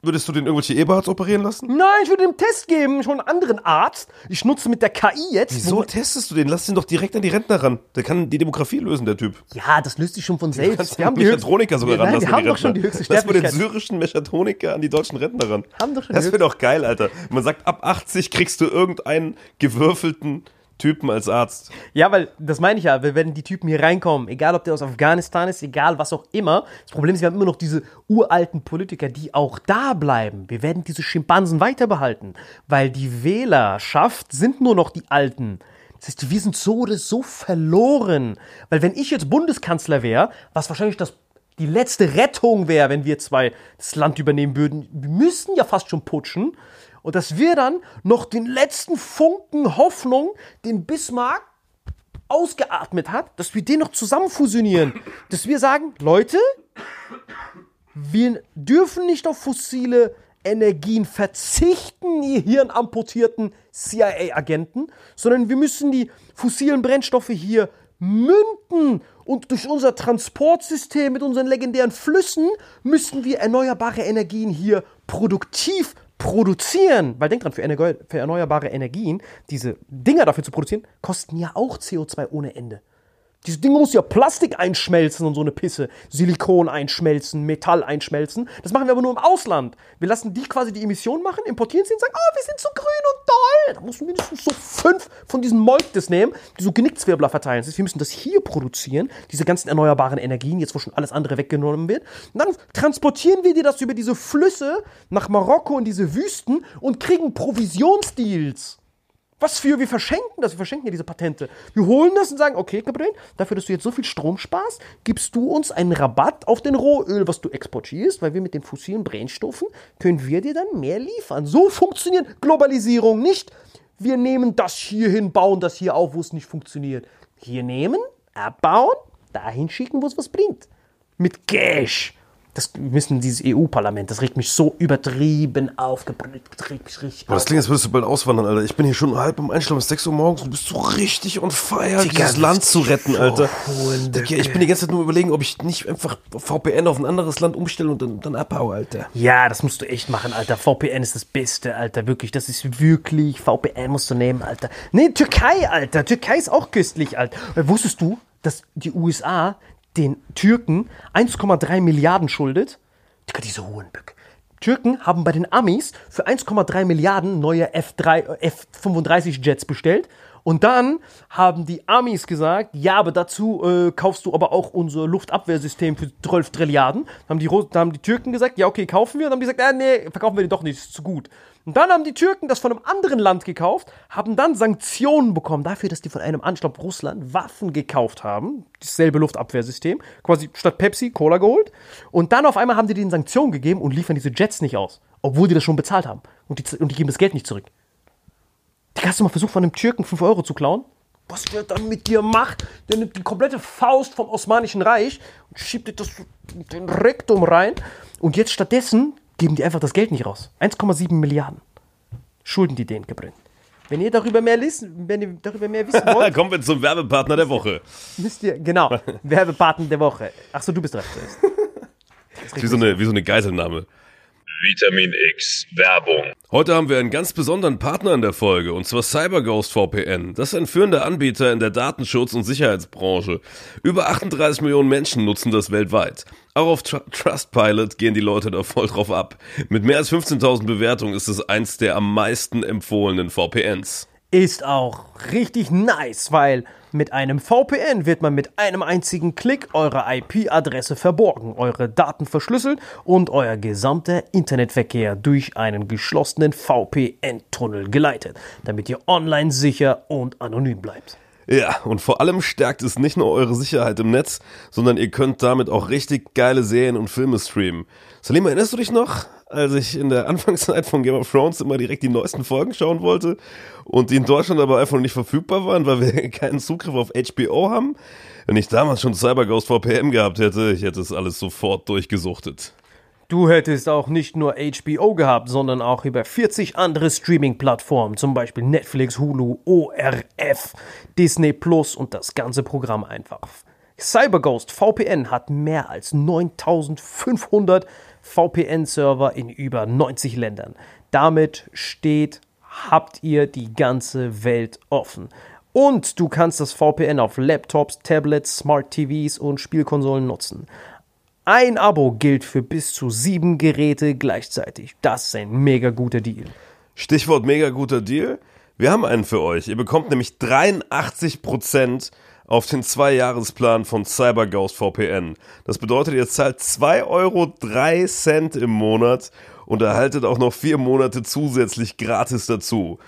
Speaker 2: würdest du den irgendwelche Eberhards operieren lassen?
Speaker 1: Nein, ich würde dem Test geben, schon einen anderen Arzt. Ich nutze mit der KI jetzt.
Speaker 2: Wieso testest du den? Lass den doch direkt an die Rentner ran. Der kann die Demografie lösen, der Typ.
Speaker 1: Ja, das löst sich schon von selbst. Wir haben die
Speaker 2: Mechatroniker sogar ranlassen
Speaker 1: wir haben doch schon die höchste
Speaker 2: Lass mal den syrischen Mechatroniker an die deutschen Rentner ran.
Speaker 1: Haben doch schon
Speaker 2: das wäre doch geil, Alter. Man sagt, ab 80 kriegst du irgendeinen gewürfelten Typen als Arzt.
Speaker 1: Ja, weil das meine ich ja, wenn die Typen hier reinkommen, egal ob der aus Afghanistan ist, egal was auch immer. Das Problem ist, wir haben immer noch diese uralten Politiker, die auch da bleiben. Wir werden diese Schimpansen weiter behalten, weil die Wählerschaft sind nur noch die Alten. Das heißt, wir sind so oder so verloren. Weil wenn ich jetzt Bundeskanzler wäre, was wahrscheinlich das die letzte Rettung wäre, wenn wir zwei das Land übernehmen würden, wir müssten ja fast schon putschen. Und dass wir dann noch den letzten Funken Hoffnung, den Bismarck ausgeatmet hat, dass wir den noch zusammen fusionieren. Dass wir sagen, Leute, wir dürfen nicht auf fossile Energien verzichten, ihr hirnamputierten CIA-Agenten, sondern wir müssen die fossilen Brennstoffe hier münden und durch unser Transportsystem mit unseren legendären Flüssen müssen wir erneuerbare Energien hier produktiv produzieren. Weil denk dran, für, erneuerbare Energien, diese Dinger dafür zu produzieren, kosten ja auch CO2 ohne Ende. Diese Dinge muss ja Plastik einschmelzen und so eine Pisse. Silikon einschmelzen, Metall einschmelzen. Das machen wir aber nur im Ausland. Wir lassen die quasi die Emissionen machen, importieren sie und sagen, oh, wir sind so grün und toll. Da musst du mindestens so fünf von diesen Molktes nehmen, die so Genickzwirbler verteilen. Das heißt, wir müssen das hier produzieren, diese ganzen erneuerbaren Energien, jetzt wo schon alles andere weggenommen wird. Und dann transportieren wir dir das über diese Flüsse nach Marokko in diese Wüsten und kriegen Provisionsdeals. Was für, wir verschenken das, wir verschenken ja diese Patente. Wir holen das und sagen, okay, Gabriel, dafür, dass du jetzt so viel Strom sparst, gibst du uns einen Rabatt auf den Rohöl, was du exportierst, weil wir mit den fossilen Brennstoffen können wir dir dann mehr liefern. So funktioniert Globalisierung nicht. Wir nehmen das hier hin, bauen das hier auf, wo es nicht funktioniert. Hier nehmen, abbauen, dahin schicken, wo es was bringt. Mit Cash. Das wissen dieses EU-Parlament, das regt mich so übertrieben auf, das regt mich richtig
Speaker 2: Boah, das klingt, als würdest du bald auswandern, Alter. Ich bin hier schon halb um Einschlafen, bis 6 Uhr morgens und du bist so richtig on fire,
Speaker 1: Digga,
Speaker 2: dieses Land zu retten, Alter. Digga, ich bin die ganze Zeit nur überlegen, ob ich nicht einfach VPN auf ein anderes Land umstelle und dann, dann abhaue, Alter.
Speaker 1: Ja, das musst du echt machen, Alter. VPN ist das Beste, Alter. Wirklich, das ist wirklich. VPN musst du nehmen, Alter. Nee, Türkei, Alter. Türkei ist auch köstlich, Alter. Weil Wusstest du, dass die USA den Türken 1,3 Milliarden schuldet? Digga, diese Hohenböck. Türken haben bei den Amis für 1,3 Milliarden neue F3, F-35 Jets bestellt. Und dann haben die Amis gesagt, ja, aber dazu äh, kaufst du aber auch unser Luftabwehrsystem für 12 Trilliarden. Dann haben die, dann haben die Türken gesagt, ja, okay, kaufen wir. Und dann haben die gesagt, äh, nee, verkaufen wir den doch nicht, ist zu gut. Und dann haben die Türken das von einem anderen Land gekauft, haben dann Sanktionen bekommen dafür, dass die von einem Anschlag Russland Waffen gekauft haben. Dasselbe Luftabwehrsystem. Quasi statt Pepsi Cola geholt. Und dann auf einmal haben die denen Sanktionen gegeben und liefern diese Jets nicht aus. Obwohl die das schon bezahlt haben. Und die, und die geben das Geld nicht zurück. Die hast du mal versucht, von einem Türken 5 Euro zu klauen? Was der dann mit dir macht, der nimmt die komplette Faust vom Osmanischen Reich und schiebt dir das in den Rektum rein. Und jetzt stattdessen geben die einfach das Geld nicht raus. 1,7 Milliarden schulden die denen, Gabriel. Wenn ihr darüber mehr lesen, wenn ihr darüber mehr wissen wollt,
Speaker 2: kommen wir zum Werbepartner der Woche.
Speaker 1: müsst ihr, genau, Werbepartner der Woche. Achso, du bist dran zuerst.
Speaker 2: Wie so eine, wie so eine Geiselnahme.
Speaker 4: Vitamin X Werbung.
Speaker 2: Heute haben wir einen ganz besonderen Partner in der Folge, und zwar CyberGhost VPN. Das ist ein führender Anbieter in der Datenschutz- und Sicherheitsbranche. Über 38 Millionen Menschen nutzen das weltweit. Auch auf Tr Trustpilot gehen die Leute da voll drauf ab. Mit mehr als 15.000 Bewertungen ist es eins der am meisten empfohlenen VPNs.
Speaker 1: Ist auch richtig nice, weil mit einem VPN wird man mit einem einzigen Klick eure IP-Adresse verborgen, eure Daten verschlüsselt und euer gesamter Internetverkehr durch einen geschlossenen VPN-Tunnel geleitet, damit ihr online sicher und anonym bleibt.
Speaker 2: Ja, und vor allem stärkt es nicht nur eure Sicherheit im Netz, sondern ihr könnt damit auch richtig geile Serien und Filme streamen. Salim, erinnerst du dich noch, als ich in der Anfangszeit von Game of Thrones immer direkt die neuesten Folgen schauen wollte und die in Deutschland aber einfach nicht verfügbar waren, weil wir keinen Zugriff auf HBO haben? Wenn ich damals schon CyberGhost VPN gehabt hätte, ich hätte es alles sofort durchgesuchtet.
Speaker 1: Du hättest auch nicht nur HBO gehabt, sondern auch über 40 andere Streaming-Plattformen, zum Beispiel Netflix, Hulu, ORF, Disney Plus und das ganze Programm einfach. CyberGhost VPN hat mehr als 9500 VPN-Server in über 90 Ländern. Damit steht, habt ihr die ganze Welt offen. Und du kannst das VPN auf Laptops, Tablets, Smart TVs und Spielkonsolen nutzen. Ein Abo gilt für bis zu sieben Geräte gleichzeitig. Das ist ein mega guter Deal.
Speaker 2: Stichwort mega guter Deal. Wir haben einen für euch. Ihr bekommt nämlich 83% auf den Zwei-Jahresplan von CyberGhost VPN. Das bedeutet, ihr zahlt 2,03 Euro im Monat und erhaltet auch noch vier Monate zusätzlich gratis dazu.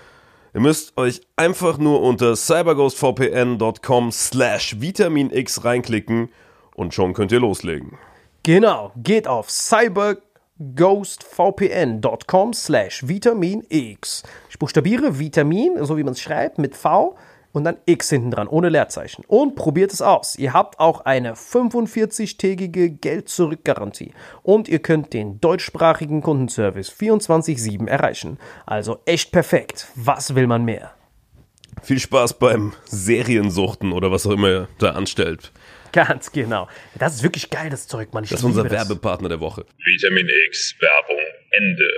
Speaker 2: Ihr müsst euch einfach nur unter cyberghostvpn.com slash vitaminx reinklicken und schon könnt ihr loslegen.
Speaker 1: Genau, geht auf cyberghostvpn.com slash Vitamin X. Ich buchstabiere Vitamin, so wie man es schreibt, mit V, und dann X hinten dran, ohne Leerzeichen. Und probiert es aus. Ihr habt auch eine 45-tägige Geld-Zurück-Garantie. Und ihr könnt den deutschsprachigen Kundenservice 24-7 erreichen. Also echt perfekt. Was will man mehr?
Speaker 2: Viel Spaß beim Seriensuchten oder was auch immer ihr da anstellt.
Speaker 1: Ganz genau. Das ist wirklich geil, das Zeug, Mann. Ich
Speaker 2: Das ist unser Werbepartner der Woche.
Speaker 4: Vitamin X Werbung Ende.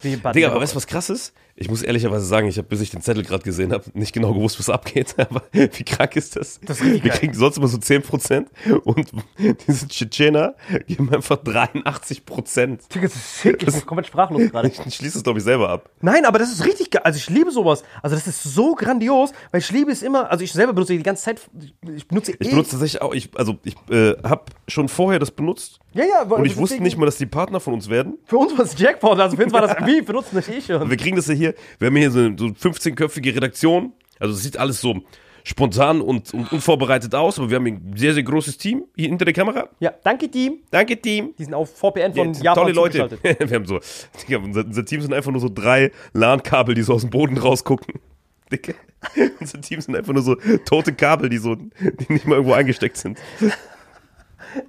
Speaker 1: Wie bei
Speaker 2: Digga, aber weißt du, was krass ist? Ich muss ehrlicherweise sagen, ich habe, bis ich den Zettel gerade gesehen habe, nicht genau gewusst, was abgeht. Aber wie krank ist das?
Speaker 1: Das ist
Speaker 2: Wir kriegen sonst immer so 10% und diese Tschetschener geben einfach 83%.
Speaker 1: Digga, das ist sick. Ich bin komplett sprachlos gerade.
Speaker 2: Ich schließe es, glaube ich, selber ab.
Speaker 1: Nein, aber das ist richtig geil. Also ich liebe sowas. Also das ist so grandios, weil ich liebe es immer. Also ich selber benutze die ganze Zeit. Ich benutze
Speaker 2: Ich
Speaker 1: eh.
Speaker 2: benutze tatsächlich auch, ich, also ich äh, habe schon vorher das benutzt
Speaker 1: ja, ja.
Speaker 2: und ich wusste nicht mal, dass die Partner von uns werden.
Speaker 1: Für uns war es Jackpot. Also für uns war das wie benutzen das eh schon.
Speaker 2: Wir kriegen das ja hier, wir haben hier so eine so 15-köpfige Redaktion. Also es sieht alles so spontan und, und unvorbereitet aus, aber wir haben ein sehr, sehr großes Team hier hinter der Kamera.
Speaker 1: Ja, danke Team.
Speaker 2: Danke, Team.
Speaker 1: Die sind auf VPN von
Speaker 2: Ja,
Speaker 1: Japan
Speaker 2: tolle Leute. Wir haben so, Digga, unser, unser Team sind einfach nur so drei LAN-Kabel, die so aus dem Boden rausgucken. Digga. Unser Team sind einfach nur so tote Kabel, die so, die nicht mal irgendwo eingesteckt sind.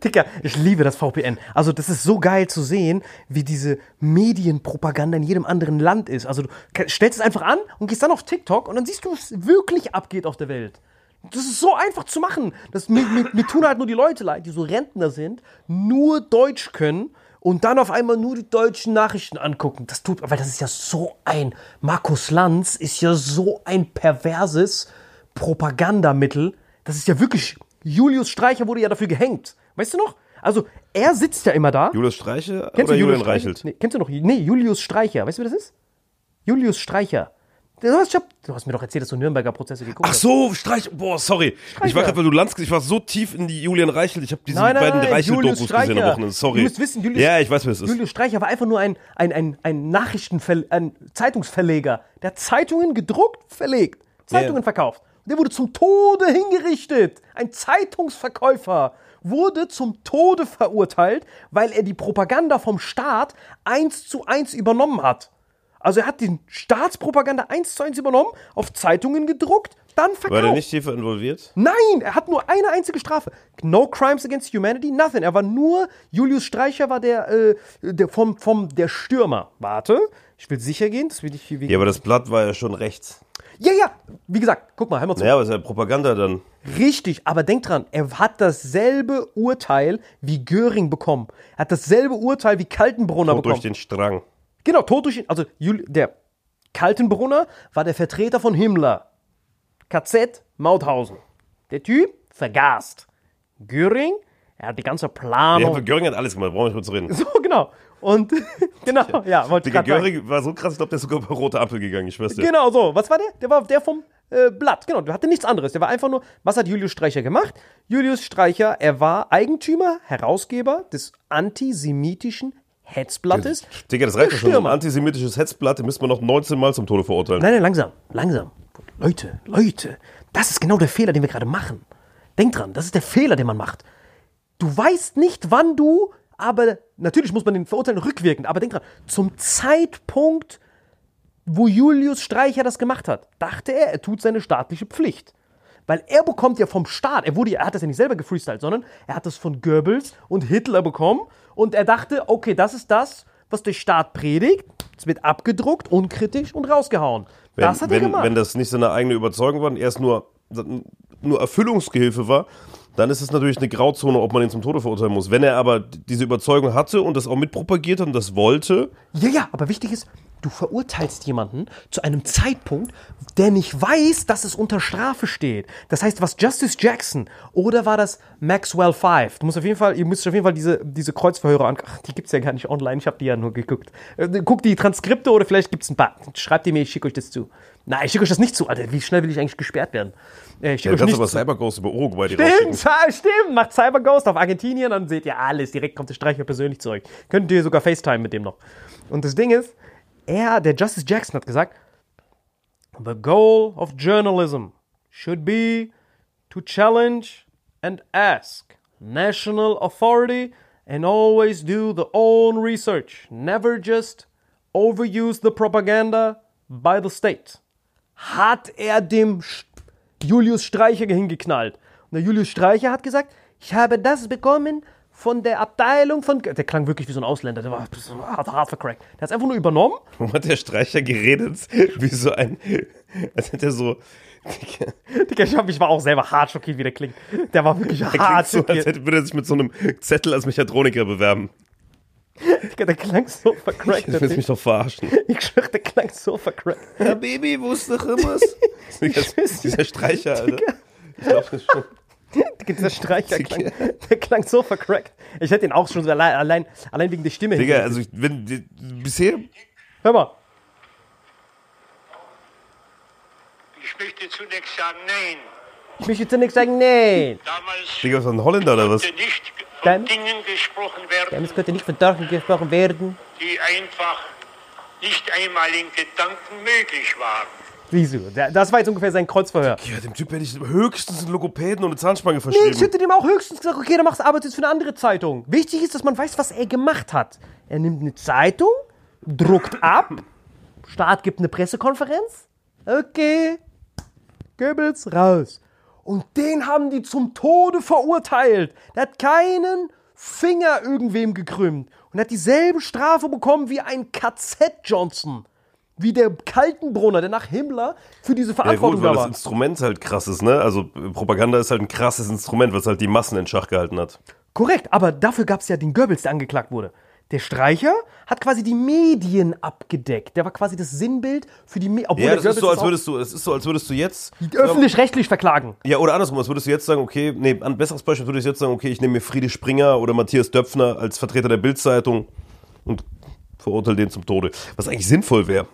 Speaker 1: Dicker, ich liebe das VPN. Also das ist so geil zu sehen, wie diese Medienpropaganda in jedem anderen Land ist. Also du stellst es einfach an und gehst dann auf TikTok und dann siehst du, was wirklich abgeht auf der Welt. Das ist so einfach zu machen. Das, mir, mir, mir tun halt nur die Leute leid, die so Rentner sind, nur Deutsch können und dann auf einmal nur die deutschen Nachrichten angucken. Das tut, weil das ist ja so ein, Markus Lanz ist ja so ein perverses Propagandamittel. Das ist ja wirklich, Julius Streicher wurde ja dafür gehängt. Weißt du noch? Also, er sitzt ja immer da.
Speaker 2: Julius Streiche
Speaker 1: Kennst
Speaker 2: oder
Speaker 1: du
Speaker 2: Julian Reichelt?
Speaker 1: Nee, kennst du noch? Nee, Julius Streicher. Weißt du, wer das ist? Julius Streicher. Du hast, du hast mir doch erzählt, dass du Nürnberger Prozesse geguckt
Speaker 2: Ach
Speaker 1: hast.
Speaker 2: so, Streich. Boah, sorry. Ich war
Speaker 1: Streicher.
Speaker 2: gerade, weil du Lanz, ich war so tief in die Julian Reichelt. Ich habe diese
Speaker 1: Nein, nein,
Speaker 2: beiden Reichelt-Dokus gesehen am
Speaker 1: Streicher.
Speaker 2: Wochenende. Sorry.
Speaker 1: Du musst wissen, Julius-
Speaker 2: Ja, ich weiß, wer es ist.
Speaker 1: Julius Streicher war einfach nur ein, ein, ein, ein Nachrichtenverleger, ein Zeitungsverleger. Der hat Zeitungen gedruckt, verlegt, Zeitungen
Speaker 2: Ja.
Speaker 1: verkauft. Und der wurde zum Tode hingerichtet. Ein Zeitungsverkäufer wurde zum Tode verurteilt, weil er die Propaganda vom Staat eins zu eins übernommen hat. Also er hat die Staatspropaganda eins zu eins übernommen, auf Zeitungen gedruckt, dann verkauft.
Speaker 2: War der nicht tiefer involviert?
Speaker 1: Nein, er hat nur eine einzige Strafe. No crimes against humanity, nothing. Er war nur, Julius Streicher war der, äh, der vom, vom, der Stürmer. Warte, ich will sicher gehen, das will ich hier
Speaker 2: Ja, aber das Blatt war ja schon rechts.
Speaker 1: Ja, ja, wie gesagt, guck mal, hör mal zu.
Speaker 2: Naja, aber ist ja Propaganda dann.
Speaker 1: Richtig, aber denk dran, er hat dasselbe Urteil wie Göring bekommen. Er hat dasselbe Urteil wie Kaltenbrunner
Speaker 2: Und
Speaker 1: bekommen.
Speaker 2: durch den Strang.
Speaker 1: Genau, Tod durch den, also der Kaltenbrunner war der Vertreter von Himmler. KZ Mauthausen. Der Typ vergast. Göring, er hat die ganze
Speaker 2: Ja,
Speaker 1: Planung.
Speaker 2: aber Göring hat alles gemacht, brauchen wir nicht mehr zu reden.
Speaker 1: so, genau. Und, genau, ja, wollte ich.
Speaker 2: Göring war so krass, ich glaube, der ist sogar bei rote Ampel gegangen, ich schwör's dir.
Speaker 1: Genau, so. Was war der? Der war der vom äh, Blatt. Genau, der hatte nichts anderes. Der war einfach nur, was hat Julius Streicher gemacht? Julius Streicher, er war Eigentümer, Herausgeber des antisemitischen Hetzblattes.
Speaker 2: Digga, das reicht ja schon. Ein antisemitisches Hetzblatt, den müsste man noch 19 Mal zum Tode verurteilen.
Speaker 1: Nein, nein, langsam, langsam. Leute, Leute, das ist genau der Fehler, den wir gerade machen. Denk dran, das ist der Fehler, den man macht. Du weißt nicht, wann du, aber natürlich muss man den verurteilen rückwirkend, aber denk dran, zum Zeitpunkt, wo Julius Streicher das gemacht hat, dachte er, er tut seine staatliche Pflicht. Weil er bekommt ja vom Staat, er, wurde, er hat das ja nicht selber gefreestylt, sondern er hat das von Goebbels und Hitler bekommen und er dachte, okay, das ist das, was der Staat predigt, es wird abgedruckt, unkritisch und rausgehauen.
Speaker 2: Wenn,
Speaker 1: das hat
Speaker 2: wenn,
Speaker 1: er gemacht.
Speaker 2: wenn das nicht seine eigene Überzeugung war und er es nur, nur Erfüllungsgehilfe war, dann ist es natürlich eine Grauzone, ob man ihn zum Tode verurteilen muss. Wenn er aber diese Überzeugung hatte und das auch mitpropagiert hat und das wollte,
Speaker 1: Ja, ja, aber wichtig ist, du verurteilst jemanden zu einem Zeitpunkt, der nicht weiß, dass es unter Strafe steht. Das heißt, was Justice Jackson oder war das Maxwell 5? Du musst auf jeden Fall, ihr müsst auf jeden Fall diese, diese Kreuzverhörer an. Ach, die gibt's ja gar nicht online, ich habe die ja nur geguckt. Äh, Guckt die Transkripte oder vielleicht gibt's ein paar. Schreibt ihr mir, ich schicke euch das zu. Nein, ich schicke euch das nicht zu, Alter. Wie schnell will ich eigentlich gesperrt werden? Äh, Ich euch
Speaker 2: kannst aber. CyberGhost über Uruguay die
Speaker 1: Stimmt, ja, stimmt. Macht CyberGhost auf Argentinien, dann seht ihr alles. Direkt kommt der Streicher persönlich zurück. Könnt ihr sogar FaceTime mit dem noch. Und das Ding ist, er, der Justice Jackson hat gesagt, The goal of journalism should be to challenge and ask national authority and always do the own research. Never just overuse the propaganda by the state. Hat er dem Julius Streicher hingeknallt. Und der Julius Streicher hat gesagt, ich habe das bekommen von der Abteilung von. Der klang wirklich wie so ein Ausländer, der war so hart, hart vercrackt. Der hat es einfach nur übernommen.
Speaker 2: Warum hat der Streicher geredet? Wie so ein. Als hätte er so.
Speaker 1: Digga, ich, hab, ich war auch selber hart schockiert, wie der klingt. Der war wirklich
Speaker 2: Der
Speaker 1: hart
Speaker 2: so, als hätte, würde er sich mit so einem Zettel als Mechatroniker bewerben.
Speaker 1: Digga, der klang so vercrackt.
Speaker 2: Ich will mich doch verarschen.
Speaker 1: Ich schwör, der klang so vercrackt.
Speaker 2: Ja, Baby, wo ist doch immer? Dieser Streicher, Alter. Ich glaube das schon.
Speaker 1: Dieser Streicher klang, der klang so vercrackt. Ich hätte ihn auch schon so allein, allein, allein wegen der Stimme
Speaker 2: Digga, also ich- wenn die- bisher.
Speaker 1: Hör mal.
Speaker 5: Ich möchte zunächst sagen, nein.
Speaker 1: Ich möchte zunächst sagen, nein.
Speaker 5: Damals
Speaker 2: Digga, was ein Holländer oder was?
Speaker 5: konnte nicht von
Speaker 1: Dann-
Speaker 5: Dingen gesprochen werden,
Speaker 1: Es könnte nicht von Dorchen gesprochen werden.
Speaker 5: die einfach nicht einmal in Gedanken möglich waren.
Speaker 1: Wieso? Der- Das war jetzt ungefähr sein Kreuzverhör.
Speaker 2: Ja, dem Typ hätte ich höchstens einen Logopäden und eine Zahnspange
Speaker 1: Nee, ich
Speaker 2: verschrieben.
Speaker 1: hätte dem auch höchstens gesagt, okay, dann machst du Arbeit jetzt für eine andere Zeitung. Wichtig ist, dass man weiß, was er gemacht hat. Er nimmt eine Zeitung, druckt ab, Staat gibt eine Pressekonferenz. Okay, Goebbels raus. Und den haben die zum Tode verurteilt. Der hat keinen Finger irgendwem gekrümmt. Und hat dieselbe Strafe bekommen wie ein KZ-Johnson. Wie der Kaltenbrunner, der nach Himmler für diese
Speaker 2: ja, gut,
Speaker 1: Verantwortung
Speaker 2: weil
Speaker 1: da
Speaker 2: das
Speaker 1: war.
Speaker 2: Instrument halt krass ist, ne? Also äh, Propaganda ist halt ein krasses Instrument, was halt die Massen in Schach gehalten hat.
Speaker 1: Korrekt, aber dafür gab es ja den Goebbels, der angeklagt wurde. Der Streicher hat quasi die Medien abgedeckt. Der war quasi das Sinnbild für die Medien.
Speaker 2: Ja, das ist so, als würdest du, es ist so, als würdest du jetzt.
Speaker 1: öffentlich-rechtlich verklagen.
Speaker 2: Ja, oder andersrum, als würdest du jetzt sagen, okay, nee, ein besseres Beispiel würde ich jetzt sagen, okay, ich nehme mir Friede Springer oder Matthias Döpfner als Vertreter der Bildzeitung und verurteile den zum Tode. Was eigentlich sinnvoll wäre.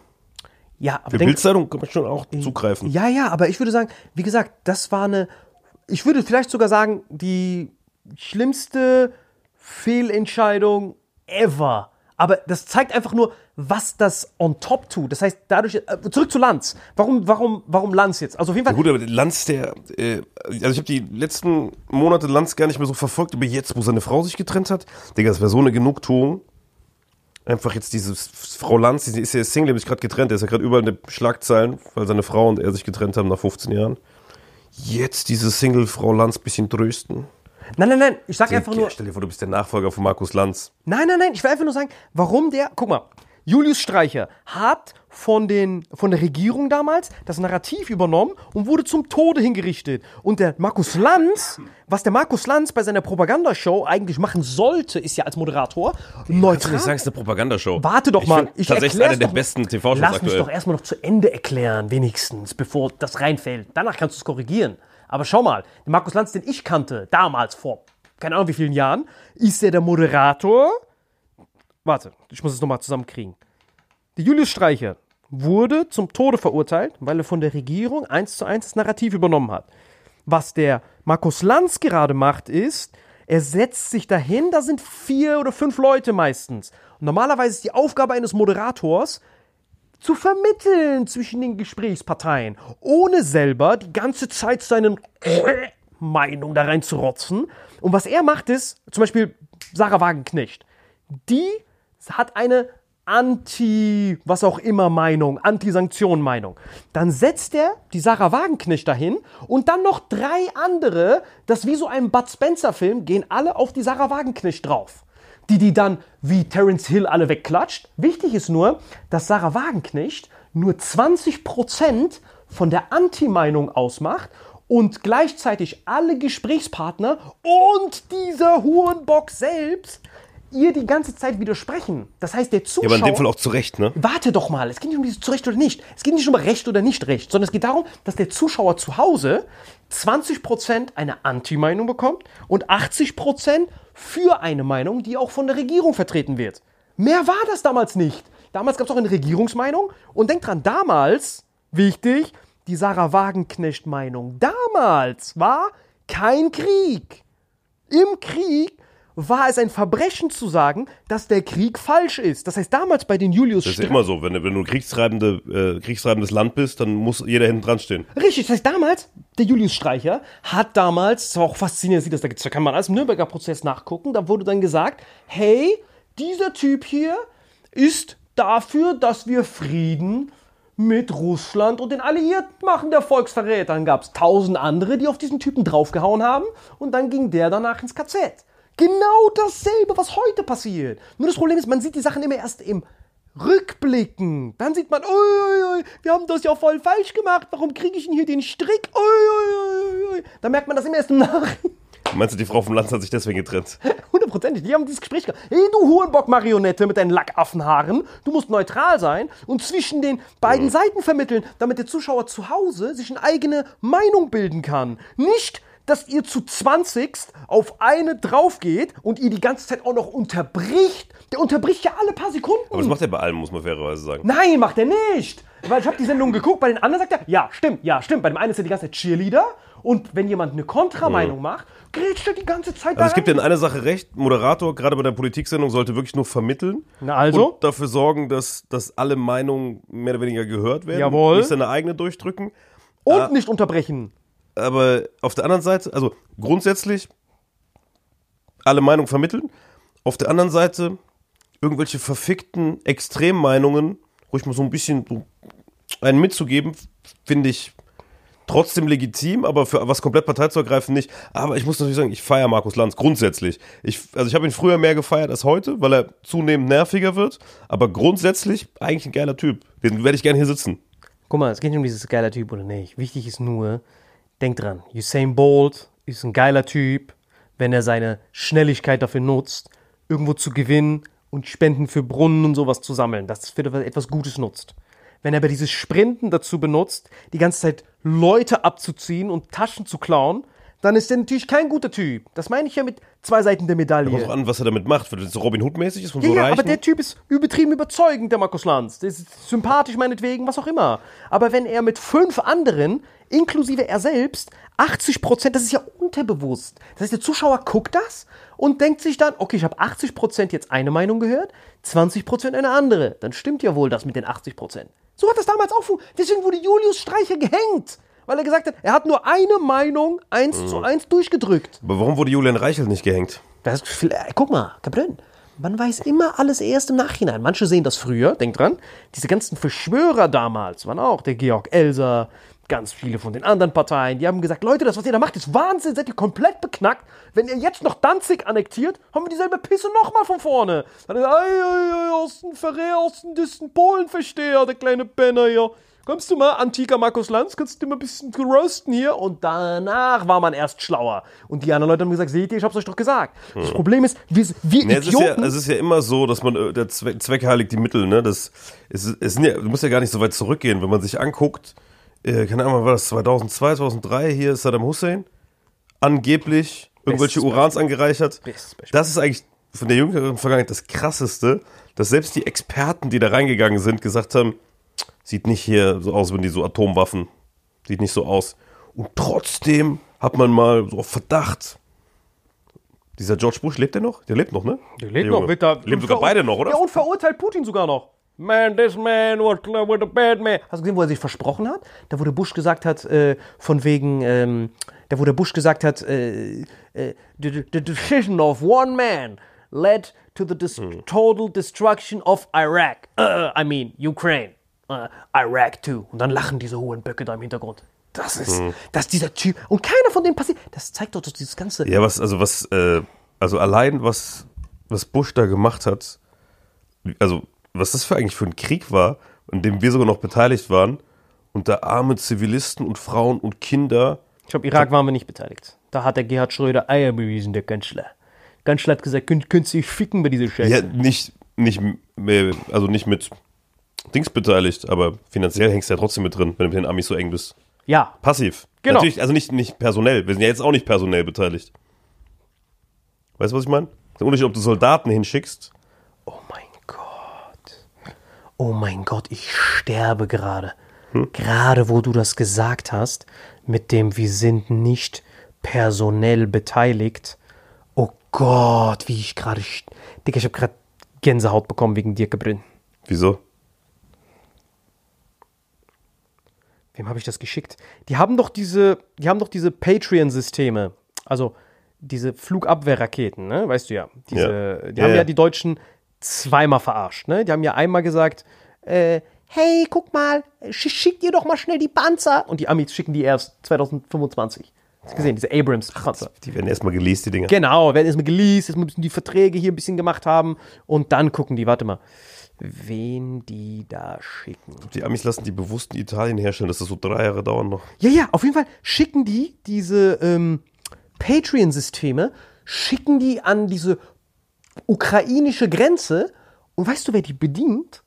Speaker 1: Ja, aber
Speaker 2: Für
Speaker 1: denk,
Speaker 2: Bildzeitung kann man schon auch zugreifen.
Speaker 1: ja, ja, aber ich würde sagen, wie gesagt, das war eine, ich würde vielleicht sogar sagen, die schlimmste Fehlentscheidung ever. Aber das zeigt einfach nur, was das on top tut. Das heißt, dadurch, äh, zurück zu Lanz. Warum, warum, warum Lanz jetzt? Also auf jeden Fall,
Speaker 2: Gut, aber Lanz, der, äh, also ich habe die letzten Monate Lanz gar nicht mehr so verfolgt, aber jetzt, wo seine Frau sich getrennt hat, Digga, das wäre so eine Genugtuung. Einfach jetzt diese Frau Lanz, die ist ja Single, die hat sich gerade getrennt, der ist ja gerade überall in den Schlagzeilen, weil seine Frau und er sich getrennt haben nach 15 Jahren. Jetzt diese Single Frau Lanz bisschen trösten.
Speaker 1: nein, nein, nein, ich sag einfach
Speaker 2: Digga,
Speaker 1: nur,
Speaker 2: Stell dir vor, du bist der Nachfolger von Markus Lanz.
Speaker 1: Nein, nein, nein, ich will einfach nur sagen, warum der. Guck mal, Julius Streicher hat von, den, von der Regierung damals das Narrativ übernommen und wurde zum Tode hingerichtet. Und der Markus Lanz, was der Markus Lanz bei seiner Propagandashow eigentlich machen sollte, ist ja als Moderator neutral.
Speaker 2: sagen, es ist eine Propagandashow.
Speaker 1: Warte doch
Speaker 2: ich
Speaker 1: mal,
Speaker 2: find
Speaker 1: ich
Speaker 2: tatsächlich eine der
Speaker 1: doch mal.
Speaker 2: besten TV-Shows
Speaker 1: Lass mich
Speaker 2: aktuell.
Speaker 1: doch erstmal noch zu Ende erklären, wenigstens, bevor das reinfällt. Danach kannst du es korrigieren. Aber schau mal, der Markus Lanz, den ich kannte, damals vor keine Ahnung wie vielen Jahren, ist er der Moderator. Warte, ich muss es nochmal zusammenkriegen. Der Julius Streicher wurde zum Tode verurteilt, weil er von der Regierung eins zu eins das Narrativ übernommen hat. Was der Markus Lanz gerade macht, ist, er setzt sich dahin, da sind vier oder fünf Leute meistens. Und normalerweise ist die Aufgabe eines Moderators, zu vermitteln zwischen den Gesprächsparteien, ohne selber die ganze Zeit seinen Meinung da rein zu rotzen. Und was er macht ist, zum Beispiel Sarah Wagenknecht, die hat eine Anti, was auch immer Meinung, Anti-Sanktion Meinung. Dann setzt er die Sarah Wagenknecht dahin und dann noch drei andere, das wie so ein Bud Spencer Film, gehen alle auf die Sarah Wagenknecht drauf die die dann wie Terence Hill alle wegklatscht. Wichtig ist nur, dass Sarah Wagenknecht nur 20% von der Anti-Meinung ausmacht und gleichzeitig alle Gesprächspartner und dieser Hurenbock selbst ihr die ganze Zeit widersprechen. Das heißt, der
Speaker 2: Ja,
Speaker 1: Zuschauer...
Speaker 2: aber in dem Fall auch zu Recht, ne?
Speaker 1: Warte doch mal, es geht nicht um dieses zu Recht oder nicht. Es geht nicht um Recht oder nicht Recht, sondern es geht darum, dass der Zuschauer zu Hause 20% eine Anti-Meinung bekommt und 80% für eine Meinung, die auch von der Regierung vertreten wird. Mehr war das damals nicht. Damals gab es auch eine Regierungsmeinung und denkt dran, damals, wichtig, die Sarah Wagenknecht-Meinung, damals war kein Krieg. Im Krieg war es ein Verbrechen zu sagen, dass der Krieg falsch ist. Das heißt, damals bei den Julius
Speaker 2: Das ist ja immer so, wenn, du- wenn du ein kriegstreibende, äh, kriegstreibendes Land bist, dann muss jeder hinten dran stehen.
Speaker 1: Richtig, das heißt, damals, der Julius Streicher hat damals, das war auch faszinierend, sieht das, da da kann man alles im Nürnberger Prozess nachgucken, da wurde dann gesagt, hey, dieser Typ hier ist dafür, dass wir Frieden mit Russland und den Alliierten machen, der Volksverräter. Dann gab es tausend andere, die auf diesen Typen draufgehauen haben und dann ging der danach ins KZ. Genau dasselbe, was heute passiert. Nur das Problem ist, man sieht die Sachen immer erst im Rückblicken. Dann sieht man, ui, ui, ui, wir haben das ja voll falsch gemacht. Warum kriege ich denn hier den Strick? Ui, ui, ui. Dann merkt man das immer erst im Nachhinein.
Speaker 2: Meinst du, die Frau vom Land hat sich deswegen getrennt?
Speaker 1: Hundertprozentig. Die haben dieses Gespräch gehabt. Hey, du Hurenbock-Marionette mit deinen Lackaffenhaaren. Du musst neutral sein und zwischen den beiden Seiten vermitteln, damit der Zuschauer zu Hause sich eine eigene Meinung bilden kann. Nicht, dass ihr zu 20 auf eine draufgeht und ihr die ganze Zeit auch noch unterbricht. Der unterbricht ja alle paar Sekunden.
Speaker 2: Aber das macht er bei allem, muss man fairerweise sagen.
Speaker 1: Nein, macht er nicht. Weil ich habe die Sendung geguckt, bei den anderen sagt er, ja, stimmt, ja, stimmt. Bei dem einen ist er die ganze Zeit Cheerleader und wenn jemand eine Kontrameinung macht, grätscht er die ganze Zeit
Speaker 2: Also es gibt ja
Speaker 1: rein.
Speaker 2: in einer Sache recht, Moderator, gerade bei der Politiksendung, sollte wirklich nur vermitteln.
Speaker 1: Na also?
Speaker 2: Und dafür sorgen, dass, dass alle Meinungen mehr oder weniger gehört werden.
Speaker 1: Jawohl.
Speaker 2: Nicht seine eigene durchdrücken.
Speaker 1: Und nicht unterbrechen.
Speaker 2: Aber auf der anderen Seite, also grundsätzlich alle Meinungen vermitteln. Auf der anderen Seite irgendwelche verfickten Extremmeinungen, ruhig mal so ein bisschen so einen mitzugeben, finde ich trotzdem legitim, aber für was komplett Partei zu ergreifen nicht. Aber ich muss natürlich sagen, ich feiere Markus Lanz grundsätzlich. Ich, also ich habe ihn früher mehr gefeiert als heute, weil er zunehmend nerviger wird. Aber grundsätzlich eigentlich ein geiler Typ. Den werde ich gerne hier sitzen.
Speaker 1: Guck mal, es geht nicht um dieses geiler Typ oder nicht. Wichtig ist nur, denk dran, Usain Bolt ist ein geiler Typ, wenn er seine Schnelligkeit dafür nutzt, irgendwo zu gewinnen und Spenden für Brunnen und sowas zu sammeln, dass es für etwas Gutes nutzt. Wenn er aber dieses Sprinten dazu benutzt, die ganze Zeit Leute abzuziehen und Taschen zu klauen, dann ist er natürlich kein guter Typ. Das meine ich ja mit zwei Seiten der Medaille.
Speaker 2: Kommt drauf an, was er damit macht. Wenn das so Robin Hood-mäßig ist von
Speaker 1: Ja,
Speaker 2: so
Speaker 1: ja,
Speaker 2: Reichen.
Speaker 1: aber der Typ ist übertrieben überzeugend, der Markus Lanz. Der ist sympathisch meinetwegen, was auch immer. Aber wenn er mit fünf anderen, inklusive er selbst, 80 Prozent, das ist ja unterbewusst. Das heißt, der Zuschauer guckt das und denkt sich dann, okay, ich habe 80 Prozent jetzt eine Meinung gehört, 20 Prozent eine andere. Dann stimmt ja wohl das mit den 80 Prozent. So hat das damals auch, fu- deswegen wurde Julius Streicher gehängt. Weil er gesagt hat, er hat nur eine Meinung eins zu eins durchgedrückt.
Speaker 2: aber warum wurde Julian Reichelt nicht gehängt?
Speaker 1: Das, äh, guck mal, Caprin, man weiß immer alles erst im Nachhinein. Manche sehen das früher, denk dran. Diese ganzen Verschwörer damals waren auch der Georg Elser, ganz viele von den anderen Parteien. Die haben gesagt, Leute, das, was ihr da macht, ist Wahnsinn, seid ihr komplett beknackt. Wenn ihr jetzt noch Danzig annektiert, haben wir dieselbe Pisse nochmal von vorne. Dann ist, ei, ei, ei, aus dem Verräter, aus dem Dissen Polenversteher, der kleine Penner hier. Kommst du mal, antiker Markus Lanz, kannst du dir mal ein bisschen roasten hier? Und danach war man erst schlauer. Und die anderen Leute haben gesagt, seht ihr, ich hab's euch doch gesagt. Das Problem ist, wir, wir
Speaker 2: Nee, es, ist ja,
Speaker 1: Idioten...
Speaker 2: es ist ja immer so, dass man, äh, der Zweck, Zweck heiligt die Mittel, ne? Das, es, es ja, du musst ja gar nicht so weit zurückgehen, wenn man sich anguckt, äh, keine Ahnung, war das 2002, 2003, hier ist Saddam Hussein, angeblich irgendwelche
Speaker 1: Bestes
Speaker 2: Urans angereichert.
Speaker 1: Beispiel.
Speaker 2: Das ist eigentlich von der jüngeren Vergangenheit das Krasseste, dass selbst die Experten, die da reingegangen sind, gesagt haben, sieht nicht hier so aus, wenn die so Atomwaffen, sieht nicht so aus. Und trotzdem hat man mal so auf Verdacht, dieser George Bush, lebt der noch? Der lebt noch, ne?
Speaker 1: Der lebt
Speaker 2: Junge.
Speaker 1: noch. Wird da
Speaker 2: Leben sogar beide noch, oder?
Speaker 1: Ja, und verurteilt Putin sogar noch. Man, this man was with a bad man. Hast du gesehen, wo er sich versprochen hat? Da wo der Bush gesagt hat, äh, von wegen, ähm, da wo der Bush gesagt hat, äh, äh, the, the decision of one man led to the dis total destruction of Iraq. Uh, I mean, Ukraine. Uh, Iraq too. Und dann lachen diese hohen Böcke da im Hintergrund. Das ist, das ist dieser Typ. Und keiner von denen passiert. Das zeigt doch, dass dieses ganze.
Speaker 2: Ja, was, also was, äh, also allein was, was Bush da gemacht hat, also was das für eigentlich für ein Krieg war, in dem wir sogar noch beteiligt waren, und da arme Zivilisten und Frauen und Kinder,
Speaker 1: Ich glaube, Irak waren wir nicht beteiligt. Da hat der Gerhard Schröder Eier bewiesen, der Kanzler. Kanzler hat gesagt, könnt, könnt ihr euch ficken bei dieser Scheiße.
Speaker 2: ja, nicht, nicht, mehr, also nicht mit Dings beteiligt, aber finanziell hängst du ja trotzdem mit drin, wenn du mit den Amis so eng bist.
Speaker 1: Ja.
Speaker 2: Passiv.
Speaker 1: Genau.
Speaker 2: Natürlich, also nicht, nicht personell. Wir sind ja jetzt auch nicht personell beteiligt. Weißt du, was ich meine? Der Unterschied, ob du Soldaten hinschickst.
Speaker 1: Oh mein Gott. Oh mein Gott, ich sterbe gerade. Gerade wo du das gesagt hast, mit dem wir sind nicht personell beteiligt. Oh Gott, wie ich gerade. Digga, ich habe gerade Gänsehaut bekommen wegen dir, Gebrünn.
Speaker 2: Wieso?
Speaker 1: Wem habe ich das geschickt? Die haben doch diese, die haben doch diese Patreon-Systeme. Also diese Flugabwehrraketen, ne? Weißt du ja. Diese,
Speaker 2: Ja.
Speaker 1: Die
Speaker 2: Ja,
Speaker 1: haben ja.
Speaker 2: ja.
Speaker 1: die Deutschen zweimal verarscht, ne? Die haben ja einmal gesagt, äh, hey, guck mal, sch- schickt ihr doch mal schnell die Panzer. Und die Amis schicken die erst 2025. Hast du gesehen, diese Abrams-Panzer.
Speaker 2: Die werden erstmal geleast, die Dinger.
Speaker 1: Genau, werden erstmal geleast, erstmal müssen die Verträge hier ein bisschen gemacht haben und dann gucken die, warte mal, wen die da schicken.
Speaker 2: Die Amis lassen die bewusst in Italien herstellen, dass das so drei Jahre dauern noch.
Speaker 1: Ja, ja, auf jeden Fall schicken die diese ähm, Patreon-Systeme, schicken die an diese ukrainische Grenze und weißt du, wer die bedient?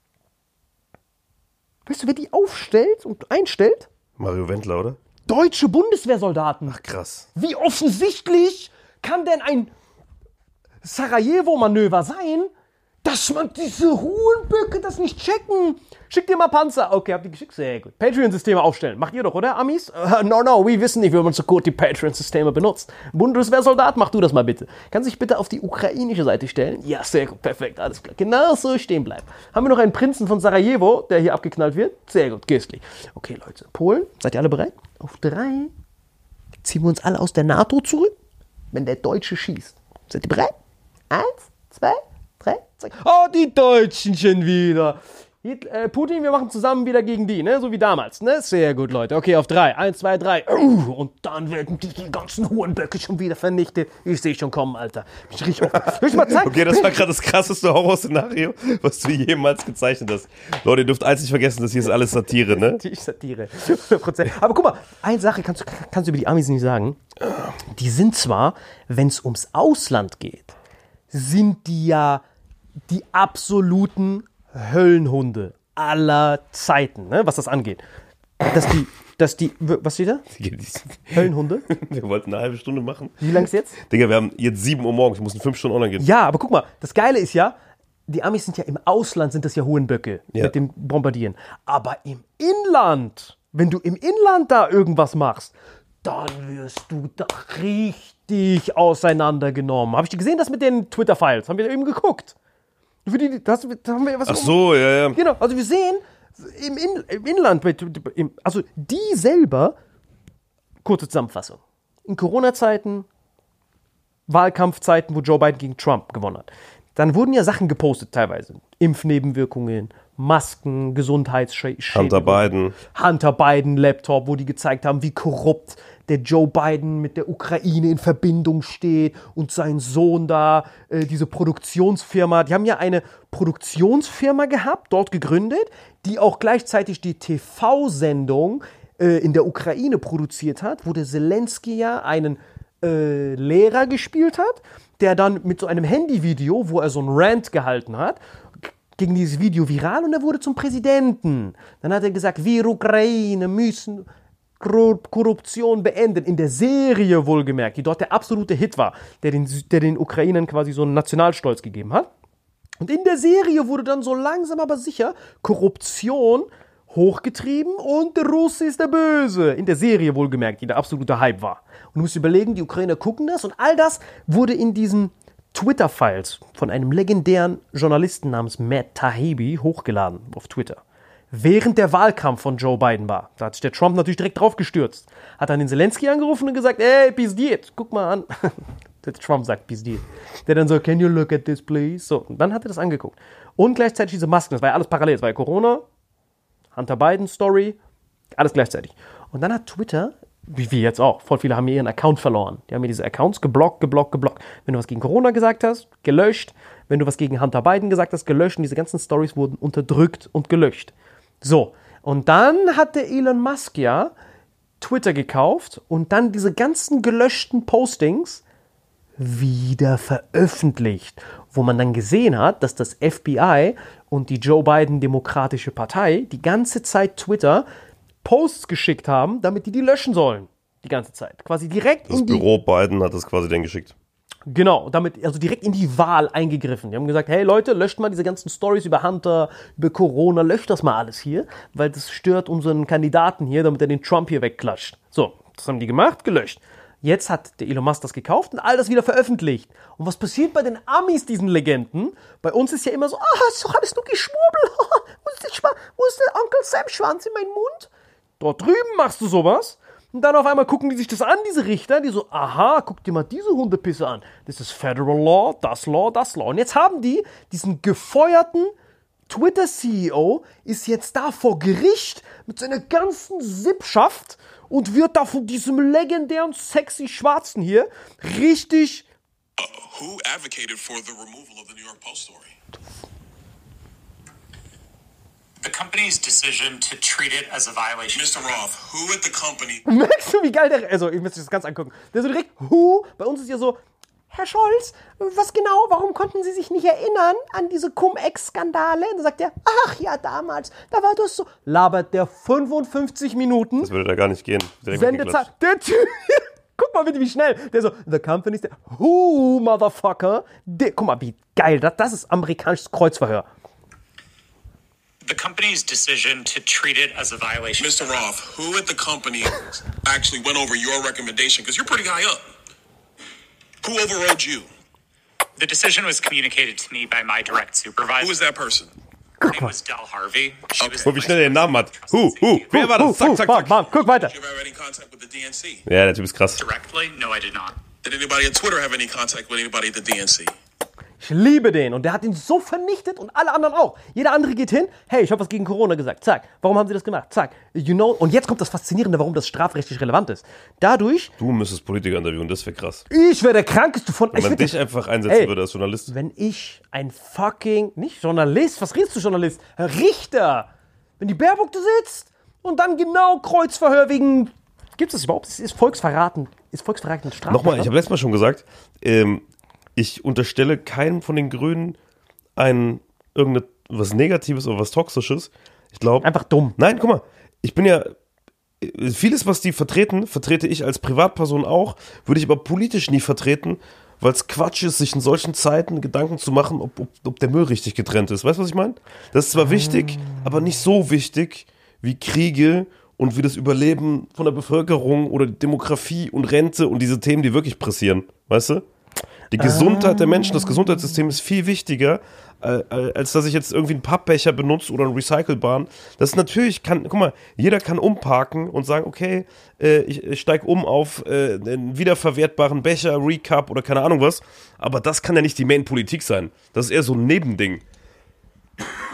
Speaker 1: Weißt du, wer die aufstellt und einstellt?
Speaker 2: Mario Wendler, oder?
Speaker 1: Deutsche Bundeswehrsoldaten.
Speaker 2: Ach krass.
Speaker 1: Wie offensichtlich kann denn ein Sarajevo-Manöver sein, dass man diese Hurenböcke das nicht checken? Schick dir mal Panzer. Okay, habt ihr geschickt? Sehr gut. Patreon-Systeme aufstellen. Macht ihr doch, oder, Amis? Äh, no, no, wir wissen nicht, wie man so gut die Patreon-Systeme benutzt. Bundeswehrsoldat, mach du das mal bitte. Kann sich bitte auf die ukrainische Seite stellen? Ja, sehr gut, perfekt, alles klar. Genau so stehen bleiben. Haben wir noch einen Prinzen von Sarajevo, der hier abgeknallt wird? Sehr gut, köstlich. Okay, Leute, Polen, seid ihr alle bereit? Auf drei ziehen wir uns alle aus der NATO zurück, wenn der Deutsche schießt. Seid ihr bereit? Eins, zwei, drei, zack. Oh, die Deutschen schon wieder. Äh, Putin, wir machen zusammen wieder gegen die, ne? So wie damals, ne? Sehr gut, Leute. Okay, auf drei. Eins, zwei, drei. Uh, und dann werden die, die ganzen Hurenböcke schon wieder vernichtet. Ich sehe schon kommen, Alter. Ich riech auf. Soll ich mal zeigen?
Speaker 2: Okay, das war gerade das krasseste Horrorszenario, was du jemals gezeichnet hast. Leute, ihr dürft eins nicht vergessen, das hier ist alles Satire, ne?
Speaker 1: Die Satire. 100%. Aber guck mal, eine Sache kannst du, kannst du über die Amis nicht sagen. Die sind zwar, wenn es ums Ausland geht, sind die ja die absoluten Höllenhunde aller Zeiten, ne, was das angeht. Dass die, dass die, was steht da? Höllenhunde?
Speaker 2: Wir wollten eine halbe Stunde machen.
Speaker 1: Wie lang ist jetzt?
Speaker 2: Digga, wir haben jetzt 7 Uhr morgens, wir mussten 5 Stunden online gehen.
Speaker 1: Ja, aber guck mal, das Geile ist ja, die Amis sind ja im Ausland, sind das ja Hurenböcke
Speaker 2: Ja.
Speaker 1: mit dem Bombardieren. Aber im Inland, wenn du im Inland da irgendwas machst, dann wirst du da richtig auseinandergenommen. Habe ich gesehen, das mit den Twitter-Files? Haben wir eben geguckt. Für die, das, da haben wir was
Speaker 2: Ach so, ja, ja.
Speaker 1: Genau, also wir sehen im, In im Inland, im, also die selber, kurze Zusammenfassung. In Corona-Zeiten, Wahlkampfzeiten, wo Joe Biden gegen Trump gewonnen hat, dann wurden ja Sachen gepostet teilweise. Impfnebenwirkungen, Masken, Gesundheitsschäden.
Speaker 2: Hunter Biden.
Speaker 1: Hunter Biden Laptop, wo die gezeigt haben, wie korrupt der Joe Biden mit der Ukraine in Verbindung steht und sein Sohn da, äh, diese Produktionsfirma, die haben ja eine Produktionsfirma gehabt, dort gegründet, die auch gleichzeitig die TV-Sendung äh, in der Ukraine produziert hat, wo der Zelensky ja einen äh, Lehrer gespielt hat, der dann mit so einem Handyvideo, wo er so einen Rant gehalten hat, ging dieses Video viral und er wurde zum Präsidenten. Dann hat er gesagt, wir Ukraine müssen Kor- Korruption beenden. In der Serie wohlgemerkt, die dort der absolute Hit war, der den, der den Ukrainern quasi so einen Nationalstolz gegeben hat. Und in der Serie wurde dann so langsam aber sicher Korruption hochgetrieben und der Russe ist der Böse. In der Serie wohlgemerkt, die der absolute Hype war. Und du musst überlegen, die Ukrainer gucken das und all das wurde in diesen Twitter-Files von einem legendären Journalisten namens Matt Taibbi hochgeladen auf Twitter. Während der Wahlkampf von Joe Biden war. Da hat sich der Trump natürlich direkt drauf gestürzt. Hat dann den Zelensky angerufen und gesagt, ey, pizdiet, guck mal an. Der Trump sagt pizdiet. Der dann so, can you look at this, please? So, und dann hat er das angeguckt. Und gleichzeitig diese Masken, das war ja alles parallel. Es war ja Corona, Hunter Biden Story, alles gleichzeitig. Und dann hat Twitter, wie wir jetzt auch, voll viele haben ihren Account verloren. Die haben mir diese Accounts geblockt, geblockt, geblockt. Wenn du was gegen Corona gesagt hast, gelöscht. Wenn du was gegen Hunter Biden gesagt hast, gelöscht. Und diese ganzen Stories wurden unterdrückt und gelöscht. So. Und dann hat der Elon Musk ja Twitter gekauft und dann diese ganzen gelöschten Postings wieder veröffentlicht, wo man dann gesehen hat, dass das FBI und die Joe Biden Demokratische Partei die ganze Zeit Twitter Posts geschickt haben, damit die die löschen sollen. Die ganze Zeit. Quasi direkt
Speaker 2: Das
Speaker 1: in die
Speaker 2: Büro Biden hat das quasi dann geschickt.
Speaker 1: Genau, damit, also direkt in die Wahl eingegriffen. Die haben gesagt, hey Leute, löscht mal diese ganzen Stories über Hunter, über Corona, löscht das mal alles hier, weil das stört unseren Kandidaten hier, damit er den Trump hier wegklatscht. So, das haben die gemacht, gelöscht. Jetzt hat der Elon Musk das gekauft und all das wieder veröffentlicht. Und was passiert bei den Amis, diesen Legenden? Bei uns ist ja immer so, ah, ist doch alles nur Geschwurbel. wo, ist der Schwa- wo ist der Onkel Sam Schwanz in meinen Mund? Dort drüben machst du sowas. Und dann auf einmal gucken die sich das an, diese Richter, die so, aha, guck dir mal diese Hundepisse an. Das ist Federal Law, das Law, das Law. Und jetzt haben die diesen gefeuerten Twitter-CEO ist jetzt da vor Gericht mit seiner ganzen Sippschaft und wird da von diesem legendären sexy Schwarzen hier richtig
Speaker 6: Who advocated for the removal of the New York Post story?
Speaker 7: The company's decision to treat it as a violation.
Speaker 6: Mr. Roth, who at the company
Speaker 1: Merkst du, wie geil der. Also, ich müsste das ganz angucken. Der so direkt, Who? Bei uns ist ja so, Herr Scholz, was genau, warum konnten Sie sich nicht erinnern an diese Cum-Ex-Skandale? Und dann sagt er, ach ja, damals, da war das so. Labert der 55 Minuten.
Speaker 2: Das würde da gar nicht gehen.
Speaker 1: Sendezeit. Der Typ. Guck mal bitte, wie schnell. Der so, the company's der. Who, motherfucker? Der, guck mal, wie geil. Das, das ist amerikanisches Kreuzverhör.
Speaker 7: The company's decision to treat it as a violation.
Speaker 6: Mr. Roth, who at the company actually went over your recommendation? Because you're pretty high up. Who overrode you?
Speaker 7: The decision was communicated to me by my direct supervisor.
Speaker 6: Who is that person?
Speaker 7: Her name was Del Harvey. She was
Speaker 2: Guck, wie schnell der den Namen hat. Hu, hu, wer war
Speaker 1: Huh,
Speaker 2: das? Zack,
Speaker 1: huh,
Speaker 2: zack,
Speaker 1: bam,
Speaker 2: zack.
Speaker 1: bam. Guck weiter.
Speaker 6: Did you ever have any contact with the DNC?
Speaker 2: Ja, der Typ ist krass.
Speaker 7: directly. No, I did not.
Speaker 6: Did anybody at Twitter have any contact with anybody at the DNC?
Speaker 1: Ich liebe den. Und der hat ihn so vernichtet und alle anderen auch. Jeder andere geht hin. Hey, ich habe was gegen Corona gesagt. Zack. Warum haben sie das gemacht? Zack. You know. Und jetzt kommt das Faszinierende, warum das strafrechtlich relevant ist. Dadurch,
Speaker 2: Du müsstest Politiker interviewen, das wäre krass.
Speaker 1: ich wäre der krankeste von.
Speaker 2: Wenn
Speaker 1: ich
Speaker 2: man dich einfach einsetzen
Speaker 1: Ey.
Speaker 2: würde als Journalist.
Speaker 1: wenn ich ein fucking, nicht Journalist, was redest du Journalist? Richter. Wenn die Baerbock da sitzt und dann genau Kreuzverhör wegen, gibt es das überhaupt? Es ist Volksverraten. Ist Volksverraten Straftat?
Speaker 2: Nochmal, ich habe letztes Mal schon gesagt, ähm, ich unterstelle keinem von den Grünen ein irgendetwas Negatives oder was Toxisches. Ich glaube.
Speaker 1: Einfach dumm.
Speaker 2: Nein, guck mal, ich bin ja. Vieles, was die vertreten, vertrete ich als Privatperson auch, würde ich aber politisch nie vertreten, weil es Quatsch ist, sich in solchen Zeiten Gedanken zu machen, ob, ob, ob der Müll richtig getrennt ist. Weißt du, was ich meine? Das ist zwar wichtig, aber nicht so wichtig wie Kriege und wie das Überleben von der Bevölkerung oder Demografie und Rente und diese Themen, die wirklich pressieren. Weißt du? Die Gesundheit der Menschen, das Gesundheitssystem ist viel wichtiger, äh, äh, als dass ich jetzt irgendwie einen Pappbecher benutze oder einen Recycelbaren. Das ist natürlich, kann, guck mal, jeder kann umparken und sagen, okay, äh, ich, ich steige um auf einen wiederverwertbaren Becher, Recap oder keine Ahnung was. Aber das kann ja nicht die Main-Politik sein. Das ist eher so ein Nebending.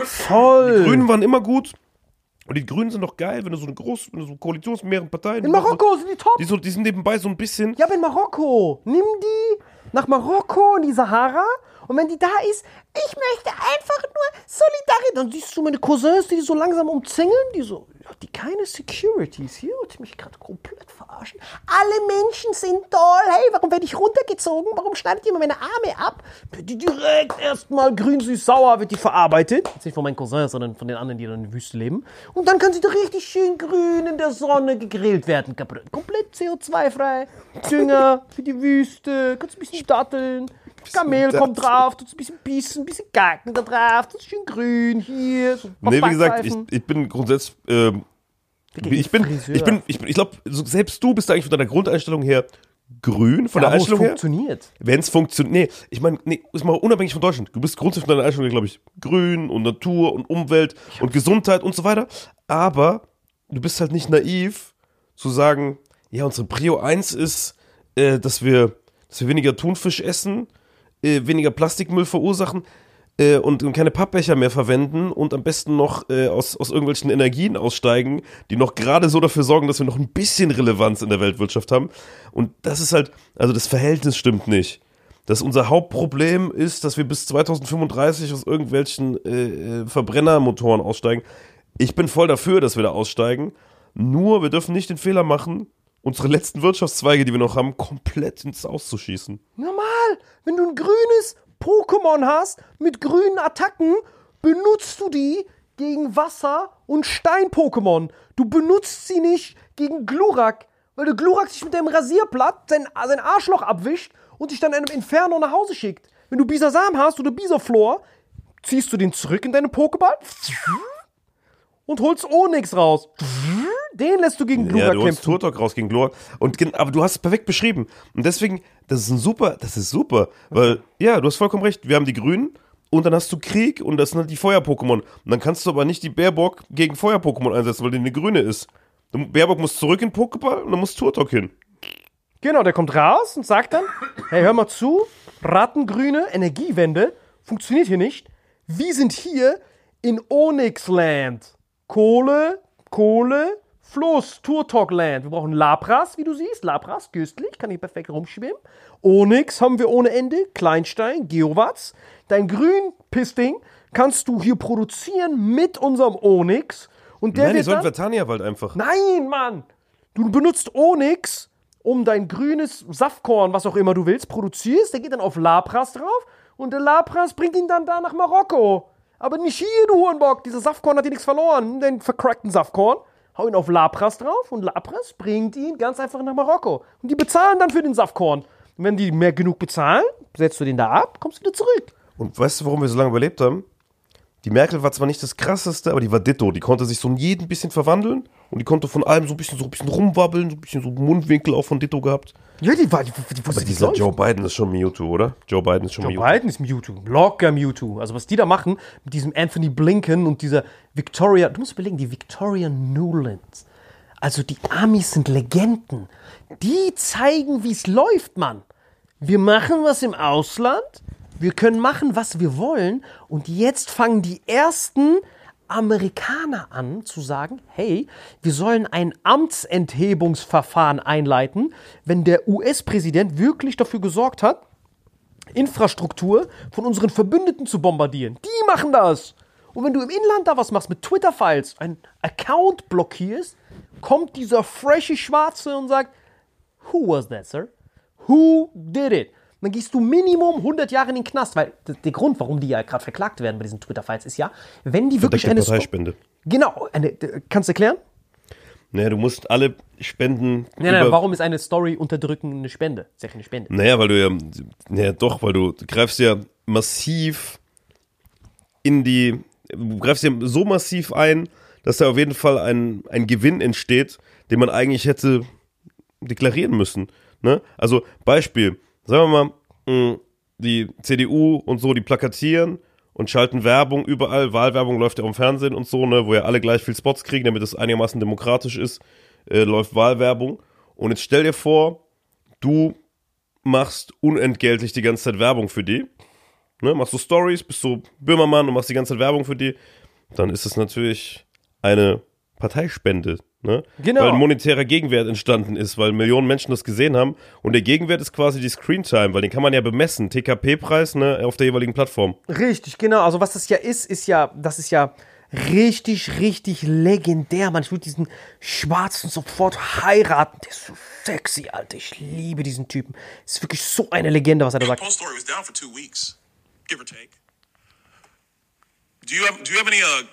Speaker 1: Voll.
Speaker 2: Grünen waren immer gut. Und die Grünen sind doch geil, wenn du so eine große, wenn du so Koalition mit mehreren Parteien.
Speaker 1: In Marokko sind die top.
Speaker 2: Die, so, die sind nebenbei so ein bisschen.
Speaker 1: Ja, aber in Marokko. Nimm die nach Marokko in die Sahara. Und wenn die da ist, ich möchte einfach nur Solidarität. Dann siehst du meine Cousins, die, die so langsam umzingeln, die so, ja, die keine Securities hier, und die mich gerade komplett verarschen. Alle Menschen sind toll. Hey, warum werde ich runtergezogen? Warum schneidet ihr mir meine Arme ab? Die direkt erstmal grün, süß, sauer wird die verarbeitet. Jetzt nicht von meinen Cousins, sondern von den anderen, die in der Wüste leben. Und dann kann sie da richtig schön grün in der Sonne gegrillt werden. Komplett CO2-frei. Dünger für die Wüste. Kannst ein bisschen datteln. Kamel kommt drauf, tut ein bisschen Bissen, ein bisschen Gacken da drauf, tut schön grün hier. So
Speaker 2: Nee, wie gesagt, ich, ich bin grundsätzlich. Ähm, ich bin,
Speaker 1: Friseur.
Speaker 2: ich bin, ich bin, ich glaube, selbst du bist eigentlich von deiner Grundeinstellung her grün, von
Speaker 1: ja,
Speaker 2: der Einstellung her.
Speaker 1: funktioniert.
Speaker 2: Wenn es funktioniert, nee, ich meine, nee, ist mal unabhängig von Deutschland. Du bist grundsätzlich von deiner Einstellung her, glaube ich, grün und Natur und Umwelt und Gesundheit und so weiter. Aber du bist halt nicht naiv zu sagen, ja, unsere Prio 1 ist, äh, dass wir, dass wir weniger Thunfisch essen, äh, weniger Plastikmüll verursachen äh, und, keine Pappbecher mehr verwenden und am besten noch äh, aus, aus irgendwelchen Energien aussteigen, die noch gerade so dafür sorgen, dass wir noch ein bisschen Relevanz in der Weltwirtschaft haben. Und das ist halt, also das Verhältnis stimmt nicht. Dass unser Hauptproblem ist, dass wir bis 2035 aus irgendwelchen äh, äh, Verbrennermotoren aussteigen. Ich bin voll dafür, dass wir da aussteigen. Nur, wir dürfen nicht den Fehler machen, unsere letzten Wirtschaftszweige, die wir noch haben, komplett ins Auszuschießen.
Speaker 1: Normal, wenn du ein grünes Pokémon hast mit grünen Attacken, benutzt du die gegen Wasser- und Stein-Pokémon. Du benutzt sie nicht gegen Glurak, weil der Glurak sich mit dem Rasierblatt sein, sein Arschloch abwischt und dich dann in einem Inferno nach Hause schickt. Wenn du Bisasam hast oder Bisaflor, ziehst du den zurück in deine Pokéball und holst Onyx raus. Den lässt du gegen Glurak
Speaker 2: Ja, du
Speaker 1: kämpfen.
Speaker 2: Turtok raus gegen Glor. Und aber du hast es perfekt beschrieben. Und deswegen, das ist ein super, das ist super. Weil, ja, du hast vollkommen recht. Wir haben die Grünen und dann hast du Krieg und das sind halt die Feuer-Pokémon. Und dann kannst du aber nicht die Baerbock gegen Feuer-Pokémon einsetzen, weil die eine Grüne ist. Baerbock muss zurück in Pokéball und dann muss Turtok hin.
Speaker 1: Genau, der kommt raus und sagt dann, hey, hör mal zu, Rattengrüne Energiewende funktioniert hier nicht. Wir sind hier in Onyxland. Kohle, Kohle, Fluss, Turtok-Land. Wir brauchen Lapras, wie du siehst. Lapras, köstlich, kann hier perfekt rumschwimmen. Onyx haben wir ohne Ende. Kleinstein, Geowatts. Dein Grün-Pisting kannst du hier produzieren mit unserem Onyx. Und der
Speaker 2: Nein, die
Speaker 1: wird
Speaker 2: sollen
Speaker 1: dann,
Speaker 2: Vertania-Wald einfach.
Speaker 1: Nein, Mann! Du benutzt Onyx, um dein grünes Saftkorn, was auch immer du willst, produzierst. Der geht dann auf Lapras drauf und der Lapras bringt ihn dann da nach Marokko. Aber nicht hier, du Hurenbock. Dieser Saftkorn hat dir nichts verloren. Den vercrackten Saftkorn. Hau ihn auf Lapras drauf und Lapras bringt ihn ganz einfach nach Marokko. Und die bezahlen dann für den Saftkorn. Und wenn die mehr genug bezahlen, setzt du den da ab, kommst wieder zurück.
Speaker 2: Und weißt du, warum wir so lange überlebt haben? Die Merkel war zwar nicht das krasseste, aber die war ditto. Die konnte sich so in jeden bisschen verwandeln und die konnte von allem so ein bisschen, so ein bisschen rumwabbeln, so ein bisschen so Mundwinkel auch von ditto gehabt.
Speaker 1: Ja, die, war, die, die wusste,
Speaker 2: Aber dieser
Speaker 1: läuft.
Speaker 2: Joe Biden ist schon Mewtwo, oder? Joe Biden ist schon
Speaker 1: Joe
Speaker 2: Mewtwo.
Speaker 1: Biden ist Mewtwo. Locker Mewtwo. Also was die da machen mit diesem Anthony Blinken und dieser Victoria, du musst überlegen, die Victoria Newlands. Also die Amis sind Legenden. Die zeigen, wie es läuft, Mann. Wir machen was im Ausland. Wir können machen, was wir wollen. Und jetzt fangen die ersten Amerikaner an zu sagen, hey, wir sollen ein Amtsenthebungsverfahren einleiten, wenn der US-Präsident wirklich dafür gesorgt hat, Infrastruktur von unseren Verbündeten zu bombardieren. Die machen das. Und wenn du im Inland da was machst mit Twitter-Files, einen Account blockierst, kommt dieser freshe Schwarze und sagt, Who was that, sir? Who did it? Dann gehst du Minimum 100 Jahre in den Knast, weil der Grund, warum die ja gerade verklagt werden bei diesen Twitter-Files, ist ja, wenn die wirklich eine...
Speaker 2: Parteispende.
Speaker 1: Genau, eine, kannst du erklären?
Speaker 2: Naja, du musst alle Spenden.
Speaker 1: Nein, nein, warum ist eine Story unterdrücken eine Spende? Ist ja keine Spende.
Speaker 2: Naja, weil du ja, naja doch, weil du greifst ja massiv in die, du greifst ja so massiv ein, dass da auf jeden Fall ein, ein Gewinn entsteht, den man eigentlich hätte deklarieren müssen. Ne? Also Beispiel, sagen wir mal, die CDU und so, die plakatieren und schalten Werbung überall, Wahlwerbung läuft ja auch im Fernsehen und so, ne, wo ja alle gleich viel Spots kriegen, damit es einigermaßen demokratisch ist, äh, läuft Wahlwerbung. Und jetzt stell dir vor, du machst unentgeltlich die ganze Zeit Werbung für die. Ne, machst du Stories, bist so Böhmermann und machst die ganze Zeit Werbung für die. Dann ist es natürlich eine Parteispende. Ne?
Speaker 1: Genau.
Speaker 2: Weil ein monetärer Gegenwert entstanden ist, weil Millionen Menschen das gesehen haben. Und der Gegenwert ist quasi die Screentime, weil den kann man ja bemessen. TKP-Preis ne, auf der jeweiligen Plattform.
Speaker 1: Richtig, genau. Also was das ja ist, ist ja, das ist ja richtig, richtig legendär. Man, ich würde diesen Schwarzen sofort heiraten. Der ist so sexy, Alter. Ich liebe diesen Typen. Ist wirklich so eine Legende, was er da sagt.
Speaker 6: Post story was down for two weeks, give or take. Do you have Do you have any uh,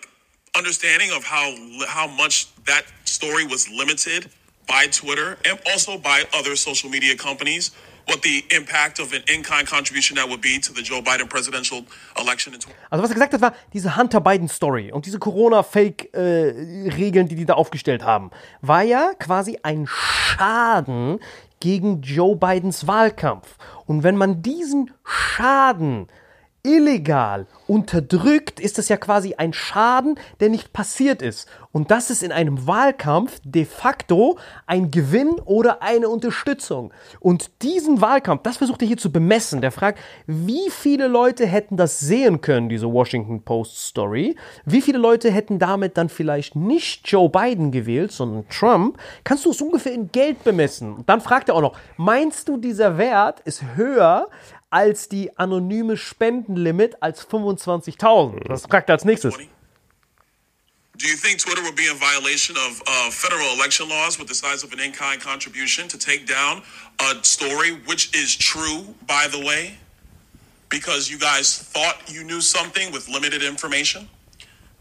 Speaker 6: understanding of how how much that story was limited by Twitter and also by other social media companies? What the impact of an in-kind contribution that would be to the Joe Biden presidential election in 20-
Speaker 1: Also was er gesagt hat, war diese Hunter Biden Story und diese Corona-Fake-Regeln, die die da aufgestellt haben, war ja quasi ein Schaden gegen Joe Bidens Wahlkampf. Und wenn man diesen Schaden illegal unterdrückt, ist das ja quasi ein Schaden, der nicht passiert ist. Und das ist in einem Wahlkampf de facto ein Gewinn oder eine Unterstützung. Und diesen Wahlkampf, das versucht er hier zu bemessen. Der fragt, wie viele Leute hätten das sehen können, diese Washington Post Story? Wie viele Leute hätten damit dann vielleicht nicht Joe Biden gewählt, sondern Trump? Kannst du es ungefähr in Geld bemessen? Dann fragt er auch noch, meinst du, dieser Wert ist höher als die anonyme Spendenlimit als 25.000? Das fragt er als nächstes.
Speaker 6: Do you think Twitter would be in violation of uh, federal election laws with the size of an in-kind contribution to take down a story which is true, by the way, because you guys thought you knew something with limited information?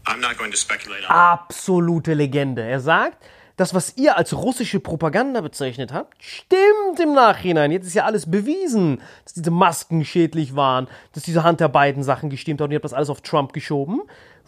Speaker 7: I'm not going to speculate on
Speaker 1: Absolute Legende. Er sagt, das, was ihr als russische Propaganda bezeichnet habt, stimmt im Nachhinein. Jetzt ist ja alles bewiesen, dass diese Masken schädlich waren, dass diese Hunter Biden Sachen gestimmt haben und ihr habt das alles auf Trump geschoben.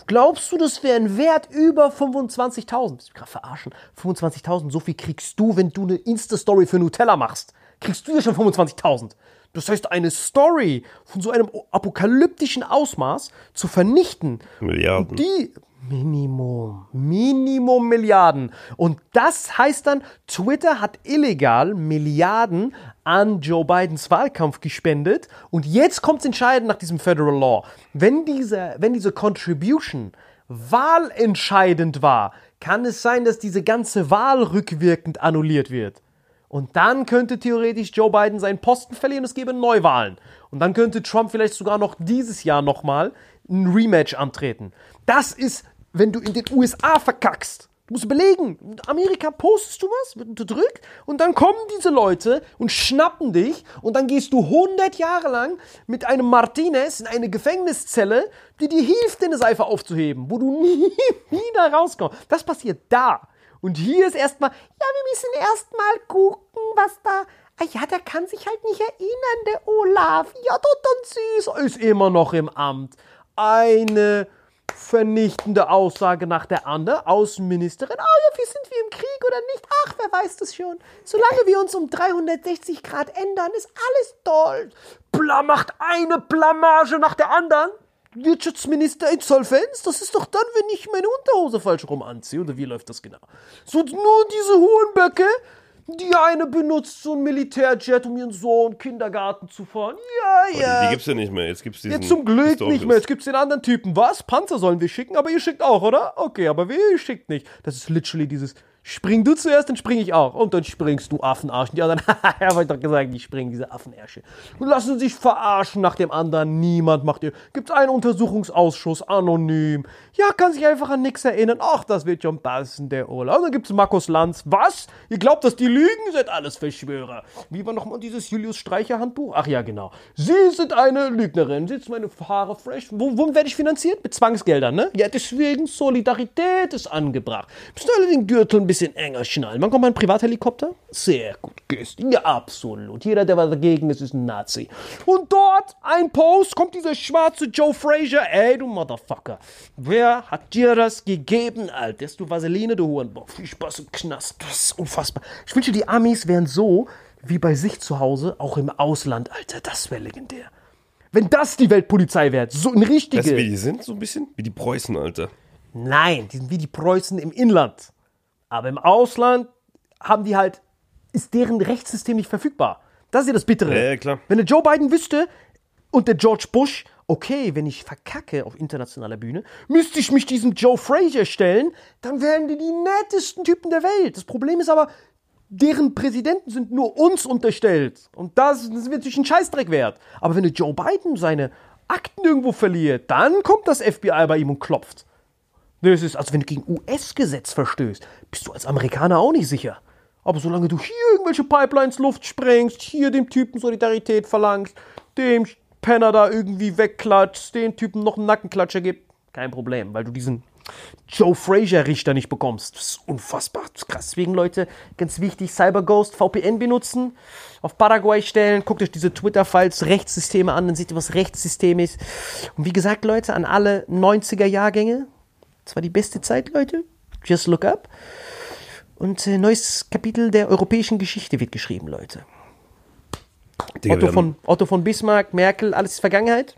Speaker 1: Glaubst du, das wäre ein Wert über 25.000? Willst du gerade verarschen? 25.000, so viel kriegst du, wenn du eine Insta-Story für Nutella machst. Kriegst du ja schon 25.000. Das heißt, eine Story von so einem apokalyptischen Ausmaß zu vernichten,
Speaker 2: Milliarden.
Speaker 1: die Minimum, Minimum Milliarden. Und das heißt dann, Twitter hat illegal Milliarden an Joe Bidens Wahlkampf gespendet. Und jetzt kommt es entscheidend nach diesem Federal Law. Wenn diese, wenn diese Contribution wahlentscheidend war, kann es sein, dass diese ganze Wahl rückwirkend annulliert wird. Und dann könnte theoretisch Joe Biden seinen Posten verlieren, es gäbe Neuwahlen. Und dann könnte Trump vielleicht sogar noch dieses Jahr nochmal ein Rematch antreten. Das ist, wenn du in den USA verkackst. Du musst überlegen, Amerika postest du was, wird unterdrückt und dann kommen diese Leute und schnappen dich und dann gehst du 100 Jahre lang mit einem Martinez in eine Gefängniszelle, die dir hilft, deine Seife aufzuheben, wo du nie wieder rauskommst. Das passiert da. Und hier ist erstmal, ja, wir müssen erstmal gucken, was da. Ah ja, der kann sich halt nicht erinnern, der Olaf. Ja, tot und süß. Ist immer noch im Amt. Eine vernichtende Aussage nach der anderen. Außenministerin, ah ja, wir sind wir im Krieg oder nicht? Ach, wer weiß das schon. Solange wir uns um 360 Grad ändern, ist alles toll. Bla macht eine Blamage nach der anderen. Wirtschaftsminister Insolvenz, das ist doch dann, wenn ich meine Unterhose falsch rum anziehe. Oder wie läuft das genau? So nur diese hohen Böcke, die eine benutzt so ein Militärjet, um ihren Sohn Kindergarten zu fahren. Ja, ja.
Speaker 2: die gibt's ja nicht mehr. Jetzt gibt's diesen
Speaker 1: Jetzt zum Glück
Speaker 2: Pistorius.
Speaker 1: nicht mehr. Jetzt gibt's den anderen Typen. Was? Panzer sollen wir schicken, aber ihr schickt auch, oder? Okay, aber wir schickt nicht. Das ist literally dieses Spring du zuerst, dann spring ich auch. Und dann springst du Affenarsch. Ja, dann habe ich doch gesagt, die springen diese Affenärsche. Und lassen sich verarschen nach dem anderen. Niemand macht ihr. Gibt's einen Untersuchungsausschuss, anonym. Ja, kann sich einfach an nichts erinnern. Ach, das wird schon passen, der Olaf. Und dann gibt's Markus Lanz. Was? Ihr glaubt, dass die lügen? Seid alles Verschwörer. Wie war nochmal dieses Julius Streicher Handbuch? Ach ja, genau. Sie sind eine Lügnerin. Sitzt meine Haare fresh. Wo, womit werde ich finanziert? Mit Zwangsgeldern, ne? Ja, deswegen Solidarität ist angebracht. Müssen alle den Gürtel ein bisschen enger schnallen. Wann kommt mein Privathelikopter? Sehr gut, Gest. Ja, absolut. Jeder, der was dagegen ist, ist ein Nazi. Und dort, ein Post, kommt dieser schwarze Joe Frazier. Ey, du Motherfucker. Wer hat dir das gegeben, Alter? Hast du Vaseline, du Hurenbock? Viel Spaß im Knast. Das ist unfassbar. Ich wünsche, die Amis wären so wie bei sich zu Hause, auch im Ausland, Alter. Das wäre legendär. Wenn das die Weltpolizei wäre, so ein richtige.
Speaker 2: Weißt du, wie die sind? So ein bisschen? Wie die Preußen, Alter.
Speaker 1: Nein, die sind wie die Preußen im Inland. Aber im Ausland haben die halt, ist deren Rechtssystem nicht verfügbar. Das ist ja das Bittere.
Speaker 2: Ja.
Speaker 1: Wenn der Joe Biden wüsste und der George Bush, okay, wenn ich verkacke auf internationaler Bühne, müsste ich mich diesem Joe Frazier stellen, dann wären die die nettesten Typen der Welt. Das Problem ist aber, deren Präsidenten sind nur uns unterstellt. Und das, das wird sich ein Scheißdreck wert. Aber wenn der Joe Biden seine Akten irgendwo verliert, dann kommt das FBI bei ihm und klopft. Das ist, also wenn du gegen US-Gesetz verstößt, bist du als Amerikaner auch nicht sicher. Aber solange du hier irgendwelche Pipelines Luft sprengst, hier dem Typen Solidarität verlangst, dem Penner da irgendwie wegklatscht, den Typen noch einen Nackenklatscher gibt, kein Problem, weil du diesen Joe Frazier-Richter nicht bekommst. Das ist unfassbar. Das ist krass. Deswegen, Leute, ganz wichtig, CyberGhost, VPN benutzen, auf Paraguay stellen, guckt euch diese Twitter-Files, Rechtssysteme an, dann seht ihr, was Rechtssystem ist. Und wie gesagt, Leute, an alle 90er-Jahrgänge, das war die beste Zeit, Leute. Just look up. Und äh, neues Kapitel der europäischen Geschichte wird geschrieben, Leute. Otto von, Otto von Bismarck, Merkel, alles ist Vergangenheit.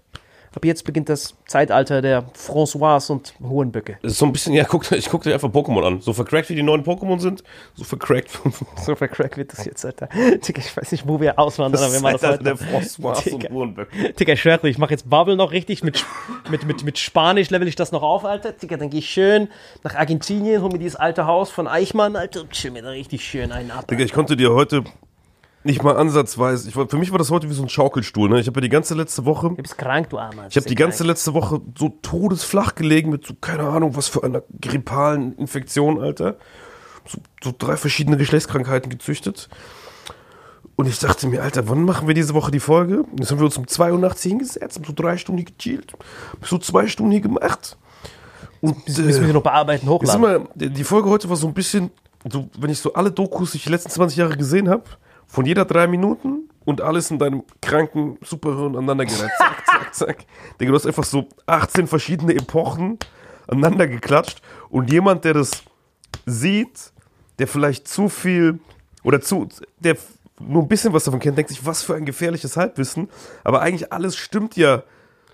Speaker 1: Ab jetzt beginnt das Zeitalter der François und Hohenböcke.
Speaker 2: Das ist so ein bisschen, ja, guck, ich guck dir einfach Pokémon an. So vercrackt wie die neuen Pokémon sind, so vercrackt.
Speaker 1: So vercrackt wird das jetzt, Alter. Digga, ich weiß nicht, wo wir auswandern, aber wir machen das heute.
Speaker 2: der François und
Speaker 1: Digga.
Speaker 2: Burenböck.
Speaker 1: Digga, ich schwöre, ich mache jetzt Bubble noch richtig. Mit, mit, mit, mit Spanisch level ich das noch auf, Alter. Digga, dann gehe ich schön nach Argentinien, hol mir dieses alte Haus von Eichmann, Alter, und chill mir da richtig schön einen ab.
Speaker 2: Digga, ich konnte dir heute nicht mal ansatzweise, ich, für mich war das heute wie so ein Schaukelstuhl, ne? Ich habe ja die ganze letzte Woche,
Speaker 1: Du bist krank, du Armer.
Speaker 2: ich habe die ganze letzte Woche so todesflach gelegen mit so, keine Ahnung, was für einer grippalen Infektion, Alter. So, so drei verschiedene Geschlechtskrankheiten gezüchtet. Und ich dachte mir, Alter, wann machen wir diese Woche die Folge? Jetzt haben wir uns um 2 Uhr nachts hingesetzt, haben so drei Stunden hier gechillt, so zwei Stunden hier gemacht. Und
Speaker 1: Müssen wir
Speaker 2: äh,
Speaker 1: noch bearbeiten, hochladen.
Speaker 2: immer, die die Folge heute war so ein bisschen, so, wenn ich so alle Dokus, die ich die letzten 20 Jahre gesehen habe, von jeder drei Minuten und alles in deinem kranken Superhirn aneinandergereiht. Zack, zack, zack. Digga, du hast einfach so 18 verschiedene Epochen aneinander geklatscht und jemand, der das sieht, der vielleicht zu viel oder zu, der nur ein bisschen was davon kennt, denkt sich, was für ein gefährliches Halbwissen. Aber eigentlich alles stimmt ja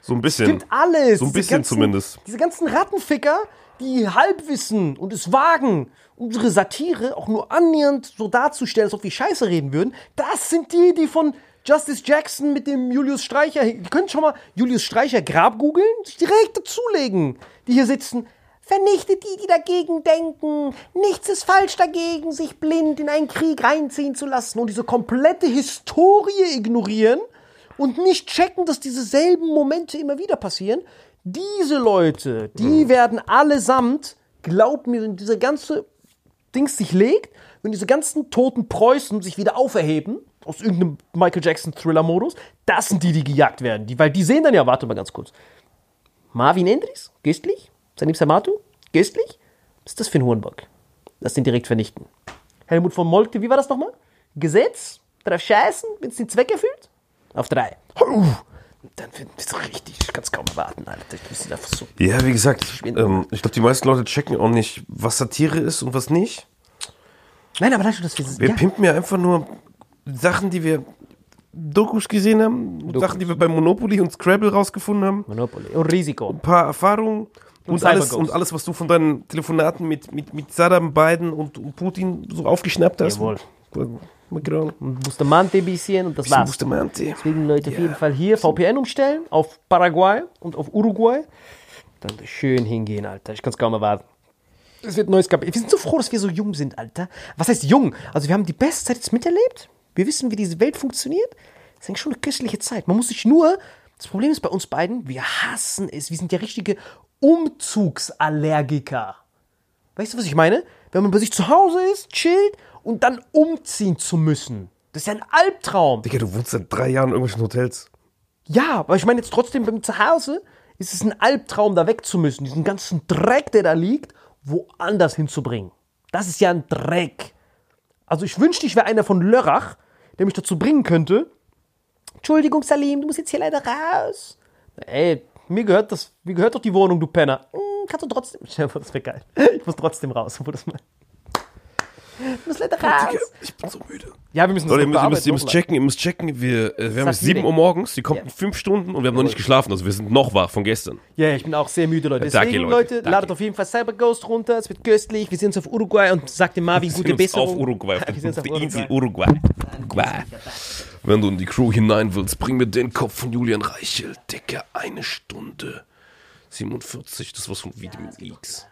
Speaker 2: so ein bisschen.
Speaker 1: Stimmt alles.
Speaker 2: So ein bisschen
Speaker 1: ganzen,
Speaker 2: zumindest.
Speaker 1: Diese ganzen Rattenficker, die Halbwissen und es wagen, unsere Satire auch nur annähernd so darzustellen, als ob wir Scheiße reden würden, das sind die, die von Justice Jackson mit dem Julius Streicher, ihr könnt schon mal Julius Streicher Grab googeln, sich direkt dazulegen, die hier sitzen. Vernichtet die, die dagegen denken. Nichts ist falsch dagegen, sich blind in einen Krieg reinziehen zu lassen und diese komplette Historie ignorieren und nicht checken, dass diese selben Momente immer wieder passieren. Diese Leute, die werden allesamt, glaub mir, diese ganze Dings sich legt, wenn diese ganzen toten Preußen sich wieder auferheben, aus irgendeinem Michael Jackson Thriller-Modus, das sind die, die gejagt werden. Die, weil die sehen dann ja, warte mal ganz kurz. Marvin Endres, Göstlich, Sanim Samatu, Göstlich, was ist das für ein Hurenbock? Lass den direkt vernichten. Helmut von Moltke, wie war das nochmal? Gesetz, drauf scheißen, wenn es den Zweck erfüllt? Auf drei. Huh. Dann wird es richtig, ich kann es kaum erwarten, Alter. Ich bin einfach so.
Speaker 2: Ja, wie gesagt, ähm, ich glaube, die meisten Leute checken auch nicht, was Satire ist und was nicht.
Speaker 1: Nein, aber das, dass wir,
Speaker 2: Wir
Speaker 1: ja,
Speaker 2: pimpen ja einfach nur Sachen, die wir Dokus gesehen haben, Sachen, die wir bei Monopoly und Scrabble rausgefunden haben,
Speaker 1: Monopoly und Risiko.
Speaker 2: ein paar Erfahrungen und,
Speaker 1: Cyber
Speaker 2: alles, und alles, was du von deinen Telefonaten mit, mit, mit Saddam, Biden und, und Putin so aufgeschnappt hast.
Speaker 1: Jawohl.
Speaker 2: Macron.
Speaker 1: Bustamante ein bisschen und das war's.
Speaker 2: Bustamante.
Speaker 1: Deswegen Leute auf jeden Fall hier VPN umstellen auf Paraguay und auf Uruguay. Dann schön hingehen, Alter. Ich kann es kaum erwarten. Es wird ein neues Kapitel. Wir sind so froh, dass wir so jung sind, Alter. Was heißt jung? Also wir haben die beste Zeit jetzt miterlebt. Wir wissen, wie diese Welt funktioniert. Das ist eigentlich schon eine köstliche Zeit. Man muss sich nur. Das Problem ist bei uns beiden, wir hassen es. Wir sind ja richtige Umzugsallergiker. Weißt du, was ich meine? Wenn man bei sich zu Hause ist, chillt und dann umziehen zu müssen. Das ist ja ein Albtraum.
Speaker 2: Digga, du wohnst seit drei Jahren in irgendwelchen Hotels.
Speaker 1: Ja, aber ich meine jetzt trotzdem beim Zuhause ist es ein Albtraum, da weg zu müssen, diesen ganzen Dreck, der da liegt, woanders hinzubringen. Das ist ja ein Dreck. Also ich wünschte, ich wäre einer von Lörrach, der mich dazu bringen könnte. Entschuldigung, Salim, du musst jetzt hier leider raus. Ey, mir gehört das, mir gehört doch die Wohnung, du Penner. Hm, kannst du trotzdem. Das wäre geil. Ich muss trotzdem raus, obwohl das mal. Du musst leider raus.
Speaker 2: Ich bin so müde.
Speaker 1: Ja, wir müssen
Speaker 2: Leute, ihr
Speaker 1: noch
Speaker 2: müsst, ihr müsst, ihr müsst
Speaker 1: bearbeiten.
Speaker 2: checken, ihr müsst checken. Wir, äh, wir haben
Speaker 1: Satire.
Speaker 2: 7 Uhr morgens, die kommt
Speaker 1: Ja.
Speaker 2: in 5 Stunden und wir haben noch nicht geschlafen. Also wir sind noch wach von gestern.
Speaker 1: Ja, ich bin auch sehr müde, Leute.
Speaker 2: Danke,
Speaker 1: Deswegen,
Speaker 2: Leute.
Speaker 1: Leute,
Speaker 2: Danke.
Speaker 1: ladet auf jeden Fall Cyber Ghost runter. Es wird köstlich. Wir sehen uns auf Uruguay und sagt dem Marvin gute Besserung.
Speaker 2: auf Uruguay, auf
Speaker 1: Wir sehen uns
Speaker 2: der
Speaker 1: auf
Speaker 2: Insel Uruguay. Uruguay. Wenn du in die Crew hinein willst, bring mir den Kopf von Julian Reichel. Digga, eine Stunde. 47, das war's von Video Leaks.